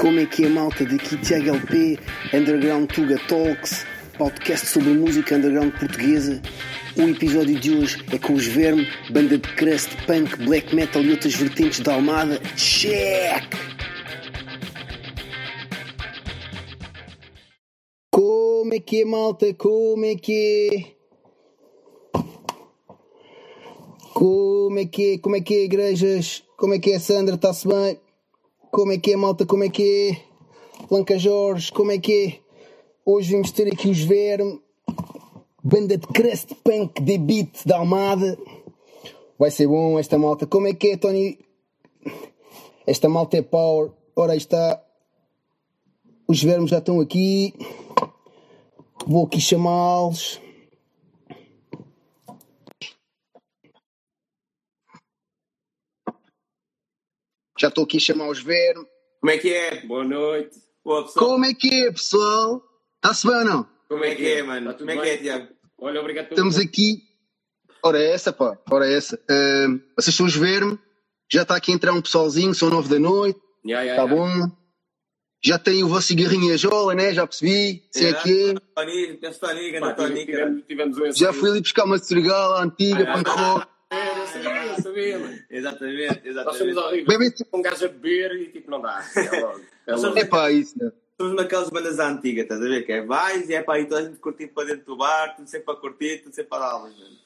Como é que é, malta? Daqui Tiago LP, Underground Tuga Talks, podcast sobre música underground portuguesa. O episódio de hoje é com os Verme, banda de crust, punk, black metal e outras vertentes da Almada. Check! Como é que é, malta? Como é que é? Como é que é? Como é que é, igrejas? Como é que é, Sandra? Está-se bem? Como é que é, malta? Como é que é? Blanca Jorge, como é que é? Hoje vamos ter aqui os Verme, banda de crust punk de beat da Almada. Vai ser bom esta malta. Como é que é, Tony? Esta malta é power. Ora, aí está. Os vermes já estão aqui. Vou aqui chamá-los. Já estou aqui a chamar os vermes. Como é que é? Boa noite. Boa. Como é que é, pessoal? Está-se bem ou não? Como é que é, mano? Tá Como é que é, Tiago? Olha, obrigado pelo Estamos aqui. Ora é essa, pá. Ora é essa. Ahm, vocês estão a ver-me. Já está aqui a entrar um pessoalzinho, são nove da noite. Ya, ya, Está ya. bom? Já tem o vosso cigarrinho a jola, né? Já percebi. Sei É, aqui. Um Já fui ali buscar uma serigala antiga, Ah, punk rock. É, sabia, sabia, mano. Exatamente, Nós somos exatamente. horríveis. Um gajo a beber e tipo, não dá. É logo. É logo. É pá, isso, né? Somos naquelas bandas antigas, estás a ver? Que é vais e é para aí toda a gente curtir para dentro do bar, tudo sempre a curtir, tudo sempre a dar aulas, mano.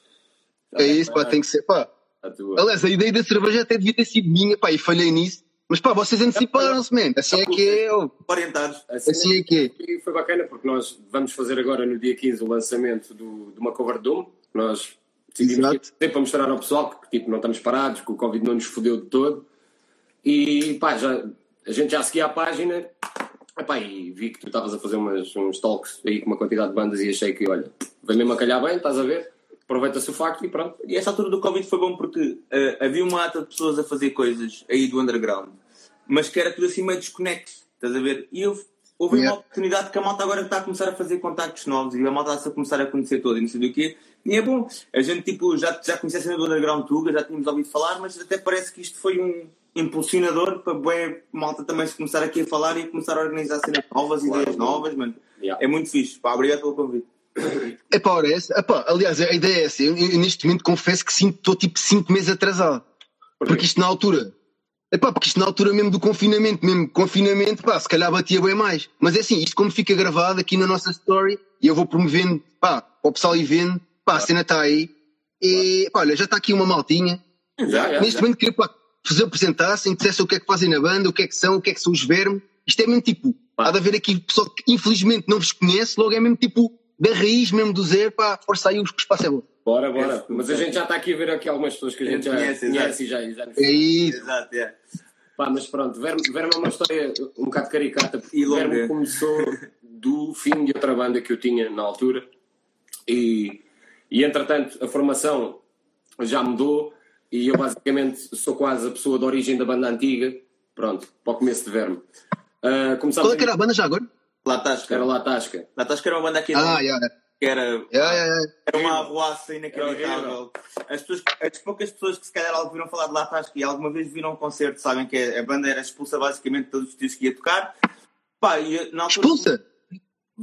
É isso, pá, tem que ser. Pá. A tua. Aliás, a ideia da cerveja até devia ter sido minha, pá, e falhei nisso. Mas pá, vocês anteciparam-se, man. Assim é que é, ó. Orientados. Assim, Assim é que é. E foi bacana porque nós vamos fazer agora no dia 15 o lançamento do, de uma cover Doom. Nós decidimos Exato. para mostrar ao pessoal que tipo, não estamos parados, que o Covid não nos fodeu de todo. E pá, já, a gente já seguia a página epá, e vi que tu estavas a fazer umas, uns talks aí com uma quantidade de bandas e achei que, olha, vem mesmo a calhar bem, estás a ver? Aproveita-se o facto e pronto. E esta altura do Covid foi bom porque eh, havia uma ata de pessoas a fazer coisas aí do underground, mas que era tudo assim meio desconexo, estás a ver? E eu, houve Yeah. uma oportunidade que a malta agora está a começar a fazer contactos novos e a malta está a começar a conhecer toda e não sei do quê. E é bom. A gente tipo, já, já conhecia a cena do underground Tuga, já tínhamos ouvido falar, mas até parece que isto foi um impulsionador para bué malta também se começar aqui a falar e a começar a organizar cenas novas, ideias novas, mano. Yeah. É muito fixe. Pá, obrigado pelo convite. É pá, ora é essa. Epá, aliás, a ideia é essa. Eu, eu neste momento confesso que sinto estou tipo 5 meses atrasado. Porque isto na altura. Epá, porque isto na altura mesmo do confinamento, mesmo confinamento, pá, se calhar batia bem mais. Mas é assim, isto como fica gravado aqui na nossa story, e eu vou promovendo, pá, para o pessoal ir vendo, pá, a cena está aí. E, pá, olha, já está aqui uma maltinha. Já, já, Neste já. momento queria pá, que vos apresentassem, dissessem o que é que fazem na banda, o que é que são, o que é que são os vermes. Isto é mesmo tipo, há de haver aqui pessoal que infelizmente não vos conhece, logo é mesmo tipo da raiz mesmo do zero, pá, força aí, o espaço é bom. Bora, bora. Esse- Mas a gente já está aqui a ver aqui algumas pessoas que a gente já Conhece, conhece, exato. e já, já É isso. Exato, é. Pá, mas pronto, Verme, Verme é uma história um bocado caricata, porque E o Verme começou do fim de outra banda que eu tinha na altura e, e entretanto a formação já mudou e eu basicamente sou quase a pessoa de origem da banda antiga, pronto, para o começo de Verme. Começámos Qual é que era a banda já agora? Lá Tasca. Era lá a Tasca. Lá Tasca era uma banda aqui Ah, já, que era, já, já. era uma arruaça inacreditável. As, pessoas, as poucas pessoas que se calhar ouviram falar de Lá Tasca e alguma vez viram um concerto sabem que a banda era expulsa basicamente de todos os dias que ia tocar. Pá, e na altura- Expulsa?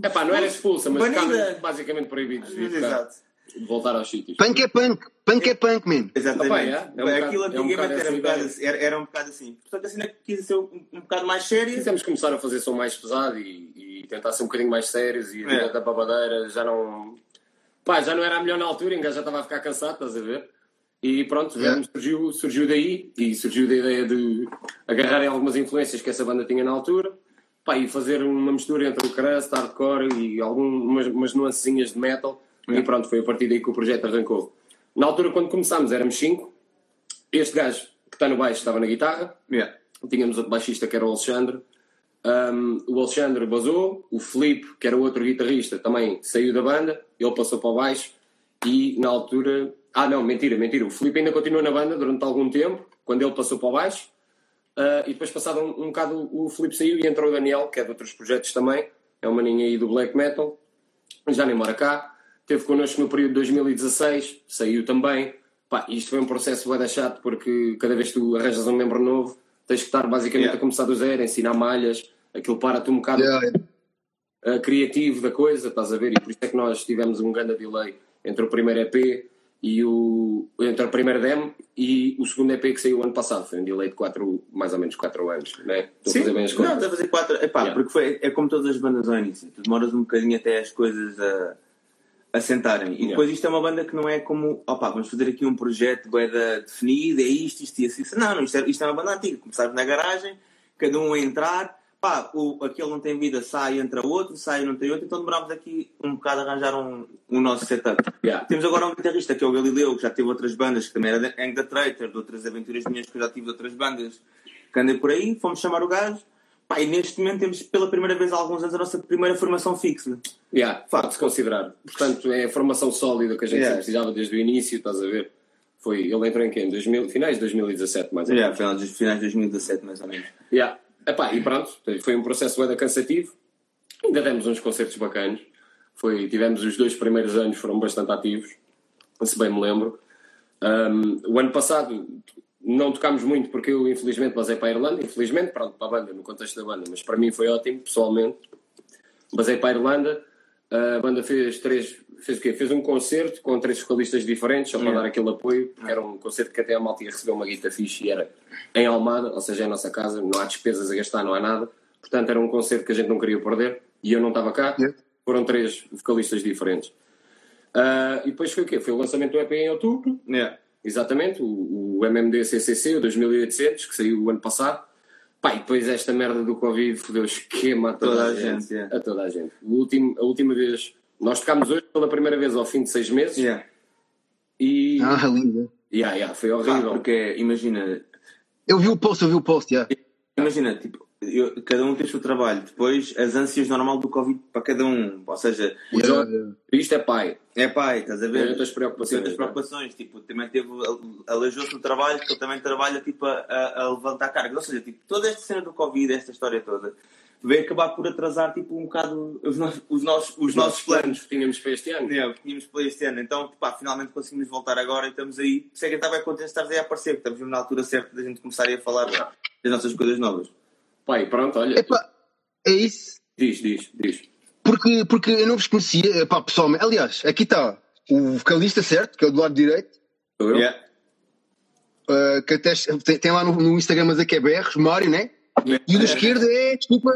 É pá, não era expulsa, mas Banida. ficavam basicamente de, tocar, Exato. De voltar aos sítios. Punk é punk, punk é punk, man. Exatamente. Opa, é, é um bocado- Aquilo é um antigamente era, um bocado, assim- era, era um bocado assim. Portanto, a cena quis ser um, um bocado mais séria. Quisemos começar a fazer som mais pesado e, e tentar ser um bocadinho mais sérios e a É. vida da babadeira já não. Pá, já não era a melhor na altura, ainda já estava a ficar cansado, estás a ver? E pronto, É. Surgiu, surgiu daí e surgiu da ideia de agarrarem algumas influências que essa banda tinha na altura pá, e fazer uma mistura entre o crust, hardcore e algumas umas nuancezinhas de metal. É. E pronto, foi a partir daí que o projeto arrancou. Na altura, quando começámos, éramos cinco. Este gajo que está no baixo estava na guitarra. Yeah. Tínhamos outro baixista que era o Alexandre. Um, o Alexandre basou, o Felipe, que era outro guitarrista, também saiu da banda, ele passou para o baixo e na altura. Ah, não, mentira, mentira. O Felipe ainda continuou na banda durante algum tempo, quando ele passou para o baixo. Uh, e depois, passado um, um bocado, o Felipe saiu e entrou o Daniel, que é de outros projetos também, é um maninho aí do black metal, já nem mora cá. Esteve connosco no período de 2016, saiu também. Pá, isto foi um processo bem chato, porque cada vez que tu arranjas um membro novo, tens que estar basicamente Yeah. a começar do zero, ensinar malhas, aquilo para-te um bocado Yeah, uh, criativo da coisa, estás a ver? E por isso é que nós tivemos um grande delay entre o primeiro EP e o. entre o primeiro demo e o segundo EP que saiu ano passado. Foi um delay de quatro, mais ou menos 4 anos, né? Estou a fazer bem as não, contas. está a fazer quatro. Epá, Yeah. porque foi, é como todas as bandas ao início. Tu demoras um bocadinho até as coisas a, a sentarem. E Yeah. depois isto é uma banda que não é como, opá, vamos fazer aqui um projeto boeda definido, é isto, isto e assim. Não, não, isto é, isto é uma banda antiga. Começares na garagem, cada um a entrar, pá, o, aquele não tem vida, sai, entra outro, sai, não tem outro, então demorámos aqui um bocado a arranjar um, um nosso setup. Yeah. Temos agora um guitarrista que é o Galileu, que já teve outras bandas, que também era de Hang the Traitor, de outras aventuras minhas que eu já tive de outras bandas, que andei por aí, fomos chamar o gajo. Pá, e neste momento temos pela primeira vez há alguns anos a nossa primeira formação fixa. Yeah, pode-se considerar. Portanto, é a formação sólida que a gente Yeah. precisava desde o início, estás a ver? Foi, ele entrou em quê? Em 2000, finais de 2017, mais ou menos. Yeah, finais, de- finais de 2017, mais ou menos. Yeah. Epá, e pronto, foi um processo bem cansativo. Ainda demos uns concertos bacanas. Foi, tivemos os dois primeiros anos, foram bastante ativos, se bem me lembro. Um, o ano passado não tocámos muito porque eu, infelizmente, basei para a Irlanda. Infelizmente, pronto, para a banda, no contexto da banda, mas para mim foi ótimo, pessoalmente. Basei para a Irlanda. A banda fez três, fez o quê? Fez um concerto com três vocalistas diferentes, só para Yeah. dar aquele apoio, porque era um concerto que até a malta ia receber uma guita fixe e era em Almada, ou seja, é a nossa casa, não há despesas a gastar, não há nada. Portanto, era um concerto que a gente não queria perder e eu não estava cá. Yeah. Foram três vocalistas diferentes. Ah, e depois foi o quê? Foi o lançamento do EP em outubro, Yeah. Exatamente, o, o MMD CCC, o 2800, que saiu o ano passado. Pá, e depois esta merda do Covid fodeu esquema a toda, Toda a, gente. gente, yeah. A toda a gente. O último, a última vez, nós tocámos hoje pela primeira vez ao fim de seis meses Yeah. e. Ah, lindo. Yeah, yeah, foi horrível. porque, imagina, Eu vi o post, eu vi o post, já. imagina, tipo, eu- cada um tem o seu trabalho. Depois, as ânsias normal do Covid para cada um. Ou seja, O Yeah, Jorge- yeah. Isto é pai. é pai, estás a ver? Tem outras preocupações, Tem outras né? preocupações. Tipo, também teve, aleijou-se do trabalho, que ele também trabalha tipo, a, a- a levantar cargas. Ou seja, tipo, toda esta cena do Covid, esta história toda, veio acabar por atrasar tipo, um bocado os, nossos- os, nossos, os nossos planos. que tínhamos para este ano. Tínhamos para este ano. Então, pá, finalmente conseguimos voltar agora e estamos aí. Sei que estava contente de estar aí a aparecer, porque estamos na altura certa da gente começar a falar das nossas coisas novas. Pai, pronto, olha. Epá, é isso. Diz, diz, diz. Porque, porque eu não vos conhecia, pá, pessoalmente. Aliás, aqui está o vocalista, certo? Que é o do lado direito. Sou eu? Yeah. uh, que até tem, tem lá no, no Instagram, mas aqui é BRs, Mário, né? E o do esquerdo é, desculpa,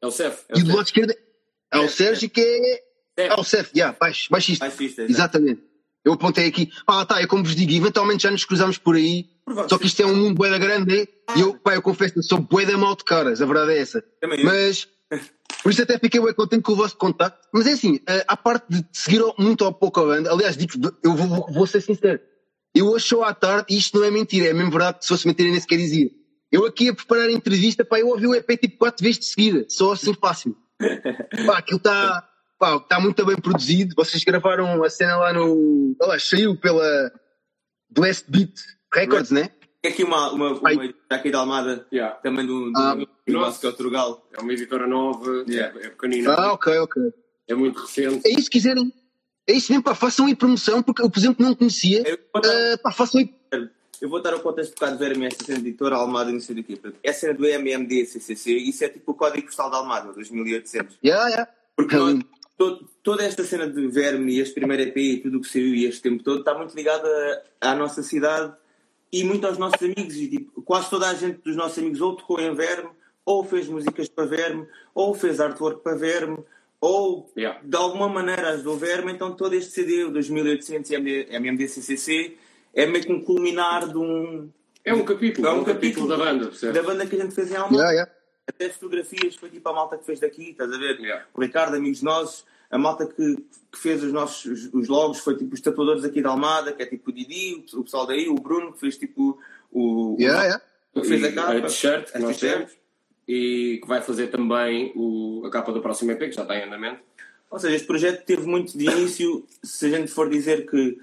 É o Cef. e o do lado esquerdo é o Sérgio, que é. É. É o Cef, yeah, baixo, baixista. Baixista. Exatamente. Eu apontei aqui. Ah, tá, é como vos digo, eventualmente já nos cruzamos por aí. Só que isto é um mundo bué da grande, né? E eu, pá, eu confesso que sou bué da mal de caras, a verdade é essa. Também eu. Mas, por isso até fiquei bem contente com o vosso contacto. Mas é assim, eh, à parte de seguir muito ou pouco a banda, aliás, digo, eu vou, vou- ser sincero. Eu hoje só à tarde, e isto não é mentira, é mesmo verdade, se fosse mentira nem sequer dizia. Eu aqui a preparar a entrevista, pá, eu ouvi o EP tipo quatro vezes de seguida, só assim fácil. Pá, aquilo está pá, tá muito bem produzido. Vocês gravaram a cena lá no. Olha lá, saiu pela Blessed Beat Records, né? Tem aqui uma, uma, uma editora aqui da Almada, Yeah. também do, do, Ah, do nosso que é o Trugal. É uma editora nova, Yeah. é, é pequenina, Ah, ok, ok. é muito recente. É isso que quiserem. É isso mesmo, pá, façam aí promoção, porque eu, por exemplo, não conhecia. Eu vou dar, Ah, pá, façam aí. eu vou dar o contexto um bocado de Verme, esta cena de editora Almada e não sei do quê. Cena do MMD CCC, isso é tipo o código postal da Almada, 2800. Yeah, yeah. Porque É nós- lindo. Todo- toda esta cena de Verme e este primeiro EP e tudo o que saiu e este tempo todo está muito ligada à nossa cidade e muito aos nossos amigos. E, tipo, quase toda a gente dos nossos amigos ou tocou em Verme, ou fez músicas para Verme, ou fez artwork para Verme, ou Yeah. de alguma maneira ajudou Verme. Então todo este CD, o 2800 MD, MMDCCC, é meio que um culminar de um, É um capítulo, É é um um capítulo da banda, percebes? da banda que a gente fez em Almada Yeah, yeah. Até fotografias, foi tipo a malta que fez daqui, estás a ver? Yeah. O Ricardo, amigos nossos, a malta que, que fez os nossos os, os logos foi tipo os tatuadores aqui da Almada, que é tipo o Didi, o, o pessoal daí, o Bruno, que fez tipo o. Yeah, yeah. o que fez a capa. t-shirt que nós temos e que vai fazer também o, a capa do próximo EP, que já está em andamento. Ou seja, este projeto teve muito de início, se a gente for dizer que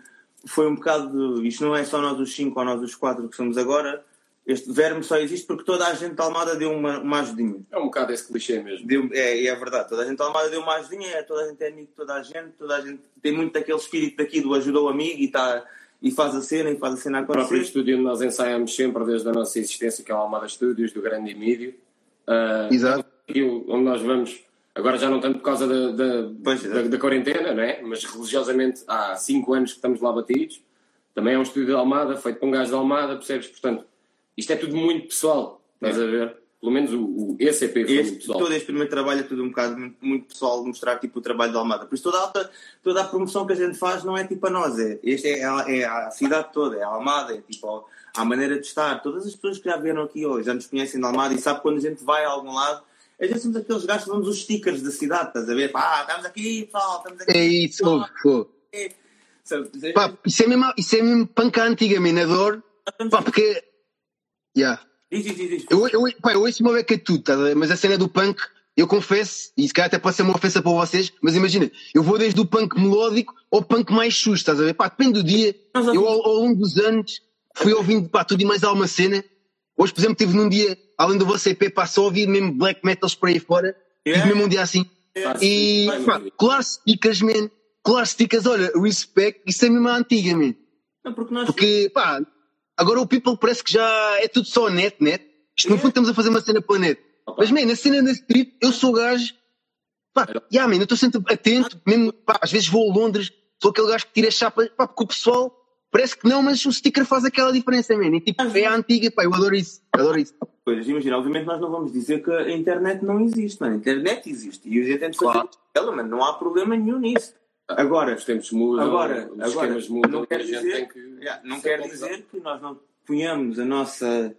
foi um bocado. de- Isto não é só nós os cinco ou nós os quatro que somos agora. Este verme só existe porque toda a gente da Almada deu uma, uma ajudinha. É um bocado esse clichê mesmo. Deu, é, é verdade, toda a gente da Almada deu uma ajudinha, é, toda a gente é amigo de toda a gente, toda a gente tem muito daquele espírito daqui do ajuda o amigo e, tá, e faz a cena e faz a cena O próprio acontecer. estúdio onde nós ensaiamos sempre desde a nossa existência, que é o Almada Studios, do Grande Emílio. Ah, Exato. onde nós vamos, agora já não tanto por causa da, da, Pois da, da quarentena, não é? Mas religiosamente há 5 anos que estamos lá batidos. Também é um estúdio de Almada, feito por um gajo de Almada, percebes? Portanto, isto é tudo muito pessoal, estás a ver? Pelo menos o, o ECP foi muito Este, pessoal. todo este primeiro trabalho é tudo um bocado muito, muito pessoal de mostrar tipo, o trabalho da Almada. Por isso toda a, alta- toda a promoção que a gente faz não é tipo a nós, é, este é, a, é a cidade toda, é a Almada, é tipo a, a maneira de estar. Todas as pessoas que já vieram aqui hoje já nos conhecem de Almada e sabem quando a gente vai a algum lado, a gente somos aqueles gajos que damos os stickers da cidade, estás a ver? Pá, estamos aqui, pessoal, estamos aqui. É isso. Sabe, Pá, isso é mesmo, isso é mesmo panca antiga, man, adoro. Pá, porque. Yeah. Diz, diz, diz. Eu, eu, pá, eu ouço uma beca de tudo, tá mas a cena do punk, eu confesso, e se calhar até pode ser uma ofensa para vocês, mas imagina, eu vou desde o punk melódico ao punk mais xuxo, estás a ver? Pá, depende do dia. Eu, ao, ao longo dos anos, fui ouvindo pá, tudo e mais alguma cena. Hoje, por exemplo, tive num dia, além do vosso EP, pá, só ouvi mesmo black metals por aí fora. Yeah. Tive mesmo um dia assim. E, Vai, pá, claro, man. Claro, stickers, olha, respect, isso é mesmo a antiga, man. Não, porque nós. Porque, pá, agora o people parece que já é tudo só net, net. Isto no É. fundo estamos a fazer uma cena para a net. Opa. Mas, man, na cena da street, eu sou o gajo. Pá, yeah, man, eu estou sempre atento, mesmo, pá, às vezes vou a Londres, sou aquele gajo que tira chapas, pá, porque o pessoal parece que não, mas o sticker faz aquela diferença, man. E tipo, é a antiga, pá, eu adoro isso, adoro isso. coisas. Imagina, obviamente nós não vamos dizer que a internet não existe, mano. A internet existe. E tem de fazer Claro. ela, mano. Não há problema nenhum nisso. Agora, Os tempos mudam, agora, os agora esquemas mudam não quer dizer, que. Yeah, não quer dizer que nós não ponhamos a nossa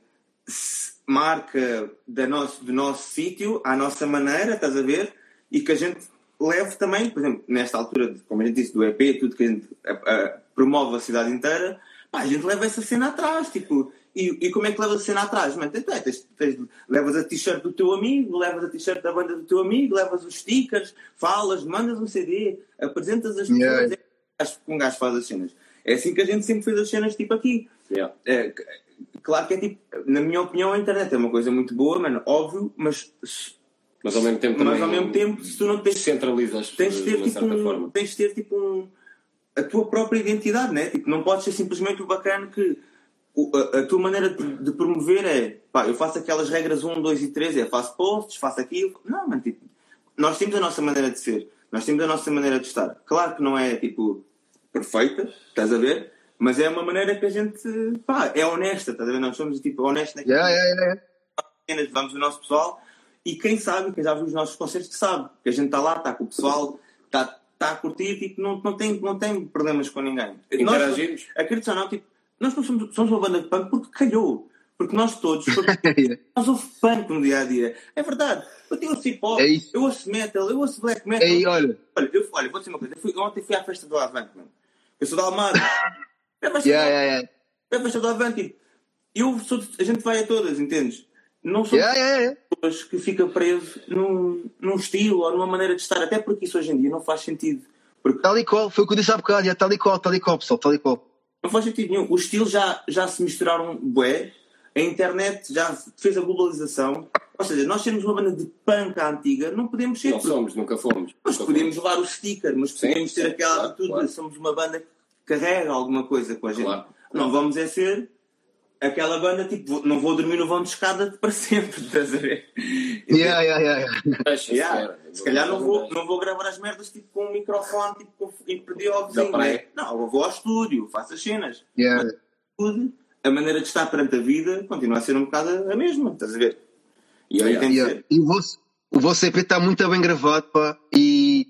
marca da nosso, do nosso sítio à nossa maneira, estás a ver? E que a gente leve também, por exemplo, nesta altura, como a gente disse, do EP, tudo que a gente a- a- promove a cidade inteira, pá, a gente leva essa cena atrás, tipo, e, e como é que levas a cena atrás? Mano, tens- tens- tens- levas a t-shirt do teu amigo, levas a t-shirt da banda do teu amigo, levas os stickers, falas, mandas um CD, apresentas as Yeah. pessoas, é assim que um gajo faz as cenas. É assim que a gente sempre fez as cenas, tipo aqui. Yeah. É, claro que é tipo, na minha opinião, a internet é uma coisa muito boa, mano, óbvio, mas, Mas ao mesmo tempo mas também ao mesmo tempo, se tu não tens, centraliza as tens de ter de tipo um, tens de ter tipo um, a tua própria identidade, né? Tipo, não podes ser simplesmente o bacana que a, a tua maneira de, de promover é, pá, eu faço aquelas regras 1, 2 e 3, é faço posts, faço aquilo. Não, mano, tipo, nós temos a nossa maneira de ser, nós temos a nossa maneira de estar. Claro que não é tipo perfeita, estás a ver? Mas é uma maneira que a gente, pá, é honesta, estás a ver? Nós somos tipo honestos naquilo Yeah, yeah, yeah. vamos o nosso pessoal e quem sabe, quem já viu os nossos concertos que sabe que a gente está lá, está com o pessoal, está, está a curtir, tipo, não, não, tem, não tem problemas com ninguém. Nós, Interagimos. acredito ou não, tipo, nós não somos, somos uma banda de punk porque calhou. Porque nós todos, Yeah. nós ouvimos punk no dia a dia. É verdade. Eu ouço hip hop, É eu ouço metal, eu ouço black metal. Ei, olha, Olha, eu, olha, vou dizer uma coisa. Eu fui, ontem fui à festa do Avante, mano. Eu sou da Almada. É a festa yeah, do- yeah, yeah. é a festa do Avante. tipo, Eu sou, de- a gente vai a todas, entendes? Não sou Yeah, yeah, pessoas que fica preso num, num estilo ou numa maneira de estar, até porque isso hoje em dia não faz sentido. Porque Tal e qual, foi o que eu disse há bocado, yeah, tal e qual, tal e qual, pessoal, tal e qual. Não faz sentido nenhum. Os estilos já, já se misturaram bué, a internet já fez a globalização. Ou seja, nós sermos uma banda de punk antiga, não podemos ser. Não porque somos, nunca fomos. Nós Nunca podemos fomos. levar o sticker, mas Sim, podemos ter sim, aquela claro, atitude claro. somos uma banda que carrega alguma coisa com a gente. Claro. Não vamos é ser aquela banda tipo, não vou dormir no vão de escada para sempre, estás a ver? Yeah, yeah, yeah, yeah. Se calhar não vou, não vou gravar as merdas tipo, com um microfone tipo, com, e pedir ao Da vizinho. praia. né? Não, eu vou ao estúdio, faço as cenas. Yeah. Tudo, a maneira de estar perante a vida continua a ser um bocado a mesma, estás a ver? E aí Yeah. tem Yeah. ser. E o vosso, o vosso EP está muito bem gravado, pá. E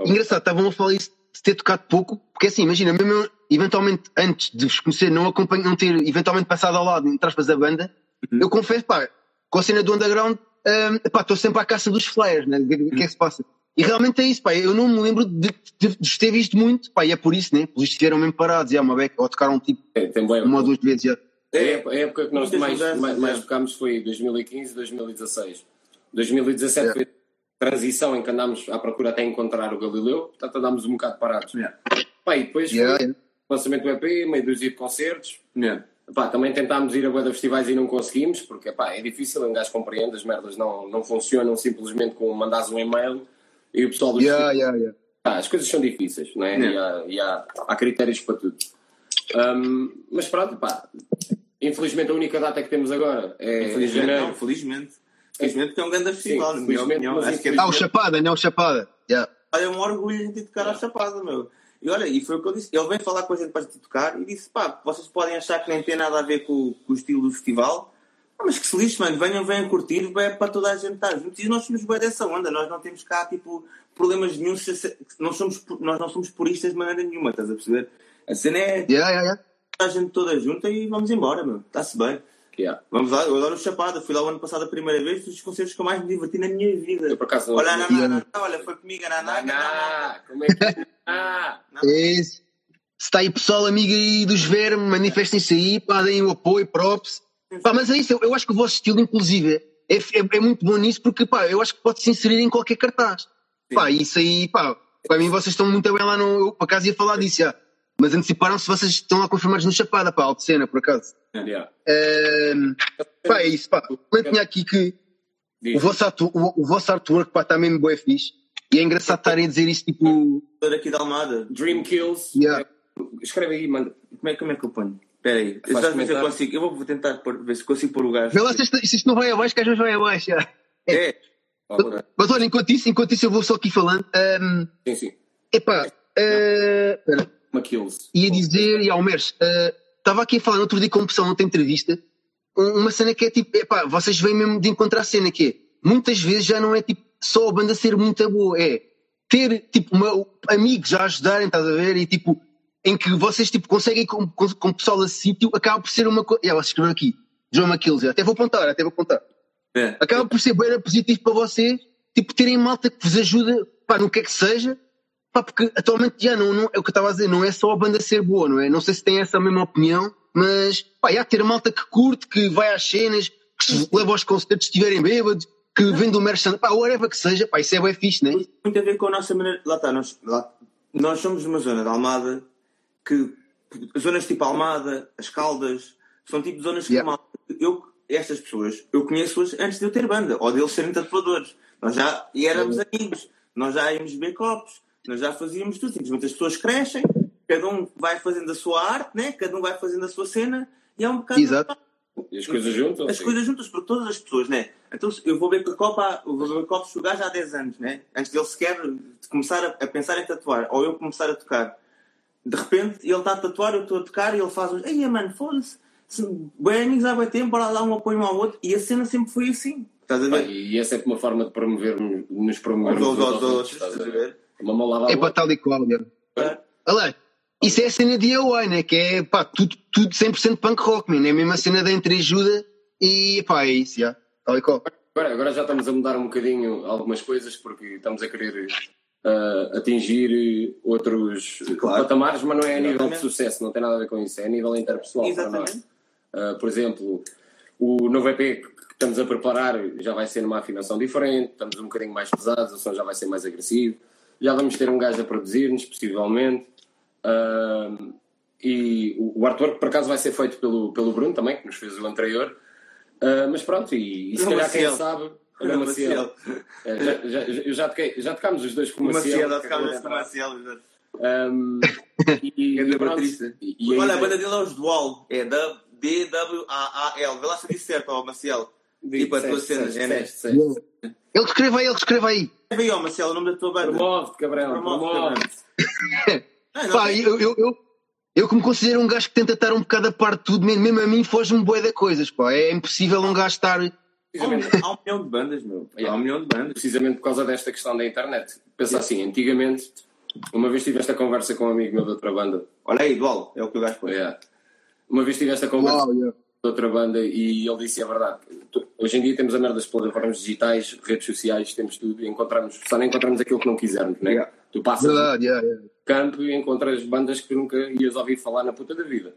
engraçado, estavam a falar isso de ter tocado pouco, porque assim, imagina, mesmo eventualmente antes de vos conhecer, não acompanho, não ter eventualmente passado ao lado, entre aspas, da banda, eu confesso, pá, com a cena do underground, hum, pá, estou sempre à caça dos flyers, né? O que, o que é que se passa? E realmente é isso, pá, eu não me lembro de, de, de ter visto muito, pá, e é por isso, né? Eles estiveram mesmo parados, já, uma beca, ou tocaram tipo Tem, tem bué- uma ou duas vezes, já. A época, a época que nós mais, mais, mais é. tocámos foi 2015 2016. 2017 É. foi a transição em que andámos à procura até encontrar o Galileu, portanto andámos um bocado parados. Yeah. Pá, e depois Yeah, foi lançamento do EP, meio dúzia de concertos. Yeah. Pá, também tentámos ir a de festivais e não conseguimos, porque pá, é difícil, um gajo compreende, as merdas não, não funcionam simplesmente com mandares um e-mail e o pessoal dos Yeah, yeah, yeah. As coisas são difíceis, não é? Yeah. E, há, e há, há critérios para tudo. Hum, mas pronto, pá, infelizmente a única data que temos agora é Infelizmente, janeiro. não, felizmente. Felizmente que é um grande festival, na minha felizmente, opinião. Acho que é, Ah, o Chapada, não o Chapada. Yeah. é um orgulho a gente ir tocar à Chapada, meu. E olha, e foi o que eu disse. Ele veio falar com a gente para gente tocar e disse: pá, vocês podem achar que nem tem nada a ver com, com o estilo do festival. Ah, mas que se lixe, mano, venham, venham curtir, é para toda a gente estar juntos. E nós somos bem dessa onda, nós não temos cá, tipo, problemas nenhum, não somos, nós não somos puristas de maneira nenhuma, estás a perceber? A cena é Yeah, yeah, yeah. a gente toda junta e vamos embora, meu. Está-se bem. Yeah. Vamos lá, eu adoro o Chapada, fui lá o ano passado a primeira vez, dos concertos que eu mais me diverti na minha vida. Eu, por acaso, Olha, não, não, não, olha, foi comigo. Ah, como é que. Ah! É isso. Se está aí pessoal amigo aí dos vermes, manifestem-se aí, pá, deem o apoio, props. Pá, mas é isso, eu, eu acho que o vosso estilo, inclusive, é, é, é muito bom nisso porque, pá, eu acho que pode se inserir em qualquer cartaz. Pá, isso aí, pá, para mim vocês estão muito bem lá no. Eu, por acaso ia falar disso, já. Mas anteciparam-se vocês estão lá confirmados no Chapada, pá, alto cena, por acaso. Yeah. Ehm, pá, é isso, pá. Eu tinha aqui que o vosso, o, o vosso artwork, pá, está mesmo bué fixe. E é engraçado estarem a dizer isso, tipo. Estou aqui da Almada. Dream Kills. Yeah. Escreve aí, manda. Como é, como é que eu ponho? Espera aí, ver se eu consigo. Eu vou tentar pôr- ver se consigo pôr o gajo. Vê lá se isto, se isto não vai abaixo, que às vezes vai abaixo, já. É, Ok. Mas olha, enquanto isso, enquanto isso eu vou só aqui falando. ehm, Sim, sim. epá, eh, espera, Uma Kills. ia dizer, e Almeres, eh, estava aqui a falar no outro dia com o pessoal noutra entrevista, um- uma cena que é tipo, epá, vocês vêm mesmo de encontrar a cena que é, muitas vezes já não é tipo só a banda ser muito boa, é ter tipo uma- amigos a ajudarem, estás a ver, e tipo, em que vocês tipo conseguem com, com, com o pessoal a sítio, acaba por ser uma coisa. Você escreveu aqui, John McKills, até vou apontar, até vou apontar. é. Acaba por ser bem positivo para vocês, tipo, terem malta que vos ajuda, pá, no que é que seja, pá, porque atualmente já não, não é o que eu estava a dizer, não é só a banda ser boa, não é? Não sei se tem essa mesma opinião, mas, pá, já ter malta que curte, que vai às cenas, que se leva aos concertos se estiverem bêbados, que vende o merchandising, pá, whatever que seja, pá, isso é bem fixe, não é? Tem muito a ver com a nossa maneira. Lá está, nós, lá- nós somos uma zona de Almada que. Zonas tipo Almada, as Caldas, são tipo zonas que. Yeah. malta- Eu, estas pessoas, eu conheço-as antes de eu ter banda, ou deles serem tatuadores. Nós já e éramos amigos, nós já íamos beber copos, nós já fazíamos tudo. Simplesmente as pessoas crescem, cada um vai fazendo a sua arte, né? cada um vai fazendo a sua cena, e é um bocado. Exato. E as coisas juntas? As coisas juntas por todas as pessoas, né? Então eu vou ver com a Copa, eu vou ver copos jogar já há 10 anos, né? Antes dele sequer começar a, a pensar em tatuar, ou eu começar a tocar. De repente ele está a tatuar, eu estou a tocar e ele faz uns. Ei, mano, foda-se. Se- Bem amigos há bem tempo, bora lá um apoio um ao outro. E a cena sempre foi assim. Estás a ver? E é sempre uma forma de promover, nos promovermos aos outros, estás estás a a ver? ver? Uma mão lava a É para tal e qual. É. Olha, isso é a cena de DIY, né? Que é, pá, tudo, tudo 100% punk rock, man. É a mesma cena da entreajuda e, pá, é isso, já. Tal e qual. Agora, agora já estamos a mudar um bocadinho algumas coisas porque estamos a querer ah, atingir outros Claro. patamares, mas não é a nível de Exatamente. sucesso, não tem nada a ver com isso, é a nível interpessoal para nós. Exatamente. Ah, por exemplo, o novo EP que estamos a preparar já vai ser numa afinação diferente, estamos um bocadinho mais pesados, o som já vai ser mais agressivo, já vamos ter um gajo a produzir-nos, possivelmente. Ah, e o o artwork, por acaso, vai ser feito pelo, pelo Bruno também, que nos fez o anterior. Ah, mas pronto, e, e se calhar quem sabe. No Olha, Maciel. Maciel. É, já, já, já, já, toquei- já tocámos os dois com o O Maciel. De ficámos com o. Maciel. Um, e, e pronto, e- e Olha, a banda dele é os Dual. É D-W-A-A-L. Vê lá se eu disse certo, ó, Maciel. Tipo a tua Disseste, cena, disseste, é, né? Ele que escreva aí, ele que escreva aí. Escreve aí, ó, Marcelo, o nome da tua banda. Promove, Gabriel, Promove, Pá, eu, eu, eu, eu que me considero um gajo que tenta estar um bocado a parte de tudo, mesmo, mesmo a mim foge-me bué de coisas, pá. É impossível um gajo estar... há, um, Precisamente, há um milhão de bandas, meu. Há um milhão de bandas. precisamente por causa desta questão da internet. Pensa assim, antigamente, uma vez tive esta conversa com um amigo meu de outra banda. Olha aí, Dual, é o que o gajo põe. Yeah. Uma vez tive esta conversa Uau, yeah. Outra banda e ele disse a verdade. Tu- Hoje em dia temos a merda das plataformas digitais, redes sociais, temos tudo encontramos, só não encontramos aquilo que não quisermos, né? Yeah. Tu passas Verdade, yeah, yeah. campo e encontras bandas que nunca ias ouvir falar na puta da vida.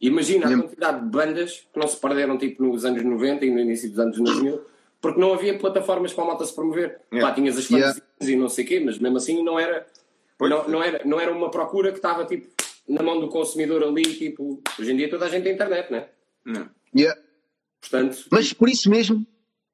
Imagina a Yeah. quantidade de bandas que não se perderam tipo nos anos 90 e no início dos anos 2000 porque não havia plataformas para a malta se promover. Yeah. Pá, tinhas as Yeah. fantasias e não sei o quê, mas mesmo assim não era, Pois. não, não era, não era uma procura que estava tipo na mão do consumidor ali, tipo, hoje em dia toda a gente tem internet, né? Não. Yeah. Portanto, Mas por isso mesmo,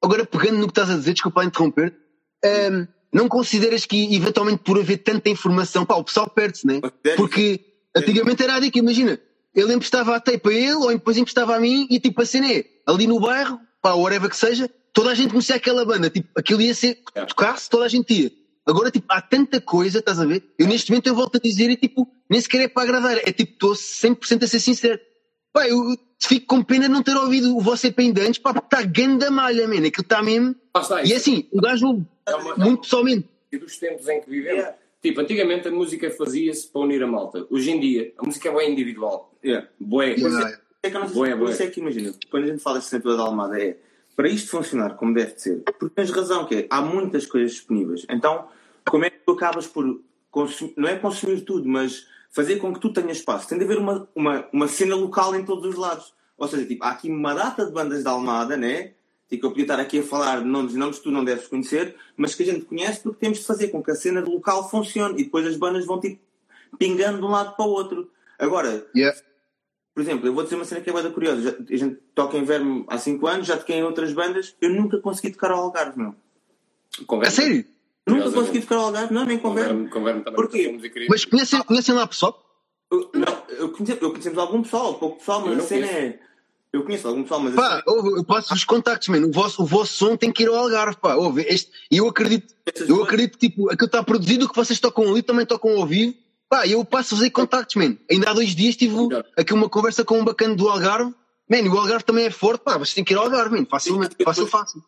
agora pegando no que estás a dizer, desculpa lá interromper, ehm, não consideras que eventualmente por haver tanta informação, pá, o pessoal perde-se, né? Porque antigamente era a dica, imagina, ele emprestava a tape a ele ou depois emprestava a mim e tipo a cena é, ali no bairro, pá, whatever que seja, toda a gente conhecia aquela banda, tipo, aquilo ia ser, tocasse, toda a gente ia. Agora, tipo, há tanta coisa, estás a ver? Eu neste momento eu volto a dizer e tipo, nem sequer é para agradar, é tipo, estou 100% a ser sincero. Pá, eu fico com pena de não ter ouvido o Você Pen de antes, pá, porque está ganda malha, man, aquilo está mesmo. Lá está, E assim, o gajo é uma- muito pessoalmente. e dos tempos em que vivemos. Yeah. Tipo, antigamente a música fazia-se para unir a malta. Hoje em dia, a música é bem individual. Yeah. Bué. Yeah. É que eu não sei Boa, se boa. por isso é que imagina, quando a gente fala de centro da Almada é para isto funcionar como deve de ser, porque tens razão que é, há muitas coisas disponíveis. Então, como é que tu acabas por consumir, não é consumir tudo, mas fazer com que tu tenhas espaço? Tem de haver uma, uma, uma cena local em todos os lados. Ou seja, tipo, há aqui uma data de bandas da Almada, né? Tipo, eu podia estar aqui a falar de nomes e nomes que tu não deves conhecer, mas que a gente conhece porque temos de fazer com que a cena local funcione e depois as bandas vão tipo pingando de um lado para o outro. Agora, Yeah. por exemplo, eu vou dizer uma cena que é bem curiosa. Já- A gente toca em Verme há 5 anos, já toquei em outras bandas. Eu nunca consegui tocar ao Algarve, meu. A Conversa. sério? Nunca consegui tocar ao Algarve, não, nem com Verme. Converme, converme também. Porquê? Mas conhecem, conhecem lá pessoal? Eu, não, eu, conhece, eu conhecemos algum pessoal, pouco pessoal, mas Eu a não cena conheço. é. Eu conheço algum pessoal, mas Pá, ouve, eu passo os contactos, mano. O vosso, o vosso som tem que ir ao Algarve, pá. Ouve, este, e eu acredito, Essas eu coisas- acredito que tipo, aquilo está produzido, o que vocês tocam ali também tocam ao vivo. Pá, eu passo a fazer contactos, mano. Ainda há dois dias tive aqui uma conversa com um bacana do Algarve. Mano, o Algarve também é forte, pá, vocês têm que ir ao Algarve, mano. Facilmente, fácil, fácil.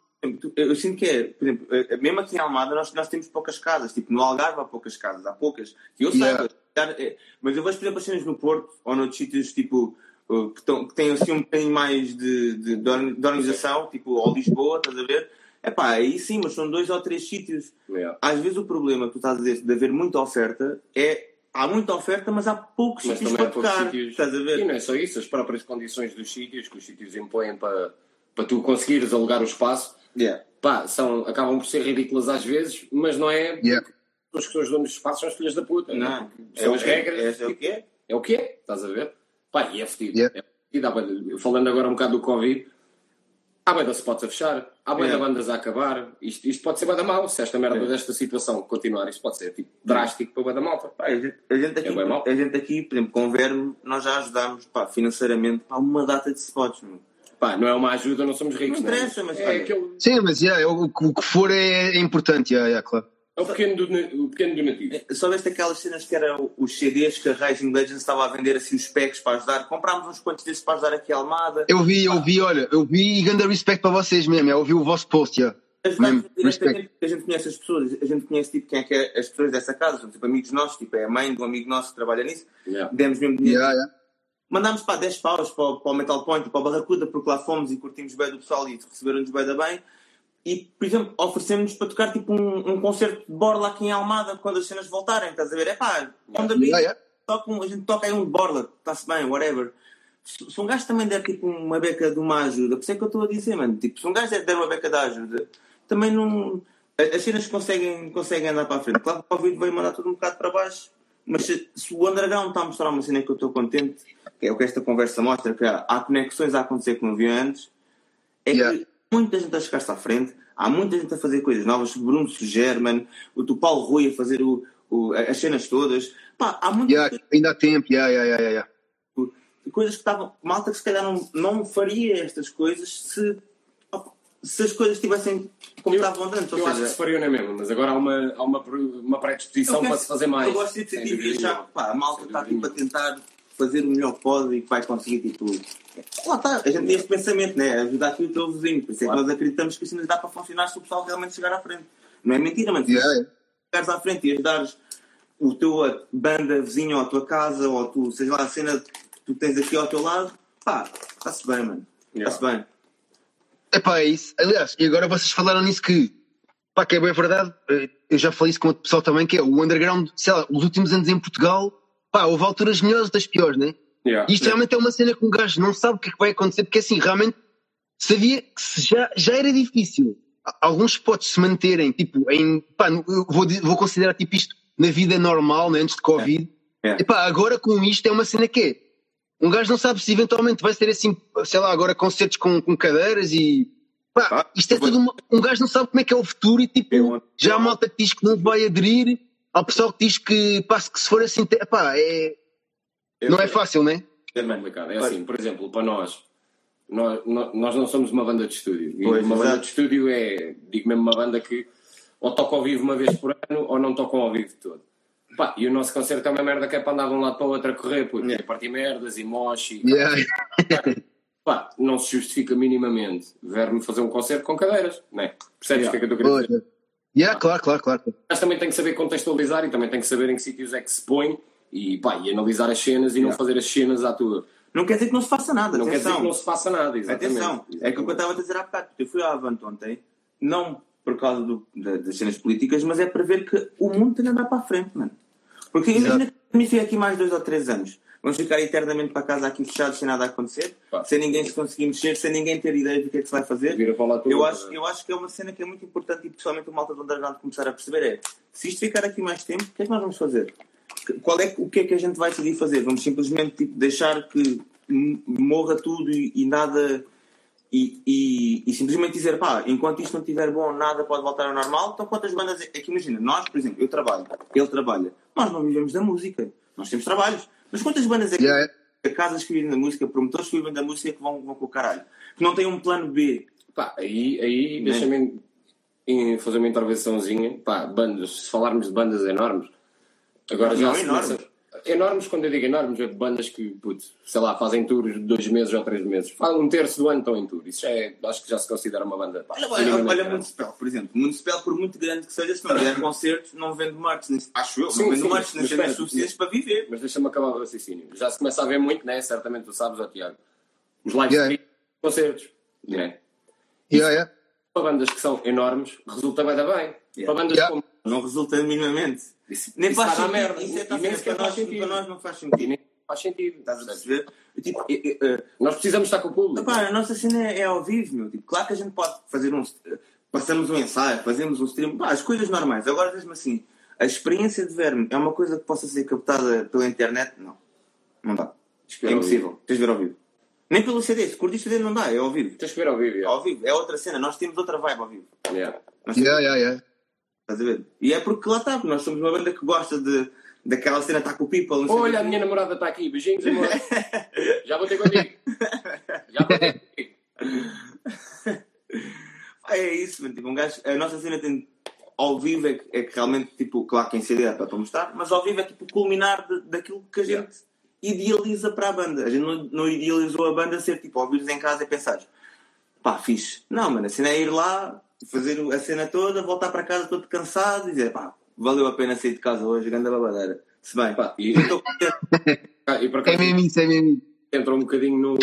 Eu, sinto que é, por exemplo, eh, mesmo aqui em Almada nós, nós temos poucas casas, tipo no Algarve há poucas casas, há poucas, que eu Yeah. saiba, eh, mas eu vejo, por exemplo, as cenas no Porto ou noutros sítios tipo eh, que, tão- que têm assim um bocadinho mais de, de, de orga- de organização, tipo ou Lisboa, estás a ver? É pá, aí sim, mas são dois ou três sítios. Yeah. Às vezes o problema que tu estás a dizer de haver muita oferta é há muita oferta, mas há poucos Mas sítios para tocar. sítios. Estás a E ver? não é só isso, as próprias condições dos sítios, que os sítios impõem para, para tu conseguires alugar o espaço, Yeah. pá, são, acabam por ser ridículas às vezes, mas não é. Yeah. Os que são os donos do espaço são os filhos da puta. Não, São é, as o que é, regras. É, é o que é. É o que é, estás a ver? Pá, e é fedido. Yeah. É fedido. Banda- Falando agora um bocado do Covid, há bem da spots a fechar, há bem da Yeah. bandas a acabar. Isto, isto pode ser bem da mal, se esta merda Yeah. desta situação continuar, isto pode ser tipo, drástico para bem da malta. Pá, a, gente, a gente aqui, É mau. a gente aqui, por exemplo, com o Verme, nós já ajudámos pá, financeiramente pá, uma data de spots. Meu. Pá, não é uma ajuda, não somos ricos. Não interessa, mas, é, olha, aquele, Sim, mas yeah, o, o que for é, é importante, yeah, yeah, claro. é o, pequeno dona- o pequeno donativo. Só veste aquelas cenas que eram os CDs que a Raging Legends estava a vender assim os packs para ajudar. Comprámos uns quantos desses para ajudar aqui a Almada. Eu vi, eu vi, olha, eu vi e grande respeito para vocês mesmo. Eu vi o vosso post. Ajudámos diretamente porque a gente conhece as pessoas, a gente conhece tipo, quem é que é as pessoas dessa casa, são tipo amigos nossos, tipo é a mãe de um amigo nosso que trabalha nisso. Yeah. Demos mesmo dinheiro. Yeah, yeah. Mandámos para 10 paus para, o- para o Metal Point para o Barracuda, porque lá fomos e curtimos bem do pessoal e receberam-nos bem da bem. E, por exemplo, oferecemos-nos para tocar tipo um, um concerto de borla aqui em Almada quando as cenas voltarem, estás a ver? É pá, Yeah, yeah. toca um- a gente toca aí um de borla, está-se bem, whatever. Se, se um gajo também der tipo uma beca de uma ajuda, por isso é que eu estou a dizer, mano, tipo, se um gajo der uma beca de ajuda, também não. a- As cenas conseguem, conseguem andar para a frente. Claro que o Covid veio mandar tudo um bocado para baixo, mas se, se o Underground está a mostrar uma cena que eu estou contente, que é o que esta conversa mostra, que há, há conexões a acontecer que não havia antes, é Yeah. que muita gente a chegar-se à frente, há muita gente a fazer coisas novas, o Bruno Sugerman, o do Paulo Rui a fazer o, o- as cenas todas. Pá, há muitas Yeah, ainda há tempo, yeah, yeah, yeah, yeah. coisas que estavam. Malta que se calhar não, não faria estas coisas se, se as coisas estivessem como Eu- estavam antes. Ou Eu acho que seja, se faria, não é mesmo? Mas agora há uma, há uma, uma predisposição para se fazer mais. Eu gosto de sentir e achar que pá, a malta está tipo, a tentar fazer o melhor que pode e que vai conseguir tipo. Lá está, a gente tem este pensamento, né? Ajudar aqui o teu vizinho. Por isso é que nós acreditamos que isso nos dá para funcionar se o pessoal realmente chegar à frente. Não é mentira, mano. Se Yeah, yeah. chegares à frente e ajudares o teu banda vizinho ou a tua casa ou tu, seja lá a cena que tu tens aqui ao teu lado, pá, está-se bem, mano. Está-se bem. Epá, é isso. Aliás, e agora vocês falaram nisso que, pá, que é bem verdade. Eu já falei isso com outro pessoal também, que é o underground, sei lá, os últimos anos em Portugal, pá, houve alturas melhores e outras piores, né? Yeah. E isto realmente é uma cena que um gajo não sabe o que é que vai acontecer, porque assim, realmente sabia que já, já era difícil alguns spots se manterem, tipo, em, pá, vou, vou considerar tipo isto na vida normal, né, antes de Covid. É. É. Epá, agora com isto é uma cena que é, um gajo não sabe se eventualmente vai ser assim, sei lá, agora concertos com, com cadeiras e, pá, Ah, isto é tudo, uma, um gajo não sabe como é que é o futuro e tipo, Eu- já há malta que diz que não vai aderir, há pessoal que diz que, pá, se que se for assim, epá, é, Eu- não é fácil, né? É complicado. É assim, por exemplo, para nós, nós, nós não somos uma banda de estúdio. E Pois, uma exato. banda de estúdio é, digo mesmo, uma banda que ou toca ao vivo uma vez por ano ou não tocam ao vivo todo. Pá, e o nosso concerto é uma merda que é para andar de um lado para o outro a correr, porque Yeah. yeah. partir merdas e moche. Yeah. Pá, não se justifica minimamente ver-me fazer um concerto com cadeiras, não é? Percebes o que é que eu estou a querer dizer? Pois. Yeah, claro, claro, claro. Mas também tem que saber contextualizar e também tem que saber em que sítios é que se põe e, pá, e analisar as cenas e não fazer as cenas à tua. Não quer dizer que não se faça nada, Não quer dizer atenção. que não se faça nada, exatamente. Atenção, é que o que eu estava a dizer há bocado. Eu fui à Avante ontem, não por causa do- da- das cenas políticas, mas é para ver que o mundo tem de andar para a frente, mano. Porque imagina que me fico aqui mais dois ou três anos. Vamos ficar eternamente para casa aqui fechados sem nada a acontecer, Pá. sem ninguém se conseguir mexer, sem ninguém ter ideia do que é que se vai fazer. Eu acho, eu acho que é uma cena que é muito importante e principalmente o malta do underground começar a perceber é se isto ficar aqui mais tempo, o que é que nós vamos fazer? Qual é, o que é que a gente vai decidir fazer? Vamos simplesmente tipo, deixar que morra tudo e, e nada e, e- e simplesmente dizer pá, enquanto isto não estiver bom, nada pode voltar ao normal. Então, quantas bandas é que imagina? Nós, por exemplo, eu trabalho, ele trabalha, nós não vivemos da música, nós temos trabalhos, mas quantas bandas é que Yeah. casas que vivem da música, promotores que vivem da música que vão, vão com o caralho, que não têm um plano B? Pá, aí, aí Né? deixa-me em- fazer uma intervençãozinha. Pá, bandas, se falarmos de bandas enormes, agora Não, já não, se começa- Enormes, quando eu digo enormes, é de bandas que, putz, sei lá, fazem tours de dois meses ou três meses. Fazem um terço do ano estão em tour. Isso já é, acho que já se considera uma banda. pá, Olha, olha, olha. Municipal, por exemplo. Municipal, por muito grande que seja, se não der concertos, não vende nem- Acho eu, Sim, não vende nem mas cenas suficientes para viver. Mas deixa-me acabar o raciocínio. Já se começa a ver muito, né? Certamente tu sabes, ó Tiago. Os live Yeah. streams, concertos. Né? Yeah, yeah. Para bandas que são enormes, resulta bem da bem. Yeah. Para bandas Yeah. como. Não resulta minimamente. Isso, Nem isso faz sentido. merda. Isso é tá sequer para, nós, sentido. para nós não faz sentido. nem faz sentido. Estás a perceber? Tipo, eh, eh, eh, Nós precisamos estar com o público. Epá, a nossa cena é ao vivo, meu. Tipo, claro que a gente pode fazer um. Passamos um ensaio, fazemos um stream, pá, as coisas normais. Agora, mesmo assim, a experiência de ver-me é uma coisa que possa ser captada pela internet? Não. Não dá. É impossível. Tens de ver ao vivo. Nem pelo CD. Se curtiste CD, não dá. É ao vivo. Tens que ver ao vivo. yeah. Ao vivo. É outra cena. Nós temos outra vibe ao vivo. Yeah. Nós temos- Yeah, yeah, yeah. Estás a ver? E é porque lá está. porque Nós somos uma banda que gosta de, daquela cena tá com o people. Olha, a minha namorada está aqui. Beijinhos, amor. Já vou ter contigo. Já vou ter contigo. É isso, mano. Tipo, um gajo, a nossa cena tem. Ao vivo é que, é que realmente, tipo, claro que em CD é para, mostrar, mas ao vivo é tipo o culminar de- daquilo que a gente Yeah. idealiza para a banda. A gente não, não idealizou a banda ser tipo, ouvires em casa e pensares, pá, fixe. Não, mano, a cena é ir lá, fazer a cena toda, voltar para casa todo cansado e dizer, pá, valeu a pena sair de casa hoje, grande babadeira. Se bem, Pá, e, eu estou contente. Ah, e por É mesmo isso, é mesmo isso. entra um bocadinho no-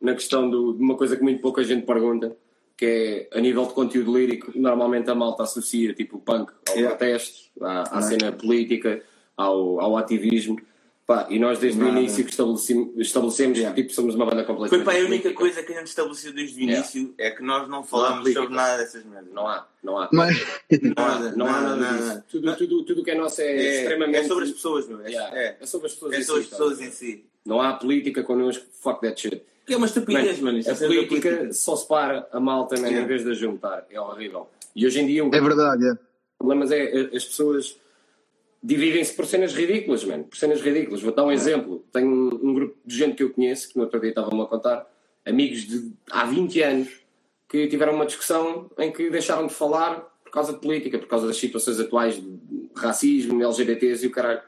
na questão do- de uma coisa que muito pouca gente pergunta, que é a nível de conteúdo lírico, normalmente a malta associa tipo o punk ao Yeah. protesto, à, à é? cena política, ao, ao ativismo. Pá, e nós desde Nada. o início que estabelecemos, estabelecemos Yeah. que tipo, somos uma banda Foi completamente para a única política. coisa que a gente estabeleceu desde o Yeah. início é que nós não falamos política. sobre nada dessas merdas. Não há, não há. Mas, Não há, Nada, não há nada, nada, disso. nada. Tudo, tudo, tudo que é nosso é, É, extremamente. é sobre as pessoas, meu. É, Yeah, é. é sobre as pessoas, É em sobre as si, pessoas tá? em si. Não há política connosco, fuck that shit. Que é uma estupidez, Man, mano. A é cena da política só separa a malta man, Yeah. em vez de a juntar. É horrível. E hoje em dia um é verdade, é. problema é é- as pessoas dividem-se por cenas ridículas, mano. Por cenas ridículas. Vou dar um exemplo. Tenho um, um grupo de gente que eu conheço, que no outro dia estavam-me a contar, amigos de há 20 anos, que tiveram uma discussão em que deixaram de falar por causa de política, por causa das situações atuais de racismo, LGBTs e o caralho.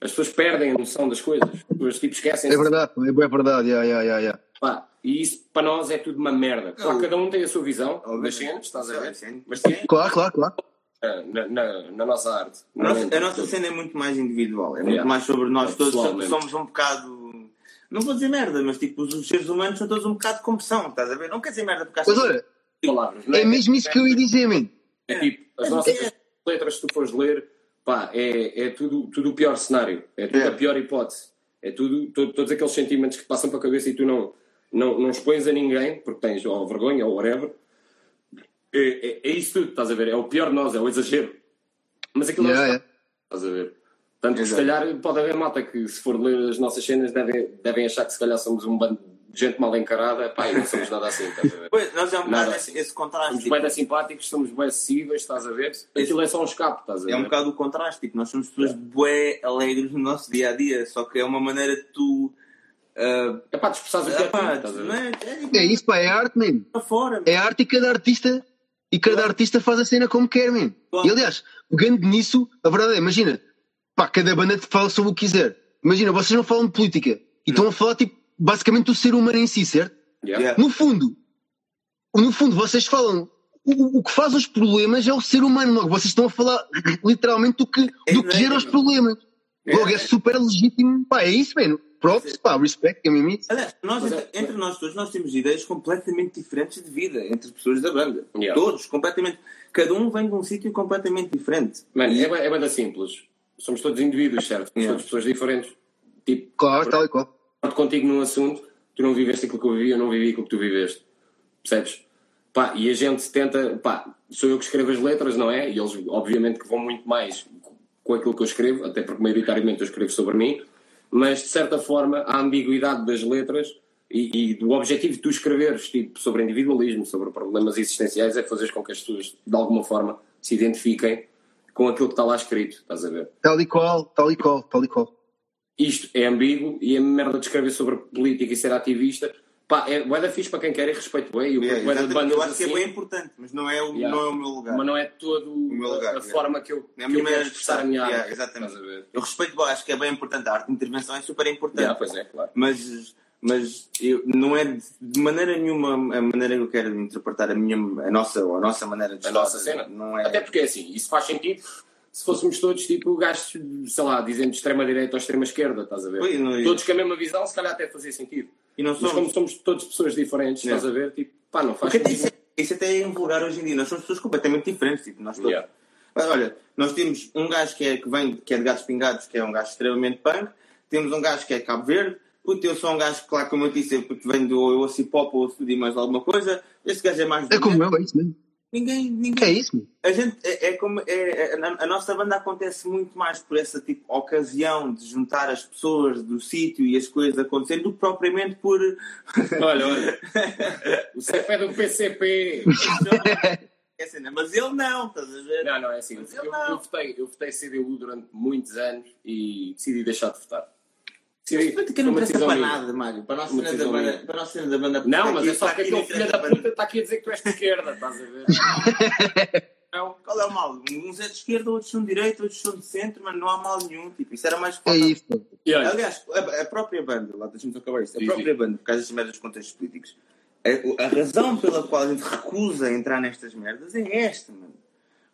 As pessoas perdem a noção das coisas. As pessoas tipo, esquecem É verdade, é é verdade, yeah, yeah, yeah, yeah. Pá, e isso para nós é tudo uma merda. Claro, cada um tem a sua visão das cenas, estás a ver? Sim. Mas tem Claro, claro, claro. Na, na, na nossa arte. A nossa, a nossa cena é muito mais individual. É muito Yeah. mais sobre nós todos. Pessoalmente. Somos um bocado. Não vou dizer merda, mas tipo, os seres humanos são todos um bocado como são, estás a ver? Não quer dizer merda porque Mas olha, palavras, não é mesmo isso que eu ia dizer, man. É tipo, as nossas letras, se tu fores ler, pá, é, é tudo, tudo o pior cenário. É tudo É. a pior hipótese. É tudo, to- todos aqueles sentimentos que passam para a cabeça e tu não, não, não expões a ninguém, porque tens ou vergonha ou whatever. É, é, é isso tudo, estás a ver? É o pior de nós, é o exagero. Mas aquilo Yeah, não está, estás a ver? Tanto que se calhar pode haver malta que, se for ler as nossas cenas, devem, devem achar que se calhar somos um bando de gente mal encarada. Pá, e não somos nada assim, estás a ver? Pois, nós é um bocado esse, esse contraste. Somos tipo, bem simpáticos, somos bem acessíveis, estás a ver? Aquilo é só um escape, estás a ver? é um bocado o contraste. Tipo, nós somos pessoas bué alegres no nosso dia a dia, só que é uma maneira de tu ah, É pá, dispersares o que é pá, tudo, estás a não ver? é, é, É isso, pá, é arte, mesmo. fora. É arte e cada artista e cada artista faz a cena como quer, mesmo. Claro. E aliás, pegando nisso, a verdade é, imagina, pá, cada banda fala sobre o que quiser. Imagina, vocês não falam de política e estão a falar, tipo, basicamente do ser humano em si, certo? Yeah. No fundo, no fundo, vocês falam. O, o que faz os problemas é o ser humano, logo. Vocês estão a falar literalmente do que, É do que gera os problemas. Logo, é super legítimo. Pá, é isso, mano. Props, pá, respect, nós, Mas é- entre, entre nós todos, nós temos ideias completamente diferentes de vida entre pessoas da banda. Yeah. Todos, completamente. Cada um vem de um sítio completamente diferente. Mano, é, é banda simples. Somos todos indivíduos, certo? Somos Yeah. todos pessoas diferentes. Tipo, Claro, tal e qual. contigo num assunto, tu não viveste aquilo que eu vivi, eu não vivi aquilo que tu viveste. Percebes? Pá, e a gente tenta, pá, sou eu que escrevo as letras, não é? E eles, obviamente, que vão muito mais com aquilo que eu escrevo, até porque maioritariamente eu escrevo sobre mim, mas de certa forma a ambiguidade das letras e, e do objetivo de tu escreveres tipo, sobre individualismo, sobre problemas existenciais, é fazer com que as pessoas, de alguma forma, se identifiquem com aquilo que está lá escrito, estás a ver? Tal e qual, tal e qual, tal e qual. isto é ambíguo e a merda de escrever sobre política e ser ativista, pá, é bué da fixe para quem quer e respeito bem, e o Yeah, bué de bandas eu acho que assim, é bem importante, mas não é o, Yeah. não é o meu lugar. mas não é todo lugar, a, yeah. forma que eu, É que eu quero expressar a minha arte. Exatamente. Eu respeito, acho que é bem importante. A arte de intervenção é super importante. Pois é, claro. mas mas eu, não é de- de maneira nenhuma a maneira que eu quero interpretar a minha a nossa a nossa maneira de A nossa cena. não é Até porque é assim, isso faz sentido se fôssemos todos tipo gajos, sei lá, dizendo de extrema direita ou extrema esquerda, estás a ver? Não é. Todos com a mesma visão, se calhar até fazia sentido. E não Mas somos como somos todos pessoas diferentes, Yeah. estás a ver? Tipo, pá, não faz porque sentido. isso, isso até é invulgar hoje em dia nós somos pessoas completamente diferentes tipo, nós todos. Yeah. Mas olha nós temos um gajo que é que vem que é de gatos pingados que é um gajo extremamente punk temos um gajo que é Cabo Verde Puta, eu sou um gajo que, claro, como eu disse, eu venho do eu ouço hip hop ou ouço de mais alguma coisa. Este gajo é mais. É como eu, é isso mesmo. Ninguém, ninguém. É isso. A gente é, é como é, é- a, a nossa banda acontece muito mais por essa tipo ocasião de juntar as pessoas do sítio e as coisas acontecerem do que propriamente por Olha, olha. o CEP é do PCP. é cena. mas ele não, estás a ver? Não, não, é assim. Eu, eu não. eu votei, eu votei CDU durante muitos anos e decidi deixar de votar. Sim, que foi não decisão para minha. nada, Mário. Para a nossa cena da banda. Para a nossa cena da banda. Não, mas é só que aquele filho da puta está aqui a dizer que tu és de esquerda, estás a ver? Não. Qual é o mal? Uns é de esquerda, outros são de direita, outros são de centro, mas não há mal nenhum. Tipo, isso era mais É isso. Aliás, a, a própria banda, lá deixa-me acabar isto, a própria banda, por causa destas merdas dos contextos políticos, a, a razão pela qual a gente recusa entrar nestas merdas é esta, mano.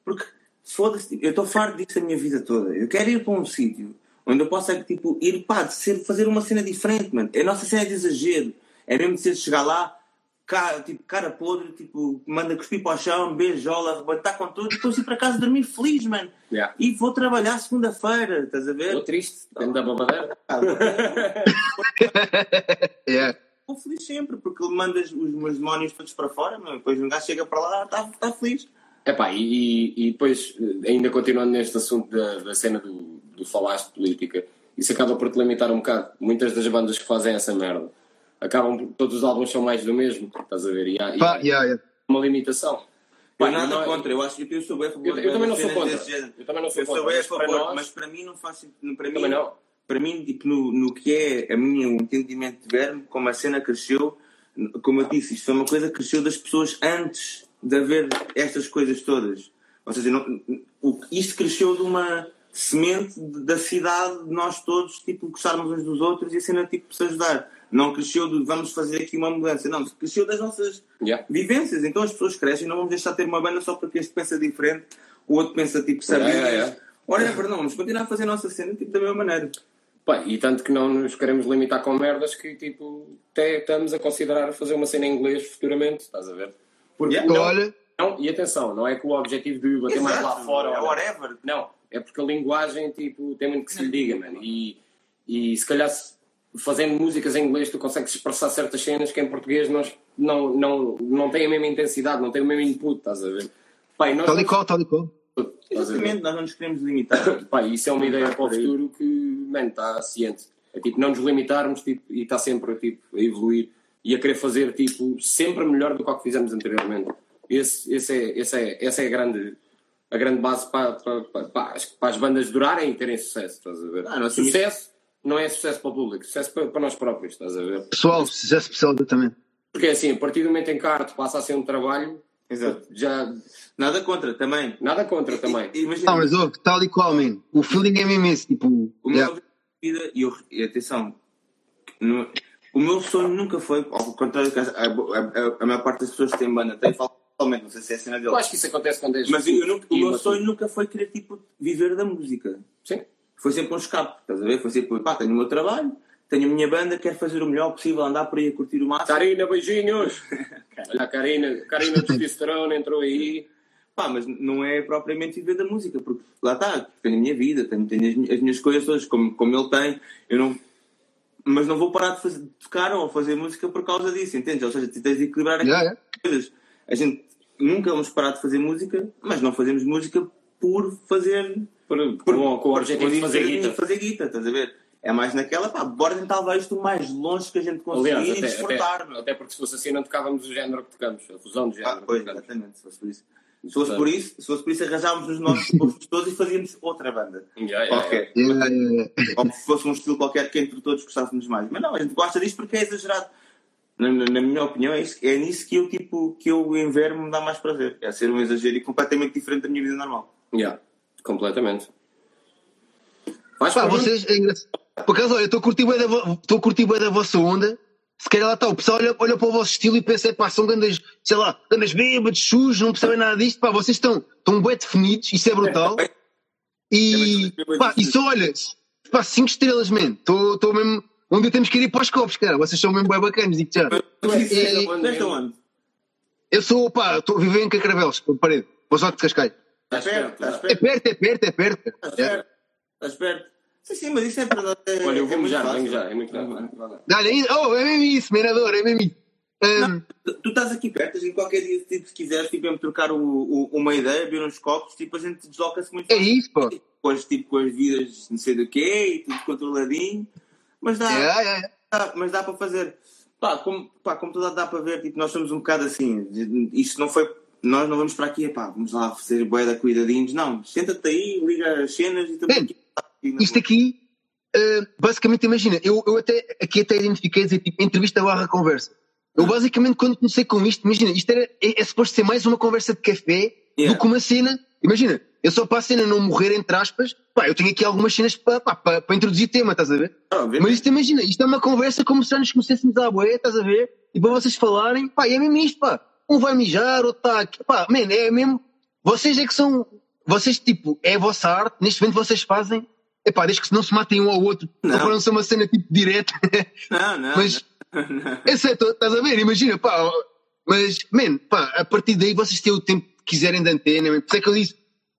Porque, foda-se, tipo, eu estou farto disso a minha vida toda. Eu quero ir para um sítio onde eu possa, tipo, ir, pá, de ser, fazer uma cena diferente, mano. A nossa cena é de exagero. É mesmo de ser chegar lá, cara, tipo, cara podre, tipo, manda cuspir para o chão, beijola, arrebentar com tudo, depois ir para casa dormir feliz, mano. Yeah. E vou trabalhar segunda-feira, estás a ver? estou triste, depende da babadeira. Ah, É. Estou feliz sempre, porque ele manda os meus demónios todos para fora, meu. depois um gajo chega para lá, está tá feliz. Epá, e, e, e depois, ainda continuando neste assunto da, da cena do, do falaste de política, isso acaba por te limitar um bocado. Muitas das bandas que fazem essa merda acabam, por- todos os álbuns são mais do mesmo, estás a ver? E há, e há yeah, yeah. uma limitação. Pá, eu nada não é- contra, eu acho que eu sou bem a favor Eu, eu também não sou contra. Eu também não sou Eu sou contra. bem a mas para favor, nós, mas para mim não faz sentido. Para mim, não. para mim tipo, no, no que é a minha, o entendimento de verme, como a cena cresceu, como eu disse, isto foi uma coisa que cresceu das pessoas antes de haver estas coisas todas. Ou seja, não, o, isto cresceu de uma semente da cidade, de nós todos, tipo, gostarmos uns dos outros e a cena, tipo, se ajudar. Não cresceu de vamos fazer aqui uma mudança, não, cresceu das nossas Yeah. vivências. Então as pessoas crescem, não vamos deixar de ter uma banda só porque este pensa diferente, o outro pensa tipo sabia. Yeah, yeah, yeah. Whatever, não, vamos continuar a fazer a nossa cena tipo, da mesma maneira. Pá, e tanto que não nos queremos limitar com merdas que tipo, até estamos a considerar fazer uma cena em inglês futuramente, estás a ver? Porque Yeah. não, Olha, não, e atenção, não é que o objetivo de bater mais lá Exato, fora. é whatever. Não, é porque a linguagem tipo, tem muito que se lhe diga, mano. E, e se calhar se- fazendo músicas em inglês tu consegues expressar certas cenas que em português nós não, não, não tem a mesma intensidade, não tem o mesmo input, estás a ver? E nós tal e qual, tal e qual. Exatamente, nós não nos queremos limitar. Pá, isso é uma ideia para o futuro que, mano, está ciente. É tipo, não nos limitarmos tipo, e está sempre tipo, a evoluir e a querer fazer tipo, sempre melhor do que o que fizemos anteriormente. Esse, esse é, esse é, essa é a grande, a grande base para, para, para, para as- bandas durarem e terem sucesso. Estás a ver? Ah, nós sucesso não é sucesso para o público, sucesso para, para nós próprios, estás a ver? Pessoal, sucesso pessoal também. Porque assim, a partir do momento em que a arte passa a ser um trabalho, Exato. já Nada contra, também. nada contra também. Imagina, Não, mas ouve, tal e qual, man. O feeling é mesmo esse, tipo. o meu yeah. vida, e, eu, e atenção, no- o meu sonho nunca foi, ao contrário que a, a, a- a maior parte das pessoas que têm banda tem, totalmente, não sei se é a cena Eu dele. acho que isso acontece quando és Mas eu nunca- o meu sonho nunca foi querer tipo, viver da música. Sim. Foi sempre um escape, estás a ver? Foi sempre, pá, tenho o meu trabalho, tenho a minha banda, quero fazer o melhor possível, andar por aí a curtir o máximo. Karina, beijinhos! Olha a Karina, Karina do testosterona entrou aí. Pá, mas não é propriamente viver da música, porque lá está, tenho a minha vida, tenho, tenho as, as minhas coisas todas, como, como ele tem, eu não. Mas não vou parar de, fazer, de tocar ou fazer música por causa disso, entendes? Ou seja, tu tens de equilibrar Yeah, yeah. coisas. A gente nunca vamos parar de fazer música, mas não fazemos música por fazer. Por, Por, com, com o objetivo de fazer guita. fazer guita, estás a ver? É mais naquela, pá, bora tentar levar isto o mais longe que a gente conseguir Aliás, e até, desfrutar. até, até porque se fosse assim não tocávamos o género que tocamos, a fusão do género Ah, pois, exatamente, se fosse por isso. Se fosse por isso, se fosse por isso arranjávamos os nossos gostos todos e fazíamos outra banda. Yeah, yeah, Ok. Yeah, yeah, yeah. Ou que fosse um estilo qualquer que entre todos gostássemos mais. Mas não, a gente gosta disto porque é exagerado. Na, na- minha opinião, é, isso, é nisso que eu, tipo, que eu em ver me dá mais prazer. É ser um exagero e completamente diferente da minha vida normal. Yeah, completamente. Vais Pá, vocês, é engraçado. Por acaso, olha, estou a curtir bué da, estou a curtir da vossa onda. Se calhar lá está, o pessoal olha, olha para o vosso estilo e pensa, pá, são grandes, sei lá, grandes bêbados, sujos, não percebem nada disto. Pá, vocês estão, estão bué definidos, isso é brutal. E, pá, e só olha, pá, 5 estrelas, man. Estou estou mesmo, um dia temos que ir para os copos, cara. Vocês são mesmo bué bacanas, digo já. É, onde és de mesmo? onde? Eu sou, pá, estou a viver em Cacravelos, por parede, para os de Cascais. Estás Estás perto, perto, estás É perto. perto, é perto, é perto. Estás É. perto. Estás perto. Sim, sim, mas isso é verdade. É, Olha, eu é vou mijar, fácil. venho já, é muito rápido. Olha, oh, é mesmo isso, menador, é mesmo isso. Ahm, Tu, tu estás aqui perto, a gente qualquer dia, tipo, se quiseres, tipo, mesmo trocar o, o- uma ideia, beber uns copos, tipo, a gente desloca-se muito é isso, pô. com as, tipo, com as vidas não sei do quê e tudo controladinho. Mas dá, É, é, é. dá- mas dá para fazer. Pá, como, pá, como toda dá para ver, tipo, nós somos um bocado assim. Isto não foi. Nós não vamos para aqui, pá, vamos lá fazer boeda cuidadinhos. Não, senta-te aí, liga as cenas e estamos Bem, aqui. Isto aqui, ah, basicamente, imagina, eu, eu até, aqui até identifiquei dizer, tipo, entrevista barra conversa. Eu basicamente, quando comecei com isto, imagina, isto era, é, é suposto ser mais uma conversa de café Yeah. do que uma cena. Imagina, eu só para a cena não morrer, entre aspas, pá, eu tenho aqui algumas cenas para, pá, para, para introduzir tema, estás a ver? Ah, Mas isto, imagina, isto é uma conversa como se já nos conhecêssemos à boé, estás a ver? E para vocês falarem, pá, é mesmo isto, pá. Um vai mijar, outro está aqui. Pá, man, é mesmo. Vocês é que são. Vocês, tipo, é a vossa arte, neste momento vocês fazem. É pá, desde que não se matem um ao outro. Não. Não para não ser uma cena tipo direta. Não, não. Mas- não. Esse é todo, estás a ver? Imagina, pá. Mas, man, pá, a partir daí vocês têm o tempo quiserem de antena. Por isso é que eu disse.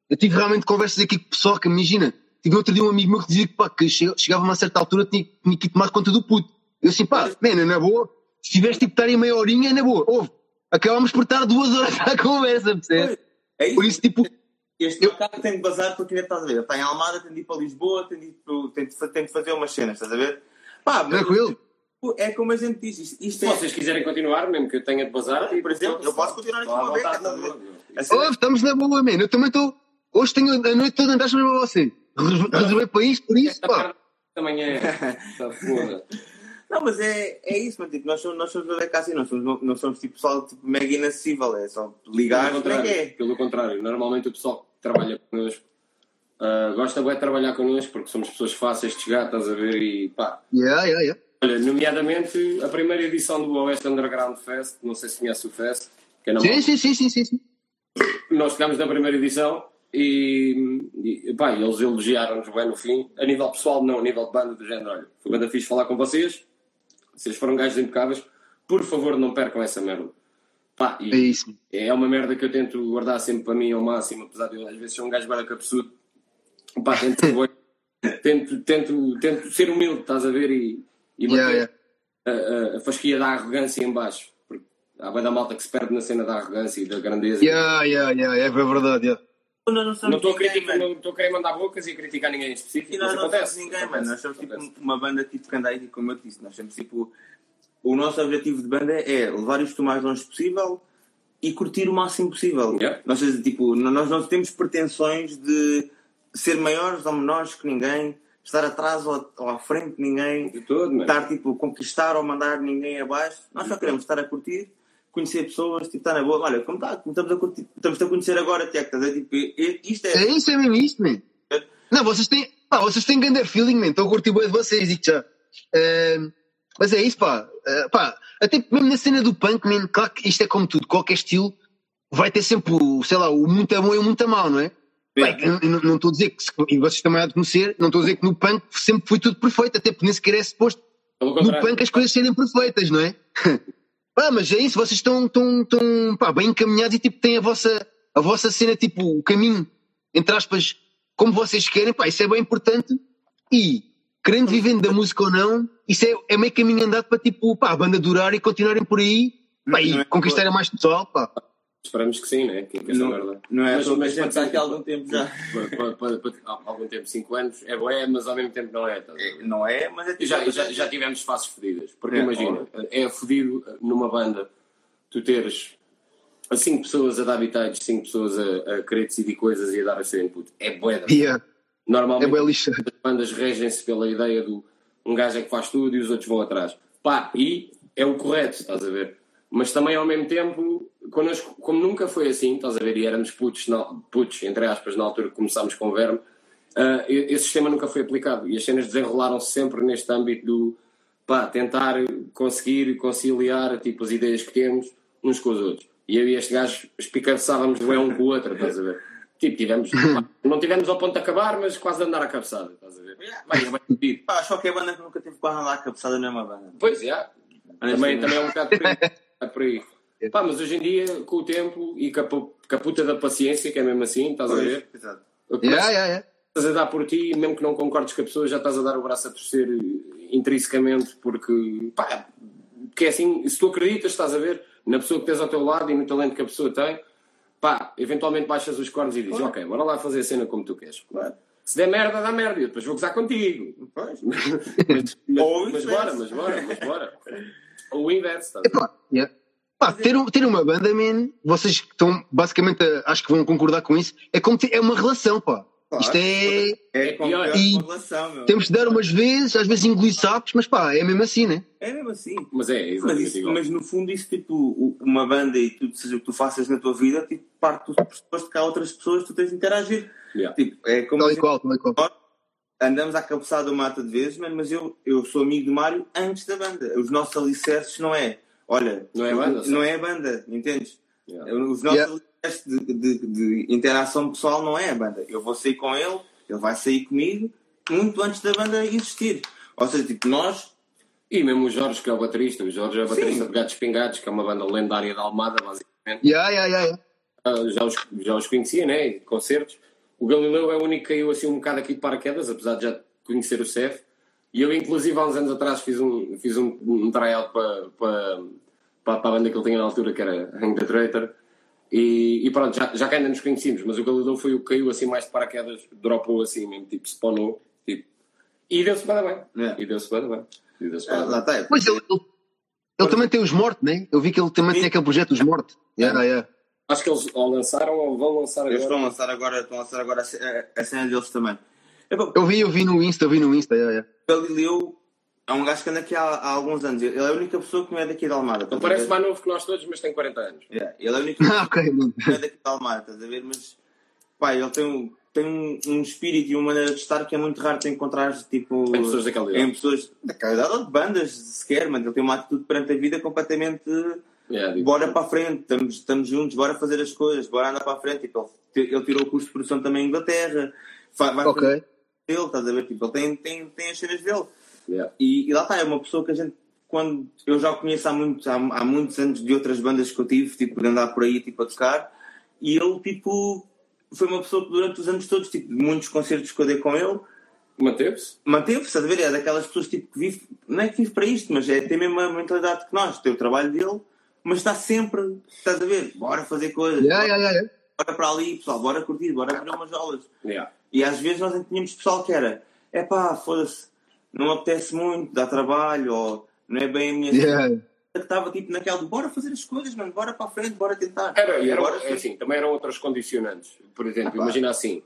Eu tive realmente conversas aqui com o pessoal que, imagina, tive outro dia um amigo meu que dizia que, pá, que che- chegava a uma certa altura tinha, tinha que tomar conta do puto. Eu assim, pá, man, na boa, se tiveres tipo estar em meia horinha, na boa, ouve, acabámos por estar duas horas à conversa, percebes? É isso. Por isso, tipo, Este Eu- mercado tem de bazar porque ainda estás a ver. Está em Almada, tem de ir para Lisboa, tem de, ir de, tem de fazer umas cenas, estás a ver? Pá, mas tranquilo. É como a gente diz. Isto, isto Se é. vocês quiserem continuar, mesmo que eu tenha de bazar, Por exemplo, eu posso continuar aqui uma vez, vontade, estás a ver? não, não. A cena- Ouve, estamos na boa, man. Eu também estou. Hoje tenho a noite toda a andar para você. Res- Reservei para isto, por isso, pá. também é. Está foda. Não, mas é, é isso, mano. Tipo, nós somos, nós somos é assim, nós somos, não somos tipo pessoal tipo, mega inacessível. É só ligar, Pelo é contrário, é? pelo contrário, normalmente o pessoal que trabalha connosco ah, gosta bem de trabalhar connosco porque somos pessoas fáceis de chegar, estás a ver? E pá, Yeah, yeah, yeah. Olha, nomeadamente a primeira edição do Oeste Underground Fest, não sei se conhece o Fest, que é na Sim, sim, sim, sim, sim, sim. Nós chegámos na primeira edição e, e pá, eles elogiaram-nos bem no fim. A nível pessoal, não, a nível de banda do género. Olha, foi banda fixe falar com vocês. Vocês foram gajos impecáveis. Por favor, não percam essa merda. Pá, É isso. é uma merda que eu tento guardar sempre para mim ao máximo, apesar de eu às vezes ser um gajo cabeçudo. Pá, tento, tento, tento, tento ser humilde, estás a ver? E, e Yeah, yeah. A, a, a fasquia da arrogância em baixo. Porque há bem da malta que se perde na cena da arrogância e da grandeza. Yeah, yeah, yeah, é verdade, yeah. Não somos Não estou a ninguém, criticar, mano. não estou a querer mandar bocas e a criticar ninguém em específico. E nós não acontece. somos ninguém, acontece, mano. Nós somos tipo acontece. uma banda tipo que anda aí, como eu disse. Nós somos tipo. O nosso objetivo de banda é levar isto o mais longe possível e curtir o máximo possível. Yeah. Nós, tipo, nós não temos pretensões de ser maiores ou menores que ninguém. Estar atrás ou, ou à frente de ninguém, De todo, estar tipo, conquistar ou mandar ninguém abaixo. Nós só queremos estar a curtir, conhecer pessoas, tipo, estar na boa. Olha, como, tá, como estamos, a curtir, estamos a conhecer agora, Tiago, estás a? Tipo, isto é. É isso, é mesmo isto, man. Não, vocês têm, pá, vocês têm grande feeling, man. Estou a curtir bem de vocês, digo já. Ehm, mas é isso, pá. Eh, pá. Até mesmo na cena do punk, man, claro que isto é como tudo. Qualquer estilo vai ter sempre, o, sei lá, o muito bom e o muito mau, não é? Bem, não estou a dizer que, e vocês também há de conhecer, não estou a dizer que no punk sempre foi tudo perfeito, até porque nem sequer é suposto no punk as coisas serem perfeitas, não é? pá, mas é isso, vocês estão, estão, estão pá, bem encaminhados e tipo, têm a vossa, a vossa cena, tipo, o caminho, entre aspas, como vocês querem, pá, isso é bem importante. E, querendo vivendo da música ou não, isso é, é meio caminho andado para tipo, pá, a banda durar e continuarem por aí, pá, e é- conquistarem mais pessoal, pá. Esperamos que sim, né? Que, que essa Não, merda. não é Mas- mas pode está ser- aqui há algum tempo já. Pode- pode- pode- pode- há algum tempo, 5 anos, é bué, mas ao mesmo tempo não é. tá? É, Não é, mas é tipo. já, já, já tivemos fases fodidas. Porque É, imagina, é fodido numa banda tu teres 5 pessoas a dar habitats, 5 pessoas a, a querer decidir coisas e a dar o seu input. É da Yeah, é Normalmente lixo. as bandas regem-se pela ideia do um gajo é que faz tudo e os outros vão atrás. Pá, e é o correto, estás a ver? Mas também ao mesmo tempo, connosco, como nunca foi assim, estás a ver? E éramos putos, putos entre aspas, na altura que começámos com o Verme, ah, esse sistema nunca foi aplicado. E as cenas desenrolaram-se sempre neste âmbito do pá, tentar conseguir conciliar tipo, as ideias que temos uns com os outros. E eu e este gajo espicaçávamos bué um com o outro, estás a ver? Tipo, tivemos, não tivemos ao ponto de acabar, mas quase de andar à cabeçada, estás a ver? Vai, é bem fodido. Pá, acho que é banda que nunca teve para andar a cabeçada na mesma banda. Pois, já. Também, também é um bocado por aí. Pá, mas hoje em dia, com o tempo e com a, pu- com a puta da paciência, que é mesmo assim, estás a ver? Pois, exato. Yeah, yeah, yeah. Estás a dar por ti, mesmo que não concordes com a pessoa, já estás a dar o braço a torcer intrinsecamente, porque, pá, que é assim, se tu acreditas, estás a ver, na pessoa que tens ao teu lado e no talento que a pessoa tem, pá, eventualmente baixas os cornos e dizes, ok, bora lá fazer a cena como tu queres. Claro. Se der merda, dá merda, e eu depois vou gozar contigo. Pois. mas, mas, mas inverso. bora, mas bora, mas bora. Ou o inverso, estás a ver? Yeah. Pá, ter, um- ter uma banda, man, vocês que estão basicamente, a- acho que vão concordar com isso, é como ter, é uma relação, pá. Claro. Isto é. É como pior. E- uma relação, meu. Temos de dar umas vezes, às vezes engolir sapos, mas pá, é mesmo assim, né? É mesmo assim. Mas é, Mas, exatamente isso- igual. mas no fundo, isso, tipo, uma banda e tudo, seja o que tu faças na tua vida, tipo, parte do pressuposto de que há outras pessoas que tu tens de interagir. Yeah. Tipo, é como Tal e qual, tal e qual. andamos à cabeçada mata de vezes, mano, mas eu, eu sou amigo do Mário antes da banda. Os nossos alicerces não é, olha, Não é a banda, não é a banda, entendes? Yeah. Os nossos Yeah. de, de- de interação pessoal não é a banda. Eu vou sair com ele, ele vai sair comigo, muito antes da banda existir. Ou seja, tipo, nós E mesmo o Jorge, que é o baterista, o Jorge é o baterista Sim. de Gatos Pingados, que é uma banda lendária da Almada, basicamente. Yeah, yeah, yeah, yeah. Ah, Já os, já os conhecia, né? Concertos. O Galileu é o único que caiu assim um bocado aqui de paraquedas, apesar de já conhecer o CEF. E eu, inclusive, há uns anos atrás, fiz um, fiz um, um tryout para, para, para, para a banda que ele tinha na altura, que era Hang the Traitor. E, e pronto, já, já que ainda nos conhecíamos, mas o Galileu foi o que caiu assim mais de paraquedas, dropou assim mesmo, tipo, spawnou. Tipo, e deu-se para bem. Yeah. E deu-se para bem. E deu-se para lá bem. está. Pois ele, ele, ele também tem os mortos, né? Eu vi que ele também Sim. tem aquele projeto dos mortos. Yeah, yeah. Acho que eles ou lançaram ou vão lançar Eles estão a agora. lançar agora, estão a lançar agora a, a- a cena deles também. É, Eu vi, eu vi no Insta, eu vi no Insta, yeah, yeah. O Galileu é um gajo que anda aqui há, há alguns anos. Ele é a única pessoa que não é daqui de Almada. Ele parece mais novo que nós todos, mas tem 40 anos. Yeah, Ele é a única pessoa Ah, ok, mano. que não é daqui de Almada, estás a ver? Mas, pá, ele tem, um, tem um, um espírito e uma maneira de estar que é muito raro de encontrar, tipo... Em pessoas daquela idade. Em pessoas daquela idade ou de bandas, sequer, mano. Ele tem uma atitude perante a vida completamente... Yeah. Bora para a frente, estamos, estamos juntos, bora fazer as coisas, bora andar para a frente. Tipo, ele, ele tirou o curso de produção também em Inglaterra. Vai, vai fazer ele, estás a ver? Tipo, ele tem, tem, tem as cenas dele. Yeah. E, e lá está, é uma pessoa que a gente, quando eu já o conheço há, muito, há, há muitos anos de outras bandas que eu tive, tipo, de andar por aí tipo, a tocar, e ele, tipo, foi uma pessoa que durante os anos todos, tipo, muitos concertos que eu dei com ele, Manteve-se? manteve-se, estás a ver? É daquelas pessoas tipo, que vive, não é que vive para isto, mas é tem a mesma mentalidade que nós, tem o trabalho dele, mas está sempre, estás a ver? Bora fazer coisas, Yeah, yeah, yeah, yeah. Bora para ali, pessoal, bora curtir, bora abrir umas aulas. Yeah. E às vezes nós tínhamos pessoal que era, é pá, foda-se, não apetece muito, dá trabalho, ou não é bem a minha Yeah. que estava tipo naquela de bora fazer as coisas, mano, bora para a frente, bora tentar. Era, e era, agora é assim, também eram outros condicionantes. Por exemplo, Ah, imagina assim: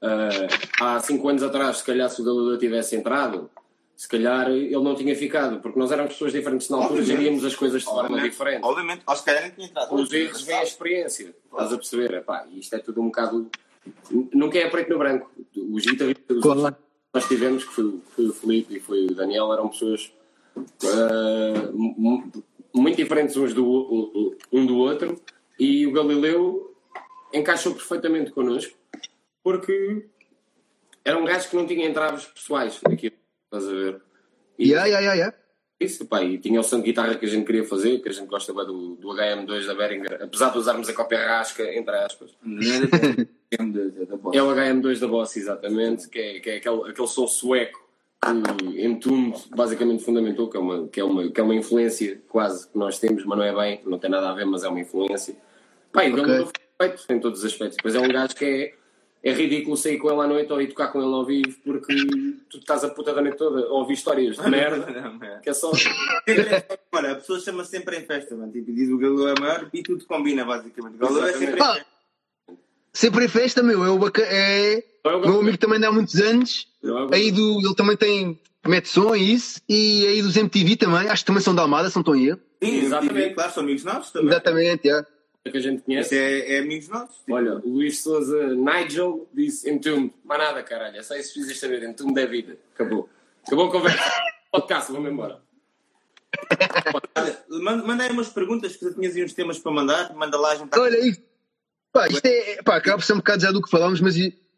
Ah, há 5 anos atrás, se calhar se o Galileu tivesse entrado, se calhar ele não tinha ficado, porque nós éramos pessoas diferentes na altura, Obviamente. geríamos as coisas de forma Obviamente. diferente. Obviamente, acho que calhar nem tinha entrado. Os erros vem a experiência. Estás a perceber? Epá, isto é tudo um bocado. Nunca é preto no branco. Os guitarristas Claro. que nós tivemos, que foi, foi o Felipe e foi o Daniel, eram pessoas mu- muito diferentes uns do, um, um do outro. E o Galileu encaixou perfeitamente connosco, porque era um gajo que não tinha entraves pessoais naquilo. Estás a ver? E- Yeah, yeah, yeah, yeah. isso, pá, e tinha o som de guitarra que a gente queria fazer, que a gente gosta bem do, do HM2 da Behringer, apesar de usarmos a cópia rasca, entre aspas. É é. É o HM2 da Boss, exatamente, que é, que é aquele, aquele som sueco que Entombed basicamente fundamentou, que é, uma, que, é uma, que é uma influência quase que nós temos, mas não é bem, não tem nada a ver, mas é uma influência. Pá, e o Ok. Galileu foi feito em todos os aspectos. Depois é um gajo que é, é ridículo sair com ele à noite ou ir tocar com ele ao vivo, porque tu estás a puta da noite toda a ouvir histórias de merda, que é só... Olha, a pessoa chama sempre em festa, mano. Tipo, diz o Galileu é maior e tudo combina, basicamente. O Galileu é sempre em festa. Sempre em festa, meu. É o é... É o Meu amigo também dá há muitos anos. É Aí do... Ele também tem. Mete som e isso. E aí dos MTV também. Acho que também são da Almada, se estou em erro. Sim, Exatamente. Exatamente. claro, são amigos nossos também. Exatamente, yeah. Que a gente conhece. Isso é, é amigos nossos. Tipo, Olha, o Luís Souza Nigel disse Entombed. Mais nada, caralho. É só isso que precisas saber. Entombed é vida. Acabou. Acabou a conversa. Podcast, vamos embora. olha, manda manda aí umas perguntas que tu tinhas aí uns temas para mandar. Manda lá, a gente tá... Olha isso. Pá, isto é. Pá, acaba por ser um bocado já do que falámos, mas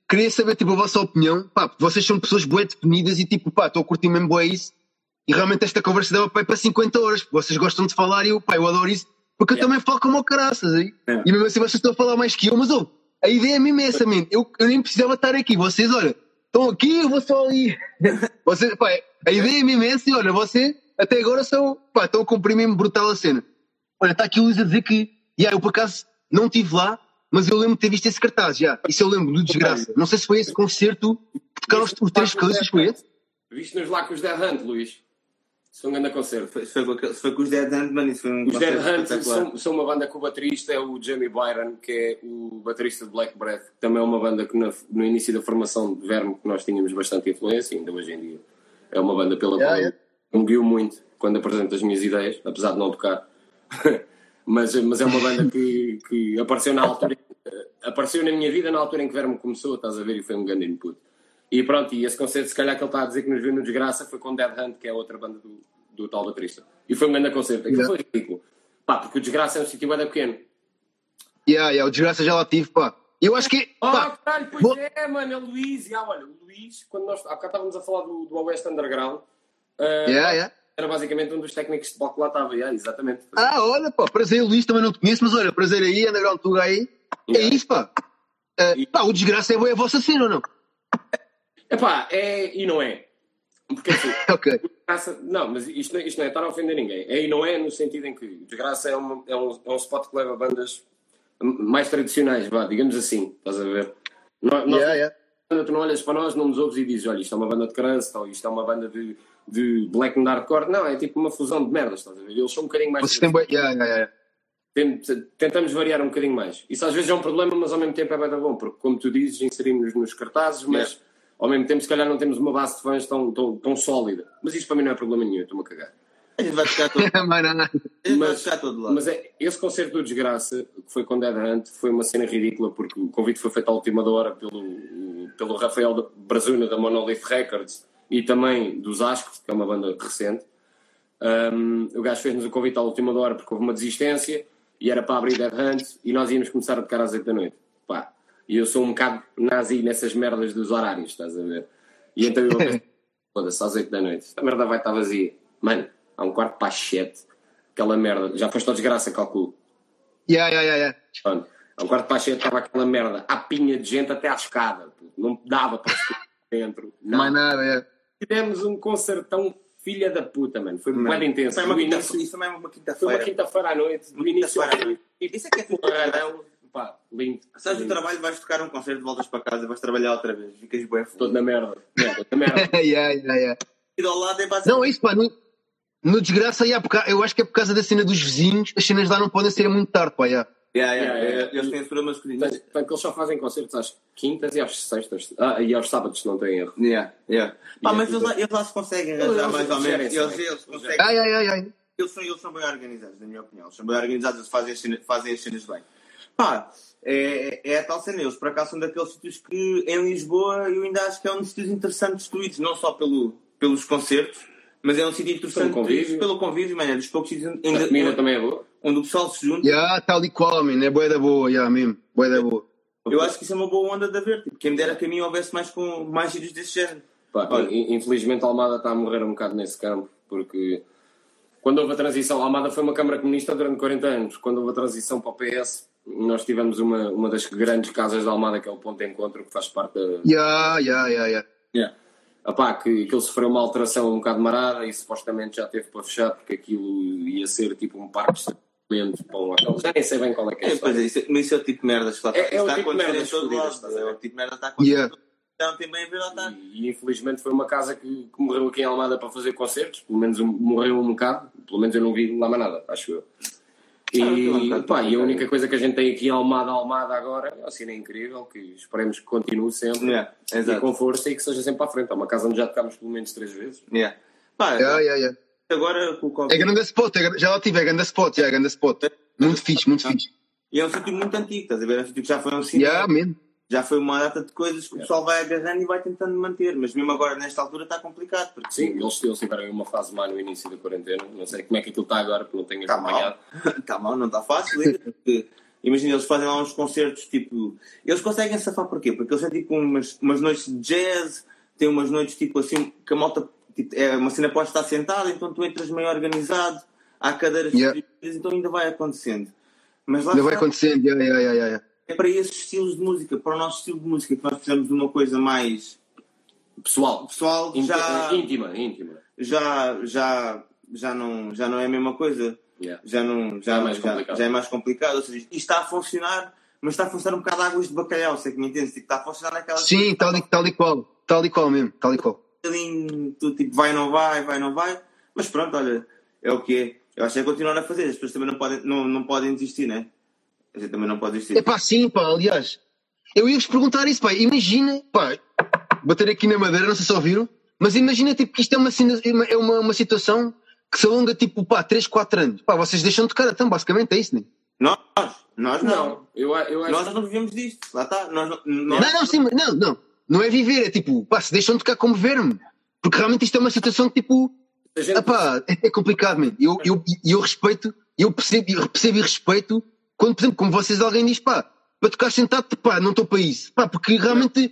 queria saber, tipo, a vossa opinião. Pá, porque vocês são pessoas bué definidas e, tipo, pá, estou a curtir mesmo bué isso. E realmente esta conversa dava para 50 horas. porque Vocês gostam de falar e eu, pá, eu adoro isso. Porque eu Yeah. também falo como o caraças aí. Yeah. E mesmo assim vocês estão a falar mais que eu, mas, oh, a ideia é mesmo essa, man. Eu, eu nem precisava estar aqui. Vocês, olha, estão aqui, eu vou só ali. Vocês, pá, a ideia é mesmo essa e, olha, você, até agora, são, pá, estão a cumprir mesmo brutal a cena. Olha, está aqui o Luís a dizer que, yeah, eu por acaso não estive lá, mas eu lembro de ter visto esse cartaz, já. Isso eu lembro, do Desgraça. Não sei se foi esse concerto, tocaram os, os três vocalistas, foi esse? Viste-nos lá com os Dead Hunt, Luís. Isso foi um grande concerto. Foi, foi, com aquele- foi com os Dead Hunt, mano. Isso foi um Os Dead concerto Hunt espetacular. são, são uma banda que o baterista é o Jamie Byron, que é o baterista de Black Breath, que também é uma banda que na- no início da formação de Verme que nós tínhamos bastante influência, ainda hoje em dia. É uma banda pela Yeah, qual yeah. me guio muito quando apresento as minhas ideias, apesar de não tocar. mas, mas é uma banda que, que apareceu na altura, apareceu na minha vida na altura em que Verme começou, estás a ver, e foi um grande input. E pronto, e esse concerto, se calhar que ele está a dizer que nos viu no Desgraça, foi com Dead Hunt, que é a outra banda do, do tal baterista. E foi um grande concerto. Aquilo Yeah. foi ridículo. Pá, porque o Desgraça é um sítio bem pequeno. Yeah, yeah, o Desgraça já lá tive, pá. Eu acho que, Oh, pá, caralho, pois é, mano, é o Luís. E, ah, olha, o Luís, quando nós há bocado estávamos a falar do, do Oeste Underground, ah, yeah, yeah. era basicamente um dos técnicos de bloco que lá estava. Yeah, exatamente. Ah, olha, pá, prazer, Luís, também não te conheço, mas olha, prazer aí, Underground Tuga aí. É Yeah. isso, pá. Ah, pá, o Desgraça é, bué a vossa cena ou não? Epá, é e não é. Porque assim, Ok. desgraça, não, mas isto, não- isto não é estar a ofender ninguém. É e não é no sentido em que desgraça é, uma, é, um, é um spot que leva bandas mais tradicionais, vá, digamos assim, estás a ver? Nós, Yeah, yeah. tu não olhas para nós, não nos ouves e dizes, olha, isto é uma banda de crust, ou isto é uma banda de, de black and hardcore. Não, é tipo uma fusão de merdas, estás a ver? Eles são um bocadinho mais. Vocês têm yeah, yeah, yeah. Tent- Tentamos variar um bocadinho mais. Isso às vezes é um problema, mas ao mesmo tempo é bem bom, porque como tu dizes, inserimos nos cartazes, mas ao mesmo tempo se calhar não temos uma base de fãs tão, tão, tão sólida. Mas isto para mim não é problema nenhum, eu estou-me a cagar. Gente vai tocar todo, Mas não, não. a gente vai Mas- tocar todo lado. Mas é, esse concerto do Desgraça, que foi com Dead Hunt, foi uma cena ridícula, porque o convite foi feito à última hora pelo, pelo Rafael Brazuna da Monolith Records e também dos Asco, que é uma banda recente. Um, o gajo fez-nos o convite à última hora porque houve uma desistência e era para abrir Dead Hunt e nós íamos começar a tocar às 8 da noite. Pá, e eu sou um bocado nazi nessas merdas dos horários, estás a ver? E então eu pensei, foda-se, às 8 da noite, esta merda vai estar vazia. Mano, há um quarto para as 7, aquela merda, já foste ao desgraça, calculo. Yeah, yeah, yeah, yeah. Pronto, há um quarto para as 7 estava aquela merda, à pinha de gente até à escada, não dava para dentro. Mais nada, yeah. Tivemos um concertão filha da puta, mano, foi muito intenso. Foi uma também é uma foi uma quinta-feira. quinta-feira à noite, do início Quinta-feira à fim, Isso é que é tudo. Pá, lindo. Sais do lindo. trabalho, vais tocar um concerto, voltas para casa, vais trabalhar outra vez. Ficas bem Todo fudido. na merda, merda, na merda. yeah, yeah, yeah. E ao lado é Não, basicamente. é isso, pá. No, no desgraça, yeah, porque eu acho que é por causa da cena dos vizinhos, as cenas lá não podem ser muito tarde, pá. Yeah. Yeah, yeah, Yeah, é. Eles têm esse programa escolhido. Portanto, eles só fazem concertos às quintas e às sextas. Ah, e aos sábados, se não tenho erro. Yeah, yeah. Pá, mas eles, lá- eles lá se conseguem arranjar mais ou menos. gerem-se Eles, eles conseguem. Ai, ai, ai, ai. Eles são, eles são bem organizados, na minha opinião. Eles são bem organizados, eles fazem as cenas, fazem as cenas bem. Pá, é, é a tal cena. Eles, por acaso, são daqueles sítios que, em Lisboa, eu ainda acho que é um dos sítios interessantes de tweets, não só pelo, pelos concertos, mas é um sítio interessante Pelo convívio. pelo convívio, mano, é dos poucos sítios A comida ainda, também é boa. onde o pessoal se junta. Yeah, tal e qual, man. É boa da boa, yeah, mesmo. Boa da boa. Eu acho que isso é uma boa onda de haver. Tipo, quem me dera que a mim houvesse mais, com, mais sítios desse género. Pá, Olha. in- Infelizmente a Almada está a morrer um bocado nesse campo, porque quando houve a transição, a Almada foi uma Câmara Comunista durante 40 anos. Quando houve a transição para o PS, nós tivemos uma, uma das grandes casas da Almada, que é o Ponto de Encontro, que faz parte da. Yeah, yeah, yeah, yeah. Yeah. Epá, que, que ele sofreu uma alteração um bocado marada e supostamente já teve para fechar, porque aquilo ia ser tipo um parque de estacionamento para um hotel. Já nem sei bem qual é que é. É, pois é, isso, é- mas isso é o tipo de merdas que lá É- está. é o está a tipo de acontecer merdas em todo lado. É o tipo de merda que está a acontecer. Yeah. Não tem bem a ver lá está. E, e, infelizmente foi uma casa que, que morreu aqui em Almada para fazer concertos, pelo menos um- morreu um bocado, pelo menos eu não vi lá mais nada, acho eu. E, Ah, pá, e a única coisa que a gente tem aqui Almada, Almada agora, é uma cena incrível, que esperemos que continue sempre, Yeah, e com força e que seja sempre para a frente. É uma casa onde já tocámos pelo menos três vezes. Yeah. Pá, Yeah, yeah, yeah. agora com o Covid. É grande spot, é, já lá tive, é grande spot, yeah, é grande spot. Muito fixe, muito fixe. E é um sítio muito antigo, estás a ver? É um sítio que já foi um cinema. Yeah. Já foi uma data de coisas que o pessoal vai agarrando e vai tentando manter. Mas mesmo agora, nesta altura, está complicado. Porque Sim, eles, eles tiveram uma fase má no início da quarentena, não sei como é que aquilo está agora, porque não tenho Está acompanhado. mal. Está mal, não está fácil. ainda, porque, Imagina, eles fazem lá uns concertos tipo. Eles conseguem safar porquê? Porque eles têm tipo umas, umas noites de jazz, têm umas noites tipo assim, que a malta. Tipo, é uma cena pode estar sentada, então tu entras meio organizado, há cadeiras Yeah. então ainda vai acontecendo. Mas lá Ainda vai acontecendo, yeah, yeah, yeah, yeah. É para esses estilos de música, para o nosso estilo de música, que nós precisamos de uma coisa mais Pessoal, pessoal, íntima, já, íntima, íntima. já, já, já, não, já não é a mesma coisa. Yeah. Já, não, já, Já é mais já, complicado. já é mais complicado. Ou seja, isto está a funcionar, mas está a funcionar um bocado águas de bacalhau, sei que me entendes? Tipo, está a funcionar naquela Sim, tal e, tal e qual. Tal e qual mesmo, tal e qual. bocadinho, tu tipo, vai, não vai, vai, não vai. Mas pronto, olha, é o que é. Eu acho que é continuar a fazer. As pessoas também não podem, não, não podem desistir, né? Gente também não pode desistir. É pá, sim, pá, aliás. Eu ia-vos perguntar isso, pá. Imagina, pá, bater aqui na madeira, não sei se ouviram, mas imagina, tipo, que isto é uma, é uma, uma situação que se alonga, tipo, pá, 3, 4 anos. Pá, vocês deixam de tocar, então, basicamente é isso, né? Nós, nós não. Não, eu, eu acho Nós não vivemos disto. Lá está. Nós, não- Não, nós, não, sim, não, não. Não é viver, é tipo, pá, se deixam de tocar como ver-me. Porque realmente isto é uma situação que, tipo, gente- ah, pá, é, é complicado, man. Eu, eu, eu respeito, eu percebo, eu percebo e respeito quando, por exemplo, como vocês, alguém diz, pá, para tocar sentado, pá, não estou para isso. Pá, porque realmente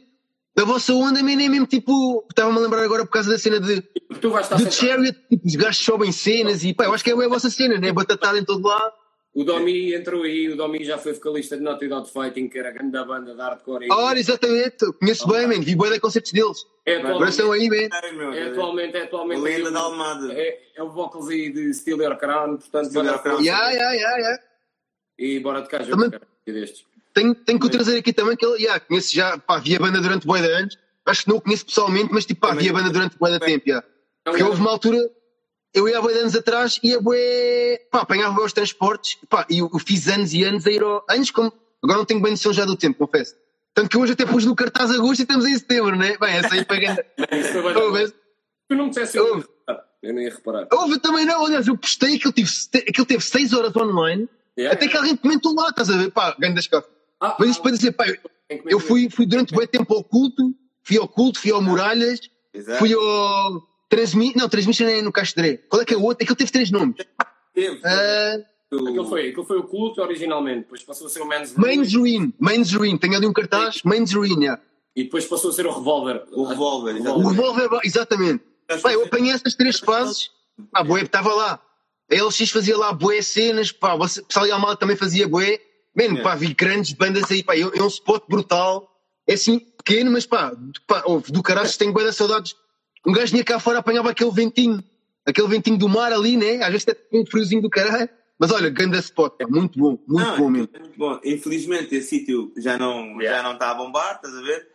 a vossa onda, man, é mesmo tipo, estava-me a lembrar agora por causa da cena de, tu vais estar de. Chariot, tipo, os gajos sobem cenas e, pá, eu acho que é a vossa cena, né? Batatada em todo lado. O Domi entrou aí, o Domi já foi vocalista de Naughty Dog Fighting, que era a grande banda de hardcore. e- Ora, exatamente, eu conheço bem, man, vi bem de concertos deles. é atualmente, aí, man. É atualmente, é atualmente Lenda o- da Almada. É, é o vocals aí de Steel Your Crown, portanto, Steal Your Crown. Yeah, yeah, yeah, yeah. E bora de cá já Também- cara, destes. Tenho, tenho que o trazer aqui também, que ele, yeah, conheço já, pá, vi a banda durante bué de anos. Acho que não o conheço pessoalmente, mas tipo, pá, vi a banda durante bué de tempo, yeah. Porque houve uma altura, eu ia há bué de anos atrás, ia bué, pá, apanhava os transportes, pá, e eu, eu fiz anos e anos a ir ao, anos como, agora não tenho bem noção já do tempo, confesso. Tanto que hoje até pus no cartaz agosto e estamos em setembro, né? Bem, essa aí Houve, Tu não me dissesse, eu não ia reparar. Eu não ia reparar. houve também não, aliás, eu postei aquilo tive, aquilo teve 6 horas online, Yeah, até que yeah. alguém comentou lá, estás a ver, pá, ganho das costas. Ah, Mas isto para dizer, pá, eu- que fui, fui durante bem tempo ao culto, fui ao culto, fui ao Muralhas, Exato. fui ao Transmission, não, Transmission é no Castre. Qual é que é o outro? Aquilo teve três nomes. Teve. Ah, Aquilo foi, aquilo foi o culto originalmente, depois passou a ser o Men's Main's Ruin, Main's Ruin, tenho ali um cartaz, Main's Ruin, yeah. e depois passou a ser o Revolver. O Revolver, O exatamente. Revolver, exatamente. Pá, eu apanhei essas três fases, pá, Boé estava lá. A LX fazia lá Boé cenas, pá, você, o pessoal de Almada também fazia Boé. Mano, Yeah. pá, vi grandes bandas aí, pá, é é um spot brutal. É assim, pequeno, mas pá, do- pá ouve, do caralho, tenho bem saudades. Um gajo vinha cá fora, apanhava aquele ventinho, aquele ventinho do mar ali, né? Às vezes até com um friozinho do caralho. Mas olha, grande spot, pá, muito bom, muito Não, bom mesmo. é muito bom. Infelizmente esse sítio já não, Yeah. já não está a bombar, estás a ver?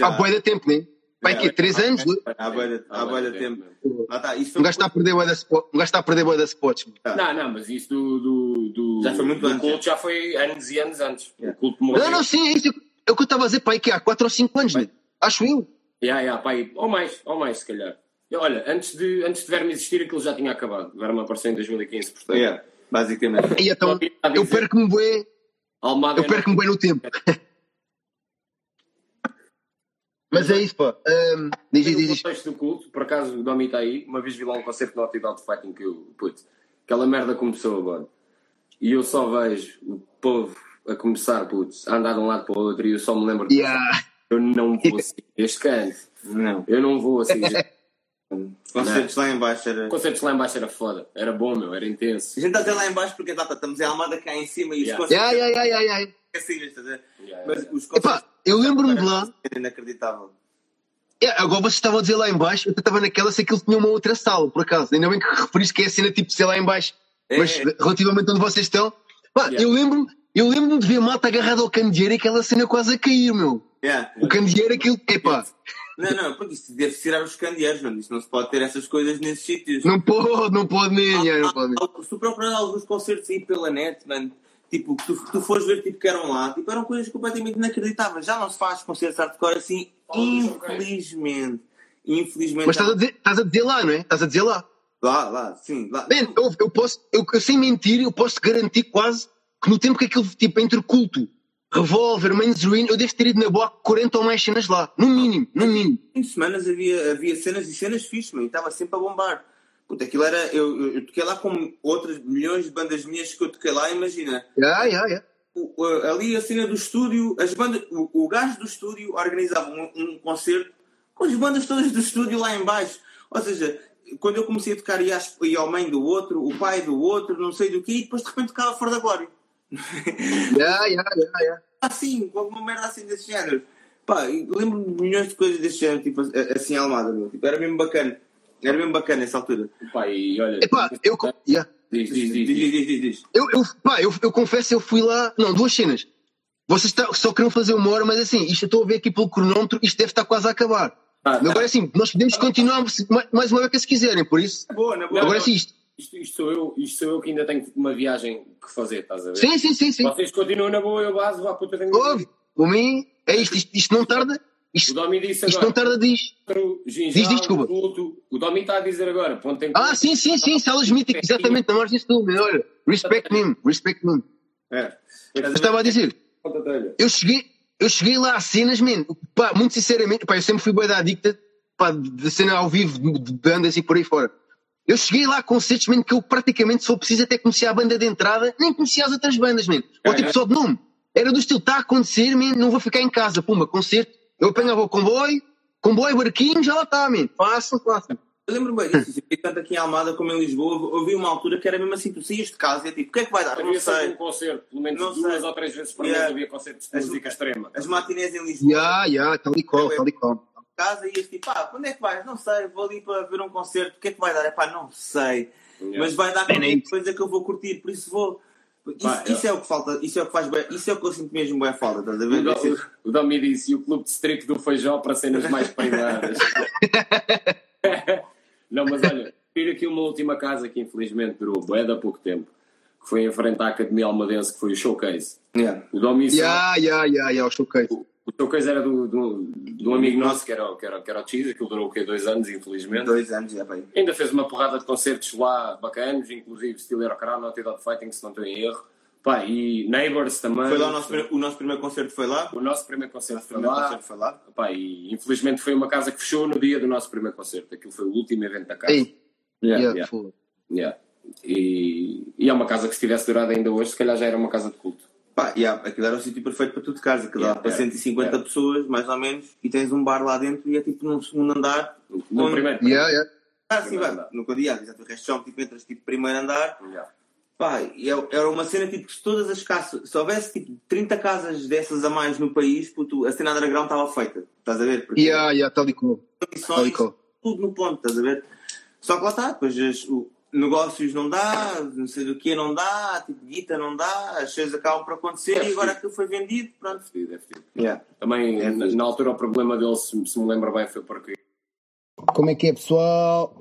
Há boé de tempo, né? Pai, que 3 anos? dois? Há boia há bué de tempo. Lá está, isso Um gajo está a perder bué da spot- um gajo está a perder bué da spots. mano. Não, não, mas isso do, do, do, Já foi muito do antes. culto já foi anos e anos antes. Yeah. O culto morreu. Não, não, sim, é isso. É o que eu estava a dizer, pai, que há 4 ou 5 anos, mano. Acho eu. Yeah, yeah, pá, aí, ou mais, ou mais, se calhar. E olha, antes de, antes de Verme existir, aquilo já tinha acabado. Verme apareceu em 2015, portanto. Yeah, basicamente. E então, eu perco-me Almada eu perco-me bué no tempo. Mas é isso, pá. Ahm, diz, diz, diz. contexto do culto, por acaso o Domi está aí, uma vez vi lá um concerto no Outdoor de Fighting que eu, putz, aquela merda começou agora. E eu só vejo o povo a começar, putz, a andar de um lado para o outro e eu só me lembro que Yeah. eu não vou seguir este canto. Não. Eu não vou seguir. Concertos lá em baixo era. Concertos lá em baixo era foda, era bom, meu, era intenso. A gente está até lá em baixo porque tá, tá, estamos em Almada cá em cima e os Yeah. concertos Yeah, yeah, yeah, yeah, yeah. esquecidos, estás a ver? Yeah, Mas yeah. os concertos eu lembro-me de lá. era inacreditável. É, agora vocês estavam a dizer lá em baixo, eu estava naquela se aquilo tinha uma outra sala, por acaso. Ainda bem que referiste que é a cena tipo ser lá em baixo. É, Mas é. relativamente onde vocês estão, pá, Yeah. eu lembro-me eu lembro de ver malta agarrada ao candeeiro e aquela cena quase a cair, meu. Yeah. O candeeiro, aquilo, epá, Não, não, porque isso deve tirar os candeeiros, mano. Isso não se pode ter essas coisas nesses sítios. não pode, não pode nem, yeah, não pode. Se tu procurar alguns concertos aí pela net, mano, tipo, que tu, tu fores ver tipo, que eram lá, tipo, eram coisas completamente inacreditáveis. Já não se faz concertos hardcore assim, infelizmente. Infelizmente. Mas estás a, dizer, estás a dizer lá, não é? Estás a dizer lá. Lá, lá, sim, lá. Man, eu, eu posso, eu, eu sem mentir, eu posso garantir quase que no tempo que aquilo, tipo, entre culto, revólver, mainstream, eu devo ter ido na boa 40 ou mais cenas lá. No mínimo, no mínimo. Em semanas havia, havia cenas e cenas fixas, mano, e estava sempre a bombar. Puta, aquilo era. Eu, eu, toquei lá com outras milhões de bandas minhas que eu toquei lá, imagina. Yeah, yeah, yeah. o- ali a cena do estúdio, as bandas, o, o gajo do estúdio organizava um, um concerto com as bandas todas do estúdio lá em baixo. Ou seja, quando eu comecei a tocar ia, ao mãe do outro, o pai do outro, não sei do que, e depois de repente tocava fora da glória. Yeah, yeah, yeah, yeah. Assim, com alguma merda assim desse género. Pá, lembro-me de milhões de coisas desse género, tipo, assim, Almada, meu. Tipo, era mesmo bacana. Era mesmo bacana nessa altura. Pá, e olha. Epá, eu, yeah. Diz, diz, diz. Diz, diz. diz, diz, diz. Eu, eu, pá, eu, eu confesso, eu fui lá. Não, duas cenas. Vocês tá- só queriam fazer uma hora, mas assim, isto eu estou a ver aqui pelo cronómetro, isto deve estar quase a acabar. Ah, tá. Agora assim, nós podemos continuar se- mais- mais uma beca se quiserem, por isso. Boa, na boa. Agora sim, isto. Isto, isto, sou eu, isto sou eu que ainda tenho uma viagem que fazer, estás a ver? Sim, sim, sim, sim. Vocês continuam na boa, eu baso, vá puta tenho Ouve, por mim, é isto, isto, isto não tarda. O Isto, Domi disse isto não agora. tarda, diz. Diz, diz, desculpa. culto. O Domi está a dizer agora. Ponto em Ah, sim, sim, sim, salas míticas, exatamente, na margem sul, man, olha. Respect me, respect me. É. Eu estava a dizer, eu cheguei, eu cheguei lá a cenas, man, pá, muito sinceramente, pá, eu sempre fui bem da adicta, pá, de cena ao vivo, de bandas e por aí fora. Eu cheguei lá a concertos, man, que eu praticamente, for preciso, até conhecia a banda de entrada, nem conhecia as outras bandas, man. Ou É, tipo é. só de nome. Era do estilo, está a acontecer, man, não vou ficar em casa, pumba, concerto. Eu apanhava o comboio, comboio, barquinho, já lá está, man. Fácil, fácil. Eu lembro bem disso, e tanto aqui em Almada como em Lisboa, houve uma altura que era mesmo assim, tu saías de casa e é tipo, o que é que vai dar? Não Havia sempre sei. um concerto, pelo menos Não duas sei. ou três vezes por Yeah. mês havia concertos de As- música extrema. As matinés em Lisboa, Ya, ya, tal e qual, tal e qual. casa, ias tipo, pá, quando é que vais? Não sei, vou ali para ver um concerto, o que é que vai dar? É pá, não sei. Yeah. Mas vai dar qualquer coisa que eu vou curtir, por isso vou. Isso, Pá, isso é o que falta, isso é o que faz bem, isso é o que eu sinto mesmo bem falta, estás a O, ver? Esse- o, o Domi disse, e o clube de strip do Feijó para cenas mais privadas. Não, mas olha, ir aqui uma última casa que infelizmente durou bué de há pouco tempo, que foi em frente à Academia Almadense, que foi o Showcase. Yeah. O Domi Ya, ya, ya, ya, o showcase. O showcase era do, do, de um amigo nosso, que era, o- que era, que era o Cheese, aquilo durou o quê? Dois anos, infelizmente. Dois anos, já bem. Ainda fez uma porrada de concertos lá bacanos, inclusive Steel Hero Crown, Naughty Dog Fighting, se não estou em erro. Pá, e Neighbors também. Foi lá o nosso, primeiro- o nosso primeiro concerto foi lá. O nosso primeiro concerto O foi primeiro lá. concerto foi lá. Pá, e infelizmente foi uma casa que fechou no dia do nosso primeiro concerto. Aquilo foi o último evento da casa. Ei, Yeah, yeah, foda. yeah. E, e é uma casa que se tivesse durado ainda hoje, se calhar já era uma casa de culto. Pá, yeah, aquilo era o sítio perfeito para tu de casa, que dá Yeah, para yeah, 150 yeah. pessoas, mais ou menos, e tens um bar lá dentro e é tipo num segundo andar. No onde- primeiro. Ya, ya. Ah, sim, vai. andar. Nunca dia, exato, o resto são tipo entras tipo primeiro andar. Yeah. Pá, e é- era uma cena tipo que se todas as casas, se houvesse tipo 30 casas dessas a mais no país, puto, a cena underground estava feita. Estás a ver? Porque Ya, ya, tal e tal e qual. tudo no ponto, estás a ver? Só que lá está, depois as- o, negócios não dá, não sei do que não dá, tipo guita não dá, as coisas acabam por acontecer É e agora aquilo foi vendido, pronto. Fedido, é fedido. Yeah. Também, É na, na altura, o problema dele, se, se me lembro bem, foi porque Como é que é, pessoal?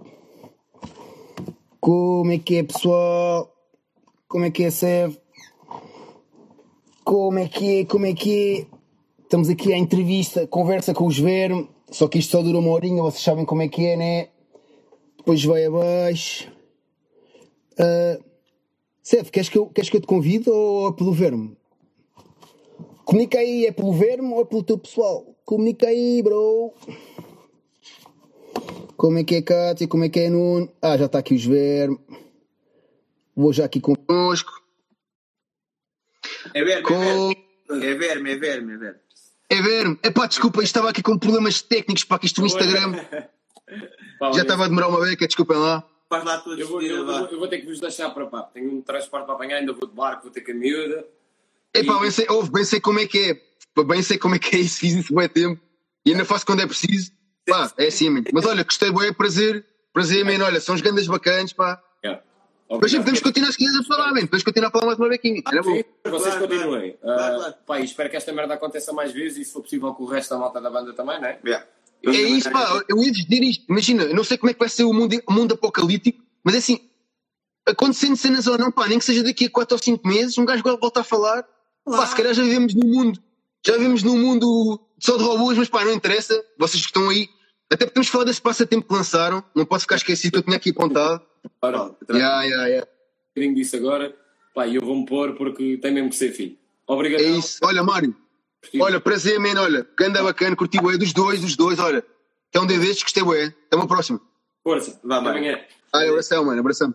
Como é que é, pessoal? Como é que é, Sev? Como é que é? Como é que é? Estamos aqui à entrevista, conversa com os Verme. Só que isto só dura uma horinha, vocês sabem como é que é, né? Depois vai abaixo. Uh, queres que, eu, queres que eu te convide ou é pelo Verme? Comunica aí, é pelo Verme ou é pelo teu pessoal? Comunica aí, bro. Como é que é, Cátia? Como é que é, Nuno? Ah, já está aqui os vermes. Vou já aqui connosco. É verme, Com... é verme, é verme, é verme. É verme. Epá, desculpa, isto estava aqui com problemas técnicos para que isto no Instagram. Pá, Já estava a demorar uma beca, desculpem lá. Faz lá a tua eu, vou, eu, vou- eu vou ter que vos deixar para pá. Tenho um transporte para apanhar, ainda vou de barco, vou ter que a miúda. Epá, bem sei, ouve, bem sei como é que é. Bem sei como é que é isso, fiz isso bem tempo. E ainda faço quando é preciso. Pá, é assim, man. Mas olha, gostei, bem, prazer. Prazer, man. Olha, são os grandes bacanas, pá. Yeah. Mas sim, Obrigado. podemos continuar se quiseres a falar, man. Podemos continuar a falar mais uma bequinha. Era bom. Sim, vocês Claro, continuem. claro. Claro, Ah, claro. pá, e espero que esta merda aconteça mais vezes e se for possível com o resto da malta da banda também, não é? Yeah. É isso, pá. Eu ia dizer isto. Imagina, eu não sei como é que vai ser o mundo, o mundo apocalíptico, mas é assim, acontecendo cenas ou não, pá, nem que seja daqui a 4 ou 5 meses, um gajo volta a falar. Pá, se calhar já vivemos num mundo, já vivemos num mundo só de robôs, mas pá, não interessa. Vocês que estão aí, até podemos falar desse passatempo que lançaram, não posso ficar esquecido que eu tinha aqui apontado. Ora, Yeah, yeah, yeah. um bocadinho disso agora. Pá, e eu vou-me pôr porque tem mesmo que ser filho. Obrigado. É isso. Olha, Mário, olha, prazer, man, olha, ganda bacana, curti bué dos dois, dos dois, olha. É um dia destes, gostei bué. Até uma próxima. Força. Vá, mano. amanhã. Ai, abração, mano, abração.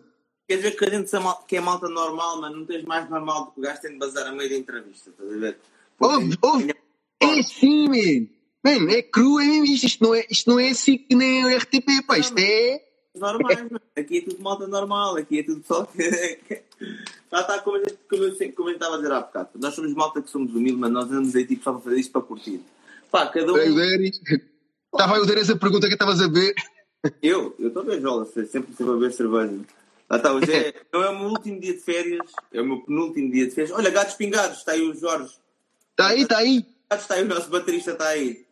Quer dizer que a gente que é malta normal, mas não tens mais normal do que o gajo tem de bazar a meio da entrevista, estás a ver? Ouve, ouve. É sim, man. Man, é cru, é mesmo isto. Isto não é, isto não é assim que nem o RTP, pá. Isto é. Normais, mano. aqui é tudo malta normal, aqui é tudo só. Já está como, a gente- como, eu, sempre- como a estava a dizer há bocado. Nós somos malta que somos humildes, mas nós andamos aí tipo só para fazer isto para curtir. Pá, cada um. Estava aí o Denis a pergunta que estavas a ver. Eu, eu estou a ver jola, sempre, sempre a beber cerveja. Lá está, hoje é, não é o meu último dia de férias, é o meu penúltimo dia de férias. Olha, gatos pingados, está aí o Jorge. Está aí, está aí. Gatos está aí, o nosso baterista está aí.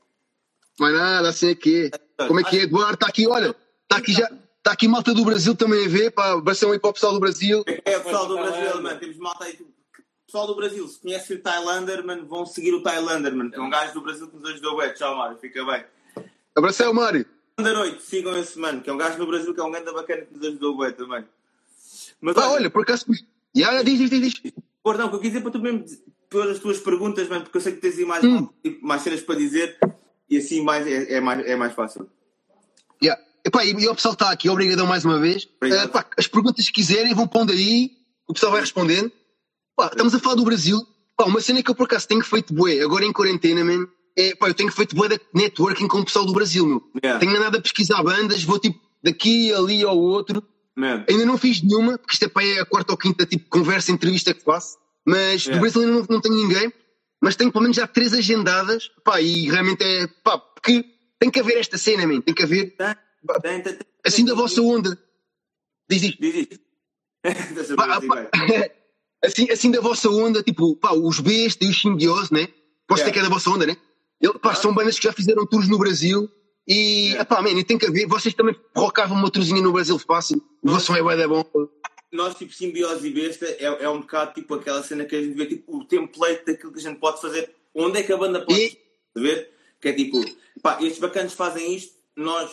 Mais nada, assim é que é. Como é que é, Eduardo? Está aqui, olha. Está aqui já. Está aqui malta do Brasil também a ver, pá. Abração aí para o pessoal do Brasil. É o pessoal do Brasil, mano. Temos malta aí. Pessoal do Brasil, se conhecem o Thailander, mano, vão seguir o Thailander, mano. Que é um gajo do Brasil que nos ajudou, ué. Tchau, Mário, fica bem. Abração, Mário. Da noite, sigam esse mano, que é um gajo no Brasil que é um grande bacana que nos ajudou, ué, também. Mas Pá, olha, por acaso. Já, já, diz, diz, diz. não, o que eu quis dizer para tu mesmo pôr as tuas perguntas, mano, porque eu sei que tens aí mais, Hum. tipo, mais cenas para dizer e assim mais, é, é mais, é mais fácil. Já. Epá, e, e o pessoal está aqui, obrigadão mais uma vez. Eh, pá, as perguntas que quiserem vão pondo aí, o pessoal vai respondendo. Pá, estamos a falar do Brasil. Pá, uma cena que eu por acaso tenho feito bué, agora em quarentena, man, é, pá, eu tenho feito bué de networking com o pessoal do Brasil, meu. Yeah. Tenho andado a pesquisar bandas, vou tipo daqui, ali ao outro. Man. Ainda não fiz nenhuma, porque isto é, pá, é a quarta ou quinta tipo conversa, entrevista que faço. Mas Yeah. do Brasil ainda não, não tenho ninguém. Mas tenho pelo menos já três agendadas. Pá, e realmente é, pá, porque tem que haver esta cena, man. Tem que haver, Tem, tem, assim da vossa onda. Diz isto. Diz isto. Pá, pá, assim, assim da vossa onda, tipo, pá, os Besta e os Simbiose, né? Posso Yeah. ter que é da vossa onda, né? Ele, pá, são bandas que já fizeram tours no Brasil e, Yeah. pá, man, tem que haver. Vocês também rocavam uma tourzinha no Brasil fácil. O vosso som é bué da bom. nós, tipo, simbiose e besta, é, é um bocado tipo aquela cena que a gente vê, tipo, o template daquilo que a gente pode fazer. Onde é que a banda pode E- ver? Que é tipo, pá, estes bacanas fazem isto, nós,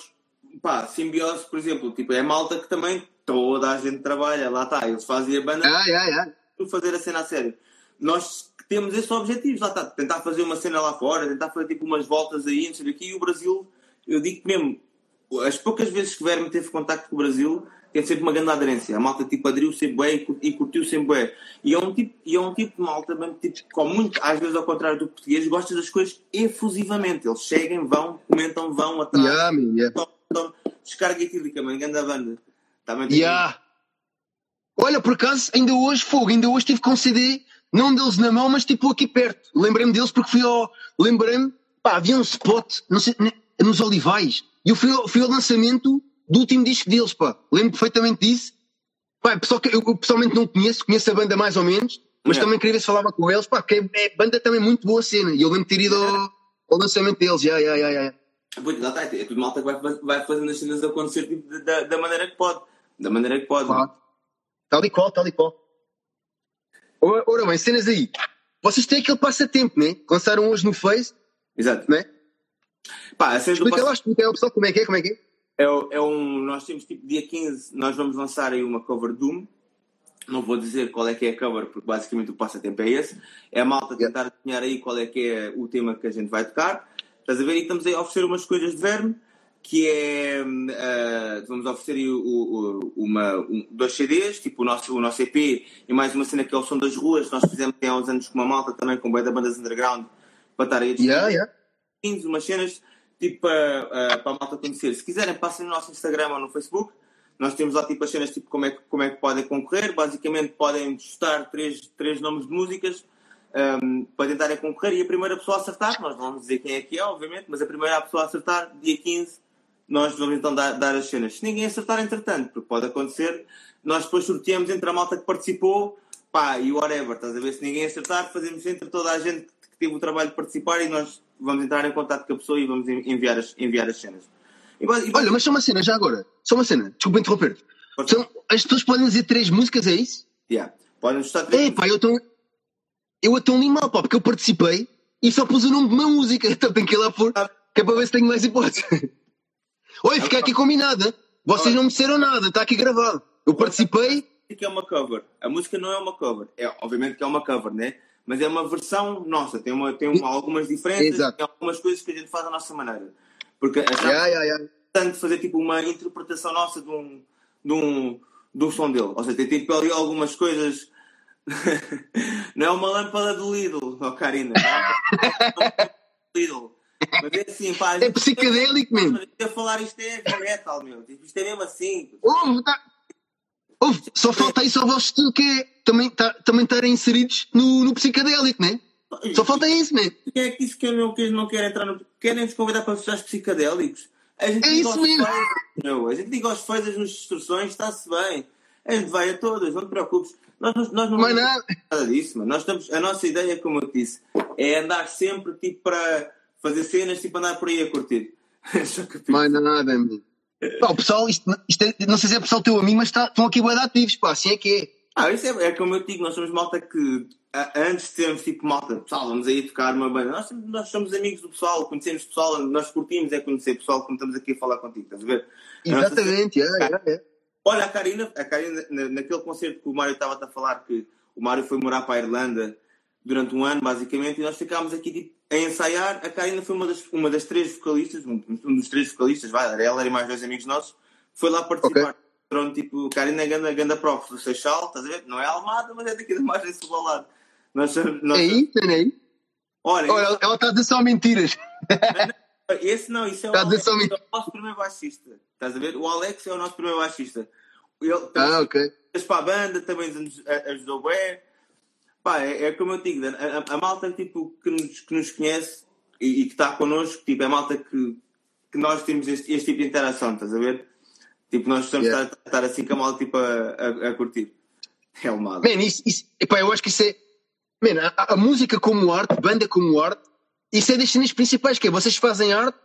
pá, simbiose, por exemplo, tipo, é malta que também toda a gente trabalha, lá está, eles fazem a banda Ah, yeah, yeah. fazer a cena a sério. Nós temos esses objetivos, lá está, tentar fazer uma cena lá fora, tentar fazer tipo umas voltas aí, não sei o quê, e o Brasil, eu digo mesmo, as poucas vezes que Verme teve contacto com o Brasil, tem sempre uma grande aderência. A malta tipo aderiu sempre bem e cur- curtiu sempre bem. E é um tipo, e é um tipo de malta mesmo, tipo, com muito, às vezes ao contrário do português, gosta das coisas efusivamente. Eles chegam, vão, comentam, vão atrás, Yeah, yeah. Tom, descarga etílica, mano, grande a banda. Também tem- Yeah. Olha, por acaso, ainda hoje, fogo, ainda hoje estive com um CD, não deles na mão, mas tipo aqui perto. Lembrei-me deles porque fui ao. Lembrei-me, pá, havia um spot, não sei, nos Olivais, e eu fui ao, fui ao lançamento do último disco deles, pá. Lembro perfeitamente disso. Pá, pessoal que eu, eu pessoalmente não conheço, conheço a banda mais ou menos, mas Yeah. também queria ver se falava com eles, pá, porque é, é banda também muito boa cena. E eu lembro de ter ido ao, o lançamento deles, já, já, já, já. Pois, lá está, é tudo malta que vai, vai fazendo as cenas acontecer tipo, da- da, maneira que pode. Da maneira que pode. Claro. Tal e qual, tal e qual. Ora, bem, cenas aí. Vocês têm aquele passatempo, né? Lançaram hoje no Face, Exato. né? Pá, a cena do Explica passo- lá, explica pessoal como é que é, como é que é. é, é um. Nós temos tipo dia 15, nós vamos lançar aí uma cover Doom. Não vou dizer qual é que é a cover, porque basicamente o passatempo é esse. É a malta Yeah. tentar adivinhar aí qual é que é o tema que a gente vai tocar. Estás a ver? E estamos a oferecer umas coisas de verme, que é. ah, vamos oferecer aí o- o- uma, um- dois CDs, tipo o nosso, o nosso EP, e mais uma cena que é o Som das Ruas. Nós fizemos há uns anos com uma malta também, com bem da bandas underground, para estar aí a Yeah, yeah. umas cenas tipo para, ah, para a malta conhecer. Se quiserem, passem no nosso Instagram ou no Facebook. Nós temos lá tipo as cenas tipo como é que, como é que podem concorrer. Basicamente podem testar três, três nomes de músicas ahm, para tentarem concorrer e a primeira pessoa a acertar, nós não vamos dizer quem é que é, obviamente, mas a primeira pessoa a acertar, dia 15, nós vamos então dar, dar as cenas. Se ninguém acertar, entretanto, porque pode acontecer, nós depois sorteamos entre a malta que participou pá, e whatever, estás a ver? Se ninguém acertar, fazemos entre toda a gente que teve o trabalho de participar e nós vamos entrar em contato com a pessoa e vamos en- enviar as, enviar as cenas. E, e Olha, mas só uma cena, já agora. Só uma cena, desculpa interromper-te. São- As pessoas podem dizer três músicas, é isso? yeah. podem estar três É, pá, eu estou. Eu estou ali mal, pá, porque eu participei e só pus o nome de uma música, então tenho que ir lá pôr, que é para ver se tenho mais hipótese. Oi, fica aqui combinada. Vocês não me disseram nada, está aqui gravado. Eu participei, que é uma cover. A música não é uma cover. É, obviamente que é uma cover, né? Mas é uma versão nossa. Tem, uma, tem uma- algumas diferenças, Exato. tem algumas coisas que a gente faz da nossa maneira. Porque achamos já, já, já. importante fazer tipo uma interpretação nossa de um, de um, de um som dele. Ou seja, tem tipo ali algumas coisas. não é uma lâmpada do Lidl, oh, Karina. É Lidl. Mas é assim, pá. É psicadélico mesmo. A falar isto é metal, meu. Isto é mesmo assim. Ouve, tá- ouve, só falta aí só o vosso estilo que é também, tá, também estarem inseridos no, no psicadélico, né? Só falta isso, né? Quem é que disse que eu não, que eu não quero entrar no. Querem nos convidar para os psicadélicos? A gente É isso mesmo. feios, meu. A gente liga aos feios as instruções, está-se bem. A gente vai a todas, não te preocupes. Nós, nós, não vamos nada. nada disso, mano. Nós estamos, a nossa ideia, como eu disse, é andar sempre tipo para fazer cenas, tipo andar por aí a curtir. Mais nada, meu. Pá, o pessoal, isto, isto é- não sei se é pessoal teu a mim, mas tá, estão aqui bem ativos, pá, assim é que é. Ah, isso é, é como eu digo, nós somos malta que antes de sermos tipo malta, pessoal, vamos aí tocar uma banda. Nós, somos- nós somos amigos do pessoal, conhecemos pessoal, nós curtimos é conhecer pessoal como estamos aqui a falar contigo, estás a ver? A nossa Exatamente, é, é, é. Olha, a Karina, a Karina na- naquele concerto que o Mário estava a falar, que o Mário foi morar para a Irlanda durante um ano, basicamente, e nós ficámos aqui tipo, a ensaiar. A Karina foi uma das, uma das três vocalistas, um, um dos três vocalistas, vai, ela e mais dois amigos nossos, foi lá participar. Pronto, tipo, Karina é ganda, ganda prof do Seixal, estás a ver? Não é Almada, mas é daqui da margem sul lado. Nós, nós, É isso, é aí. olha, Olha, ela está a dizer só mentiras. Esse não, isso é o, Alex, é o nosso primeiro baixista. Estás a ver? O Alex é o nosso primeiro baixista. Ele, Ah, ok. Para a banda também nos ajudou bem. Pá, é, é como eu digo, a, a- malta tipo, que, nos, que nos conhece e, e que está connosco, tipo, é a malta que, que nós temos este, este tipo de interação, estás a ver? Tipo, nós estamos Yeah. a estar, estar assim com a malta tipo, a, a, a curtir. É o mal. Man, isso, isso, epá, eu acho que isso é. Man, a, a música como arte, banda como arte, isso é das cenas principais, que é vocês fazem arte,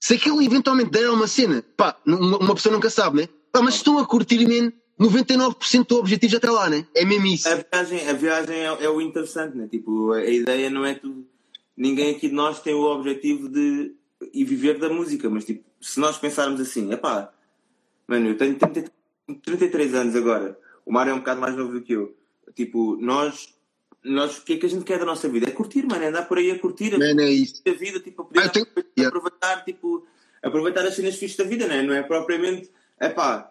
se aquilo eventualmente der uma cena, pá, uma, pessoa nunca sabe, né? Pá, mas estão a curtir, man, 99% do objetivo já está lá, né? É mesmo isso. A viagem, a viagem é, é o interessante, né? Tipo, a ideia não é tudo. Ninguém aqui de nós tem o objetivo de ir viver da música, mas tipo, se nós pensarmos assim, epá, mano, eu tenho 30 33 anos agora, o Mário é um bocado mais novo do que eu. Tipo, nós, nós, o que é que a gente quer da nossa vida? É curtir, mano, é andar por aí a curtir a, é isso. a vida, tipo, a poder Ah, tenho- aproveitar, tipo, aproveitar as cenas fixas da vida, né? não é propriamente, epá,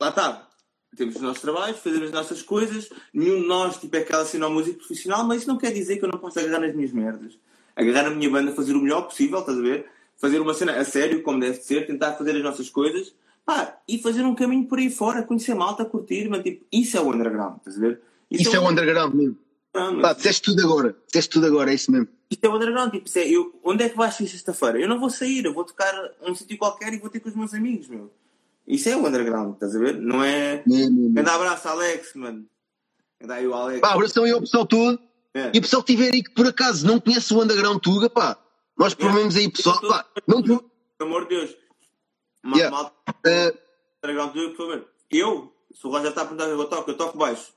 lá está, temos os nossos trabalhos, fazemos as nossas coisas, nenhum de nós tipo, é aquela cena músico profissional, mas isso não quer dizer que eu não possa agarrar nas minhas merdas. Agarrar na minha banda, fazer o melhor possível, estás a ver? Fazer uma cena a sério, como deve ser, tentar fazer as nossas coisas, pá, e fazer um caminho por aí fora, conhecer malta, curtir, mas tipo, isso é o underground, estás a ver? Isso é o underground mesmo. Underground, Pá, disseste tudo agora. Disseste tudo agora, é isso mesmo. isto é o underground, tipo, é, eu, onde é que vais sexta-feira? Eu não vou sair, eu vou tocar um sítio qualquer e vou ter com os meus amigos, meu. Isso é o underground, estás a ver? Não é. Grande abraço, Alex, mano. Anda aí o Alex. Pá, abração aí ao pessoal todo. É. E o pessoal que tiver aí que por acaso não conhece o underground Tuga, pá, Nós promovemos aí pessoal. Pá, não, Pelo amor de Deus. Ma- Yeah. Malta, eh, Underground Tour, por favor. Eu, se o Roger está a perguntar o que eu toco, eu toco baixo.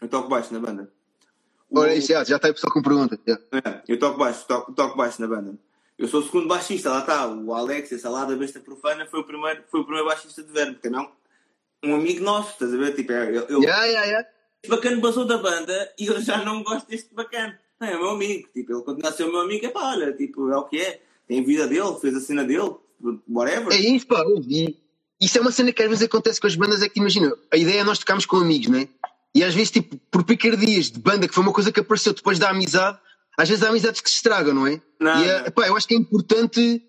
Eu toco baixo na banda. O- isso já, já está aí pessoal com pergunta. Yeah. É, eu toco baixo, toco, toco baixo na banda. Eu sou o segundo baixista, lá está. O Alex, essa lá da besta profana, foi o primeiro, foi o primeiro baixista de verbo, também é um, amigo nosso, estás a ver? Tipo, é, eu, eu, Yeah, yeah, yeah. este bacana basou da banda e eu já não gosto deste bacana. Não, é meu amigo, tipo, ele continua a ser o meu amigo, é pá, olha, tipo, é o que é. Tem a vida dele, fez a cena dele, whatever. É isso, pá. E isso é uma cena que às vezes acontece com as bandas, é que imagina, a ideia é nós tocarmos com amigos, né? E às vezes, tipo, por picardias de banda, que foi uma coisa que apareceu depois da amizade, às vezes há amizades que se estragam, não é? Não, e é, não. pá, eu acho que é importante,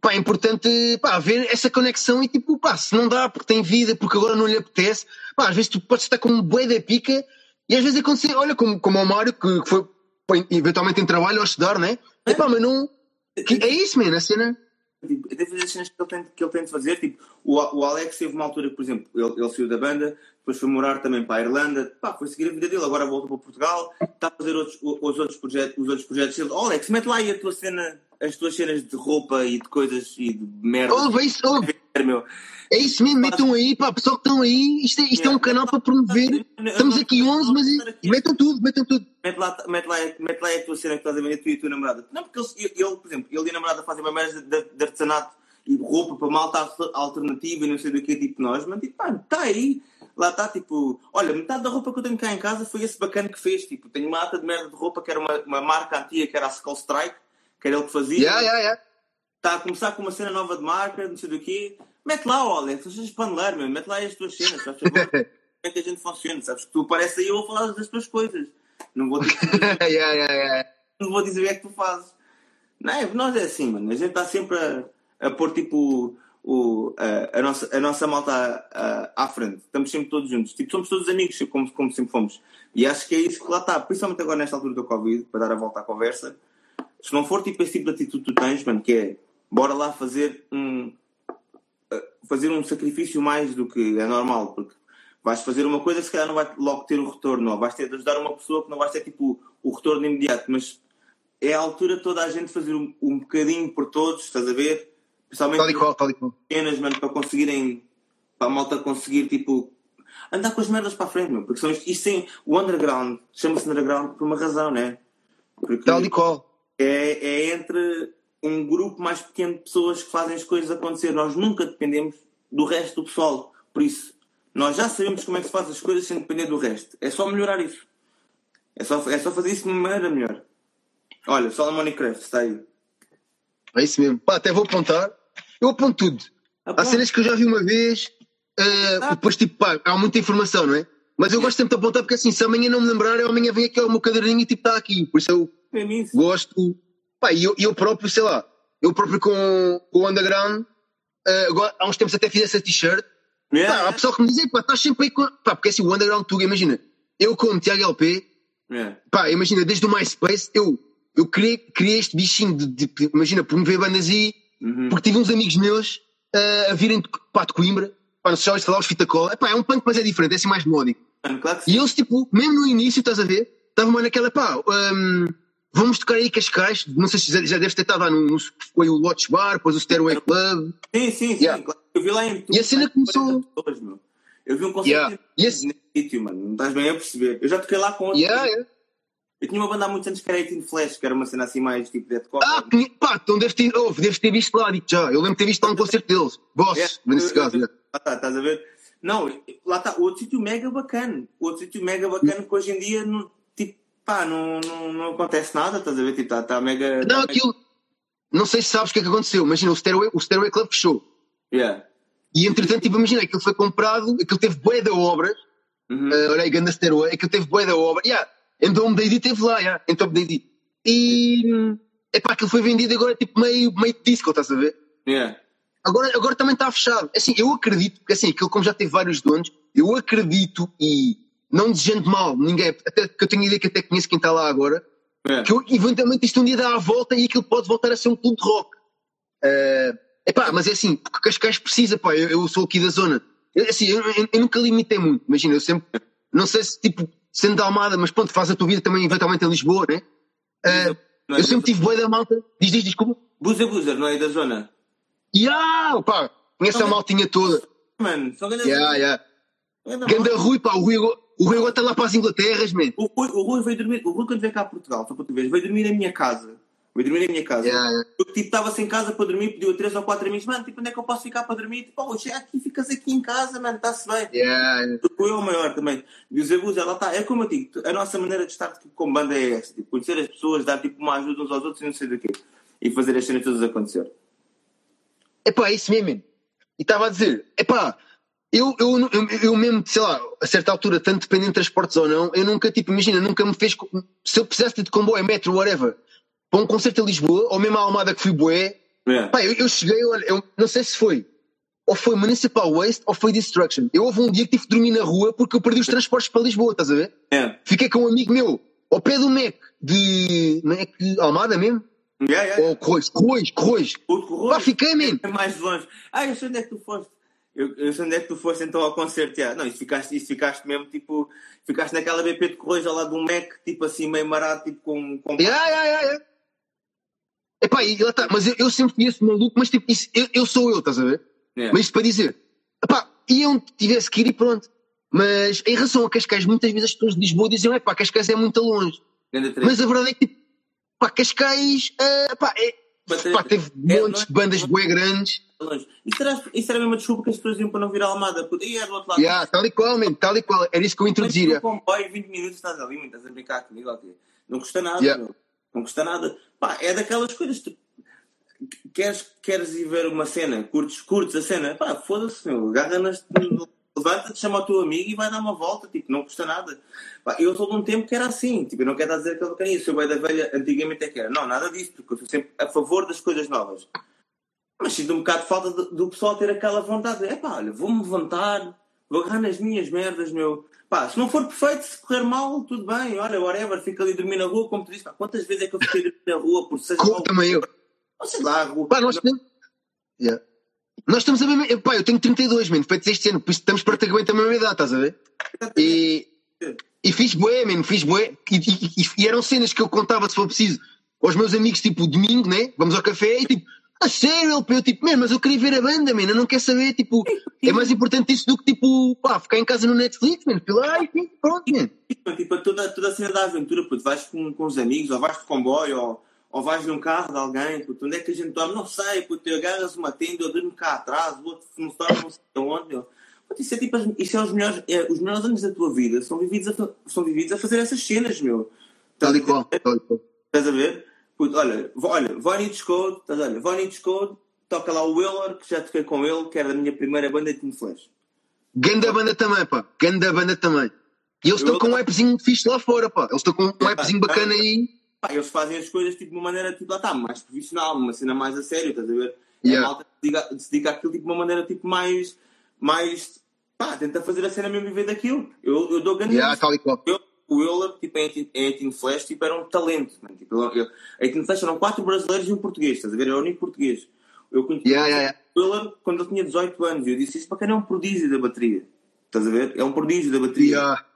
pá, é importante, pá, haver essa conexão e tipo, pá, se não dá porque tem vida, porque agora não lhe apetece, pá, às vezes tu podes estar com um bué da pica e às vezes acontecer, olha, como, como o Mário, que foi, pá, eventualmente em trabalho ou a estudar, né? E pá, mas não, que- é isso, mano, a cena. Tipo, eu fazer as cenas que ele, tem, que ele tem de fazer. Tipo, o, o Alex teve uma altura, por exemplo, ele, ele saiu da banda, depois foi morar também para a Irlanda, pá, foi seguir a vida dele, agora volta para Portugal, está a fazer outros, os, outros projetos, os outros projetos dele. Alex, mete lá aí a tua cena, as tuas cenas de roupa e de coisas e de merda. Ouve, isso, ouve. Meu. É isso mesmo, metam aí, pá, pessoal que estão aí, isto é, isto é um canal para promover. Estamos aqui 11, mas metam tudo, metam tudo. Mete lá, mete, lá, mete lá a tua cena que estás a vender, tu e a tua namorada. Não, porque ele, ele, por exemplo, ele e a namorada fazem uma merda de, de artesanato e roupa para malta alternativa e não sei do que, tipo nós, mas tipo, pá, está aí. Lá está, tipo, olha, metade da roupa que eu tenho cá em casa foi esse bacana que fez. Tipo, tenho uma ata de merda de roupa que era uma, uma marca antiga, que era a Skull Strike, que era ele que fazia. Yeah, yeah, yeah. Está a começar com uma cena nova de marca, não sei do quê. Mete lá, olha, tu sejas paneleiro, meu. mete lá as tuas cenas, sabes? Como é que a gente funciona, sabes? Tu parece aí eu vou falar das tuas coisas. Não vou dizer, yeah, yeah, yeah. não vou dizer o que é que tu fazes. Não é? Nós é assim, mano. A gente está sempre a, a pôr tipo o, a, a nossa, a nossa malta à- à- à frente. Estamos sempre todos juntos. Tipo, somos todos amigos, como, como sempre fomos. E acho que é isso que lá está. Principalmente agora nesta altura do Covid, para dar a volta à conversa. Se não for tipo esse tipo de atitude que tu tens, mano, que é bora lá fazer um fazer um sacrifício mais do que é normal, porque vais fazer uma coisa que se calhar não vai logo ter o retorno, ou vais ter de ajudar uma pessoa que não vais ter tipo o retorno imediato, mas é a altura de toda a gente fazer um, um bocadinho por todos, estás a ver? Principalmente Tal e qual, tal e qual. pequenas, mano, para conseguirem, para a malta conseguir, tipo, andar com as merdas para a frente, meu, porque são isto, isto tem, o underground, chama-se underground por uma razão, né? Porque Tal e qual. é, é entre um grupo mais pequeno de pessoas que fazem as coisas acontecer. Nós nunca dependemos do resto do pessoal. Por isso, nós já sabemos como é que se faz as coisas sem depender do resto. É só melhorar isso. É só, é só fazer isso de uma maneira melhor. Olha, Solomon Craft está aí. É isso mesmo. Pá, até vou apontar. Eu aponto tudo. Há Aponta. cenas que eu já vi uma vez, eh, Ah. depois tipo, pá, há muita informação, não é? Mas eu gosto sempre de apontar porque assim, se amanhã não me lembrar, eu amanhã venho aqui ao meu caderninho e tipo, está aqui. Por isso eu É gosto. Pá, e eu, eu próprio, sei lá, eu próprio com, com o Underground, eh, agora, há uns tempos até fiz essa t-shirt. Yeah, Pá, há pessoal que me diz, pá, estás sempre aí com. Pá, porque assim, o Underground Tuga, imagina, eu como Tiago LP, yeah. pá, imagina, desde o MySpace, eu, eu criei, criei este bichinho de, de- de- imagina, promover bandas aí, Uhum. porque tive uns amigos meus ah, a virem de, pá, de Coimbra, pá, já ouviste falar, os Fita Cola, Epá, é um punk, mas é diferente, é assim mais melódico. Claro sim. E eles, tipo, mesmo no início, estás a ver, estavam naquela, pá, hum, vamos tocar aí Cascais, não sei se já, já deves ter estado lá no, foi o Lodge Bar, depois o Stairway Club, Sim, sim, sim. Yeah. claro. Eu vi lá em E a cena começou- pessoas, meu. Eu vi um concerto Yeah. E esse- nesse sítio, mano. Não estás bem a perceber. Eu já toquei lá com outros. yeah, yeah. Eu tinha uma banda há muitos anos que era 18 Flash, que era uma cena assim mais tipo deathcore. Ah, conhe- pá, então deves ter, oh, deves ter visto lá, digo já, eu lembro de ter visto lá um concerto deles, Boss, Yeah. nesse caso, yeah. Lá está, estás a ver? Não, lá está. Outro sítio mega bacana. Outro sítio mega bacana que hoje em dia, não, tipo, pá, não, não, não acontece nada, estás a ver? Tipo, está tá mega. Não, tá aquilo. Não sei se sabes o que é que aconteceu. Imagina, o Stairway, o Stairway Club fechou. Yeah. E entretanto, tipo, imagina, aquilo foi comprado, aquilo teve bué de obras. Uhum. Uh, olha aí, Ganda Stairway, aquilo teve bué de obras. Yeah, em Dome Day teve lá, yeah, em Top Day E. Epá, aquilo foi vendido agora, tipo, meio, meio disco, estás a ver? Yeah. Agora, agora também está fechado. Assim, eu acredito, porque assim, aquilo como já teve vários donos, eu acredito e não desejando mal ninguém, até que eu tenho ideia que até conheço quem está lá agora, Yeah. que eu, eventualmente isto um dia dá a volta e aquilo pode voltar a ser um clube de rock. Eh, epá, mas é assim, porque Cascais precisa, pá, eu, eu sou aqui da zona. Eu, assim, eu, eu- nunca limitei muito, imagina, eu sempre, não sei se tipo, sendo da Almada, mas pronto, faz a tua vida também eventualmente em Lisboa, né? Eh, Não é Eu sempre tive boi da malta. Diz, diz, desculpa. Buzer Buzer, não é da zona? Ah, pá, conheço a maltinha toda. Mano, só ganda Yeah, yeah. ganda. Rui, pá, o Rui, agora- o Rui agora está lá para as Inglaterras, man. O Rui, o Rui veio dormir, o Rui quando veio cá a Portugal, foi para tu veres, veio dormir na minha casa. Veio dormir na minha casa. Yeah, yeah. Eu tipo, estava sem casa para dormir, pediu a três ou quatro amigos, mano, tipo, onde é que eu posso ficar para dormir? Tipo, oh, chega aqui, ficas aqui em casa, mano, está-se bem. Yeah, yeah. O Rui é o maior também. E o Zé Buz, ela está, é como eu digo, a nossa maneira de estar tipo, como banda é essa, tipo, conhecer as pessoas, dar tipo uma ajuda uns aos outros e não sei do quê. E fazer as cenas todas acontecer. Epá, é isso mesmo. E estava a dizer, epá, eu, eu, eu, eu mesmo, sei lá, a certa altura, tanto dependendo de transportes ou não, eu nunca, tipo, imagina, nunca me fez. Se eu precisasse de comboio, metro, whatever, para um concerto em Lisboa, ou mesmo a Almada que fui boé, É. pá, eu, eu cheguei, olha, eu não sei se foi, ou foi Municipal Waste ou foi Destruction. Eu houve um dia que tive que dormir na rua porque eu perdi os transportes para Lisboa, estás a ver? É. Fiquei com um amigo meu, ao pé do Mac, de. De Almada mesmo? Yeah, yeah. Ou Corroios, Corroios, Corroios. Pá, fiquei, man. é mais longe. Ah, eu sei onde é que tu foste. Eu, eu sei onde é que tu foste então ao concerto. Yeah. Não, isso ficaste, isso ficaste mesmo tipo. Ficaste naquela BP de Correios ao lado de um Mac, tipo assim, meio marado, tipo com. com... Yeah, yeah, yeah, yeah. Epá, e lá tá, mas eu, eu sempre esse maluco, mas tipo, isso, eu, eu sou eu, estás a ver? Yeah. Mas isto para dizer, epá, e onde tivesse que ir e pronto. Mas em relação a Cascais, muitas vezes as pessoas de Lisboa dizem, epá, Cascais é muito longe. Mas a verdade é que, tipo, pá, Cascais, ah, pá, é, Bater- pá, teve é, montes é- de bandas bué grandes. longe. Isso era, isso era mesmo a desculpa que as pessoas iam para não vir a Almada. puto. E era do outro lado. Yeah, tal e qual, man, tal e qual. Era isso que eu Mas introduzia. no comboio, 20 minutos estás ali, mano, estás a brincar comigo, ok? Não custa nada, Yeah. meu. Não custa nada. Pá, é daquelas coisas. Tu... Queres, queres ir ver uma cena, curtes, curtes a cena, pá, foda-se, meu. Agarra nas. Levanta-te, chama o teu amigo e vai dar uma volta, tipo, não custa nada. Eu sou de um tempo que era assim, tipo, eu não quero dizer aquele carinho, sou bem da velha, antigamente é que era. Não, nada disso, porque eu sou sempre a favor das coisas novas. Mas sinto um bocado de falta do, do pessoal ter aquela vontade. É pá, olha, vou-me levantar, vou agarrar nas minhas merdas, meu. Pá, se não for perfeito, se correr mal, tudo bem, olha, whatever, fica ali dormir na rua, como tu disse, pá, quantas vezes é que eu fiquei dormir na rua por seja mal, também eu. ou sei lá, a rua. Pá, nós temos. Yeah. Nós estamos a mesma. Pá, eu tenho 32, mano, feitos este ano, por isso estamos praticamente a mesma idade, estás a ver? E, e fiz bué, mano, fiz bué. E, e- e- eram cenas que eu contava, se for preciso, aos meus amigos, tipo, domingo, né? Vamos ao café e tipo, a sério, ele, eu tipo, mano, mas eu queria ver a banda, mano, eu não quero saber, tipo, é mais importante isso do que, tipo, pá, ficar em casa no Netflix, mano, fui lá e pronto, mano. Tipo, toda, toda a cena da aventura, puto, vais com, com os amigos, ou vais de comboio, ou, ou vais num carro de alguém, puto, onde é que a gente dorme? Não sei, puto, agarras uma tenda, eu durmo cá atrás, o outro não dorme não sei onde, meu. Puto, isso é tipo, isso é os melhores, é, os melhores anos da tua vida, são vividos a, são vividos a fazer essas cenas, meu. Tal e qual, tal e qual. Estás a ver? Puto, olha, olha, Vonnie Discode, estás a olha, Vonnie Discode, toca lá o Willer, que já toquei com ele, que era da minha primeira banda de Team Flash. Ganda banda também, pá, ganda banda também. E eles estão Eu- com um appzinho fixe lá fora, pá, eles estão com um appzinho bacana aí. Pá, eles fazem as coisas tipo, de uma maneira tipo, lá está, mais profissional, uma cena mais a sério, estás a ver? Yeah. A malta se dedica, àquilo tipo, de uma maneira tipo, mais, mais. pá, tenta fazer a cena mesmo viver daquilo. Eu, eu dou grande. Yeah, tal e qual. Eu- o Euler, tipo, em 18 em 18 Flash, tipo, era um talento. Mano. Tipo, eu, em 18 Flash eram quatro brasileiros e um português, estás a ver? Era o único português. Eu conheci yeah, yeah. o Euler quando ele tinha 18 anos e eu disse isso para quem é um prodígio da bateria. Estás a ver? É um prodígio da bateria. Yeah,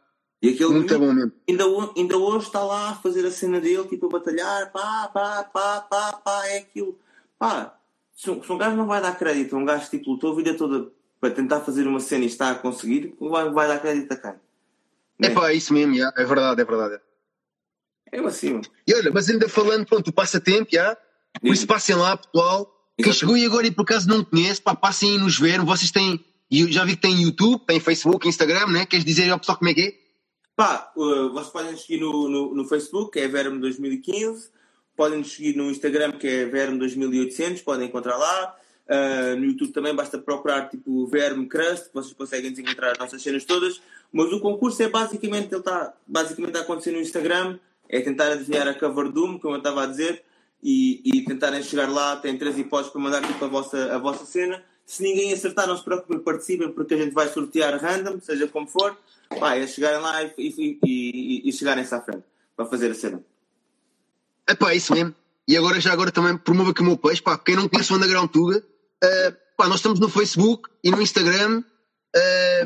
E aquele muito bom mesmo. ainda, ho- ainda hoje está lá a fazer a cena dele, tipo a batalhar, pá, pá, pá, pá, pá, é aquilo. Pá, se um, se um gajo não vai dar crédito, a um gajo tipo lutou a vida toda para tentar fazer uma cena e está a conseguir, vai, vai dar crédito a quem? É Né? pá, é isso mesmo, yeah, é verdade, é verdade. É assim. E olha, mas ainda falando, pronto, o passatempo, já. Por isso passem lá, pessoal. Quem chegou e agora e por acaso não conhece, pá, passem aí nos ver. Vocês têm, já vi que tem YouTube, tem Facebook, Instagram, né? Queres dizer ao pessoal como é que é? Pá, uh, vocês podem nos seguir no, no, no Facebook, que é Verme 2015. Podem nos seguir no Instagram, que é Verme 2800, podem encontrar lá. Uh, no YouTube também basta procurar tipo Verme Crust, vocês conseguem encontrar as nossas cenas todas. Mas o concurso é basicamente, ele está basicamente a acontecer no Instagram, é tentar adivinhar a cover Doom, como eu estava a dizer, e, e tentarem chegar lá. Tem três hipóteses para mandar tipo, a, vossa, a vossa cena. Se ninguém acertar, não se preocupem, participem, porque a gente vai sortear random, seja como for. Pá, é chegarem lá e, e, e, e chegarem-se à frente para fazer a cena. É pá, isso mesmo. E agora, já agora também promovo aqui o meu peixe, pá, quem não conhece o Underground Tuga, eh, pá, nós estamos no Facebook e no Instagram. eh,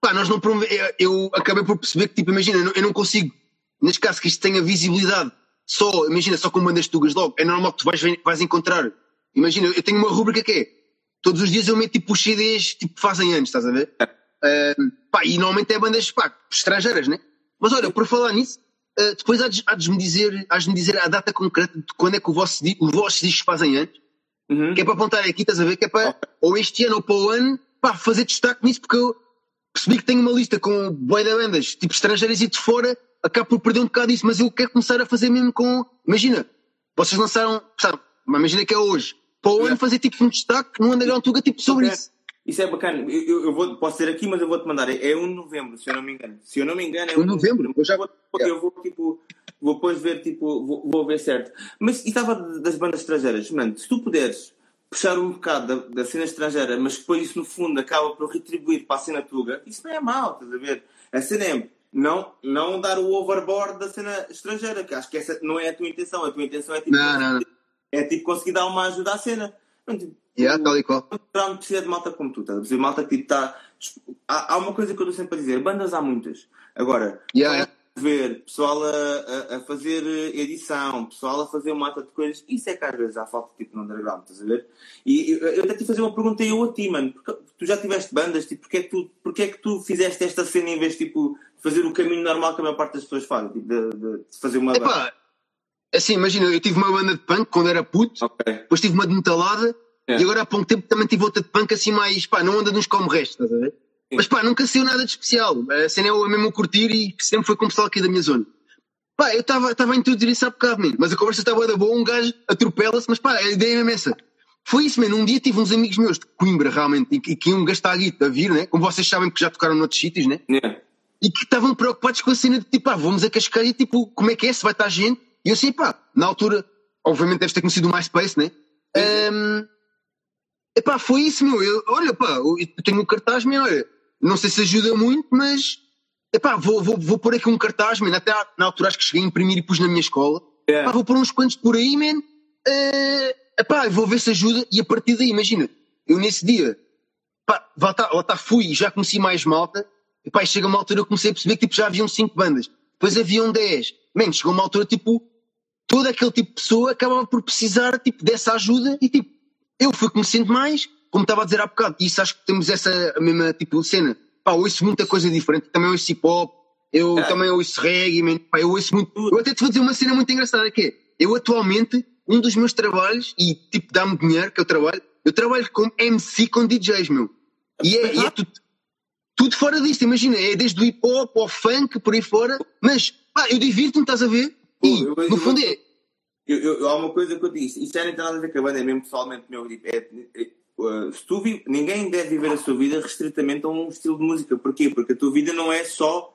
pá, nós não promove... eu, eu acabei por perceber que, tipo, imagina, eu não, eu não consigo, neste caso, que isto tenha visibilidade só, imagina, só com bandas tugas logo, é normal que tu vais, vais encontrar. Imagina, eu tenho uma rubrica que é, todos os dias eu meto tipo os CDs tipo fazem anos, estás a ver? Uh, pá, e normalmente é bandas pá, estrangeiras, né? Mas olha, por falar nisso, uh, depois há de, me dizer, hás de me dizer a data concreta de quando é que o vosso, os vossos discos fazem anos. Uhum. Que é para apontar aqui, estás a ver? Que é para, okay. ou este ano ou para o ano, pá, fazer destaque nisso, porque eu percebi que tenho uma lista com boi de bandas, tipo estrangeiras e de fora, acabo por perder um bocado disso, mas eu quero começar a fazer mesmo com. Imagina, vocês lançaram, sabe, imagina que é hoje, para o ano fazer tipo um destaque no Underground Tuga, tipo sobre isso. Isso é bacana. Eu, eu, vou, posso ser aqui, mas eu vou-te mandar. É, é 1 de novembro, se eu não me engano. Se eu não me engano, é 1 de novembro. Eu já vou, eu vou tipo, vou depois ver, tipo, vou, vou ver certo. Mas e estava das bandas estrangeiras, mano, se tu puderes puxar um bocado da, da, cena estrangeira, mas depois isso no fundo acaba por retribuir para a cena tuga, isso não é mau, estás a ver? A cena é não, não dar o overboard da cena estrangeira, que acho que essa não é a tua intenção. A tua intenção é tipo, não, não, não. É, tipo conseguir dar uma ajuda à cena. Não, tipo, yeah, tal e qual. Não precisa de malta como tu, estás a dizer? Malta que tipo, está. Há, há, uma coisa que eu estou sempre a dizer: bandas há muitas. Agora, yeah, ver pessoal a, a, a, fazer edição, pessoal a fazer uma mata de coisas, isso é que às vezes há falta tipo no underground, estás a ver? E eu, eu até te fazer uma pergunta eu a ti, mano, porque tu já tiveste bandas, tipo, porque é que tu, porque é que tu fizeste esta cena em vez de tipo, fazer o caminho normal que a maior parte das pessoas fazem, tipo, de, de, de fazer uma Epá, banda? Assim, imagina, eu tive uma banda de punk quando era puto, okay. depois tive uma de metalada, é. e agora há pouco tempo também tive outra de punk assim mais, pá, não anda nos como resto, estás a ver? Mas pá, nunca saiu nada de especial. A cena é o mesmo curtir e sempre foi com o pessoal aqui da minha zona. Pá, eu estava a introduzir isso há bocado, mesmo. Mas a conversa estava da boa, um gajo atropela-se, mas pá, a ideia é mesmo essa. Foi isso, mano. Um dia tive uns amigos meus de Coimbra, realmente, e que, iam gastar a guita a vir, né? Como vocês sabem, porque já tocaram noutros sítios, né? Yeah. E que estavam preocupados com a cena de tipo, pá, vamos a Cascais e tipo, como é que é? Se vai estar gente? E eu sei, pá, na altura, obviamente deves ter conhecido o MySpace, né? Um, epá, foi isso, meu. Eu, olha, pá, eu tenho um cartaz, meu, olha não sei se ajuda muito, mas epá, vou, vou, vou pôr aqui um cartaz, man. Até na altura acho que cheguei a imprimir e pus na minha escola. Yeah. Epá, vou pôr uns quantos por aí, man. Uh, epá, vou ver se ajuda. E a partir daí, imagina, eu nesse dia, pá, lá tá, lá tá, fui e já conheci mais malta. Epá, e chega uma altura eu comecei a perceber que tipo, já haviam cinco bandas. Depois haviam dez. Man, chegou uma altura tipo, todo aquele tipo de pessoa acabava por precisar tipo, dessa ajuda e tipo, eu fui conhecendo mais como estava a dizer há bocado, isso acho que temos essa mesma tipo cena. Pá, ouço muita coisa diferente, também ouço hip hop, eu é. também ouço reggae. Pá, eu ouço muito. Eu até te vou dizer uma cena muito engraçada que é, eu atualmente, um dos meus trabalhos, e tipo dá-me dinheiro que eu trabalho, eu trabalho como MC com DJs, meu. E é, e é tudo, tudo fora disto, imagina, é desde o hip hop ao funk, por aí fora, mas pá, eu divirto-me, estás a ver? E, no fundo é. Eu, eu, há uma coisa que eu disse, isto já não tem nada a ver com a banda, é mesmo pessoalmente meu, tipo, é, é, Uh, tu vi... ninguém deve viver a sua vida restritamente a um estilo de música. Porquê? Porque a tua vida não é só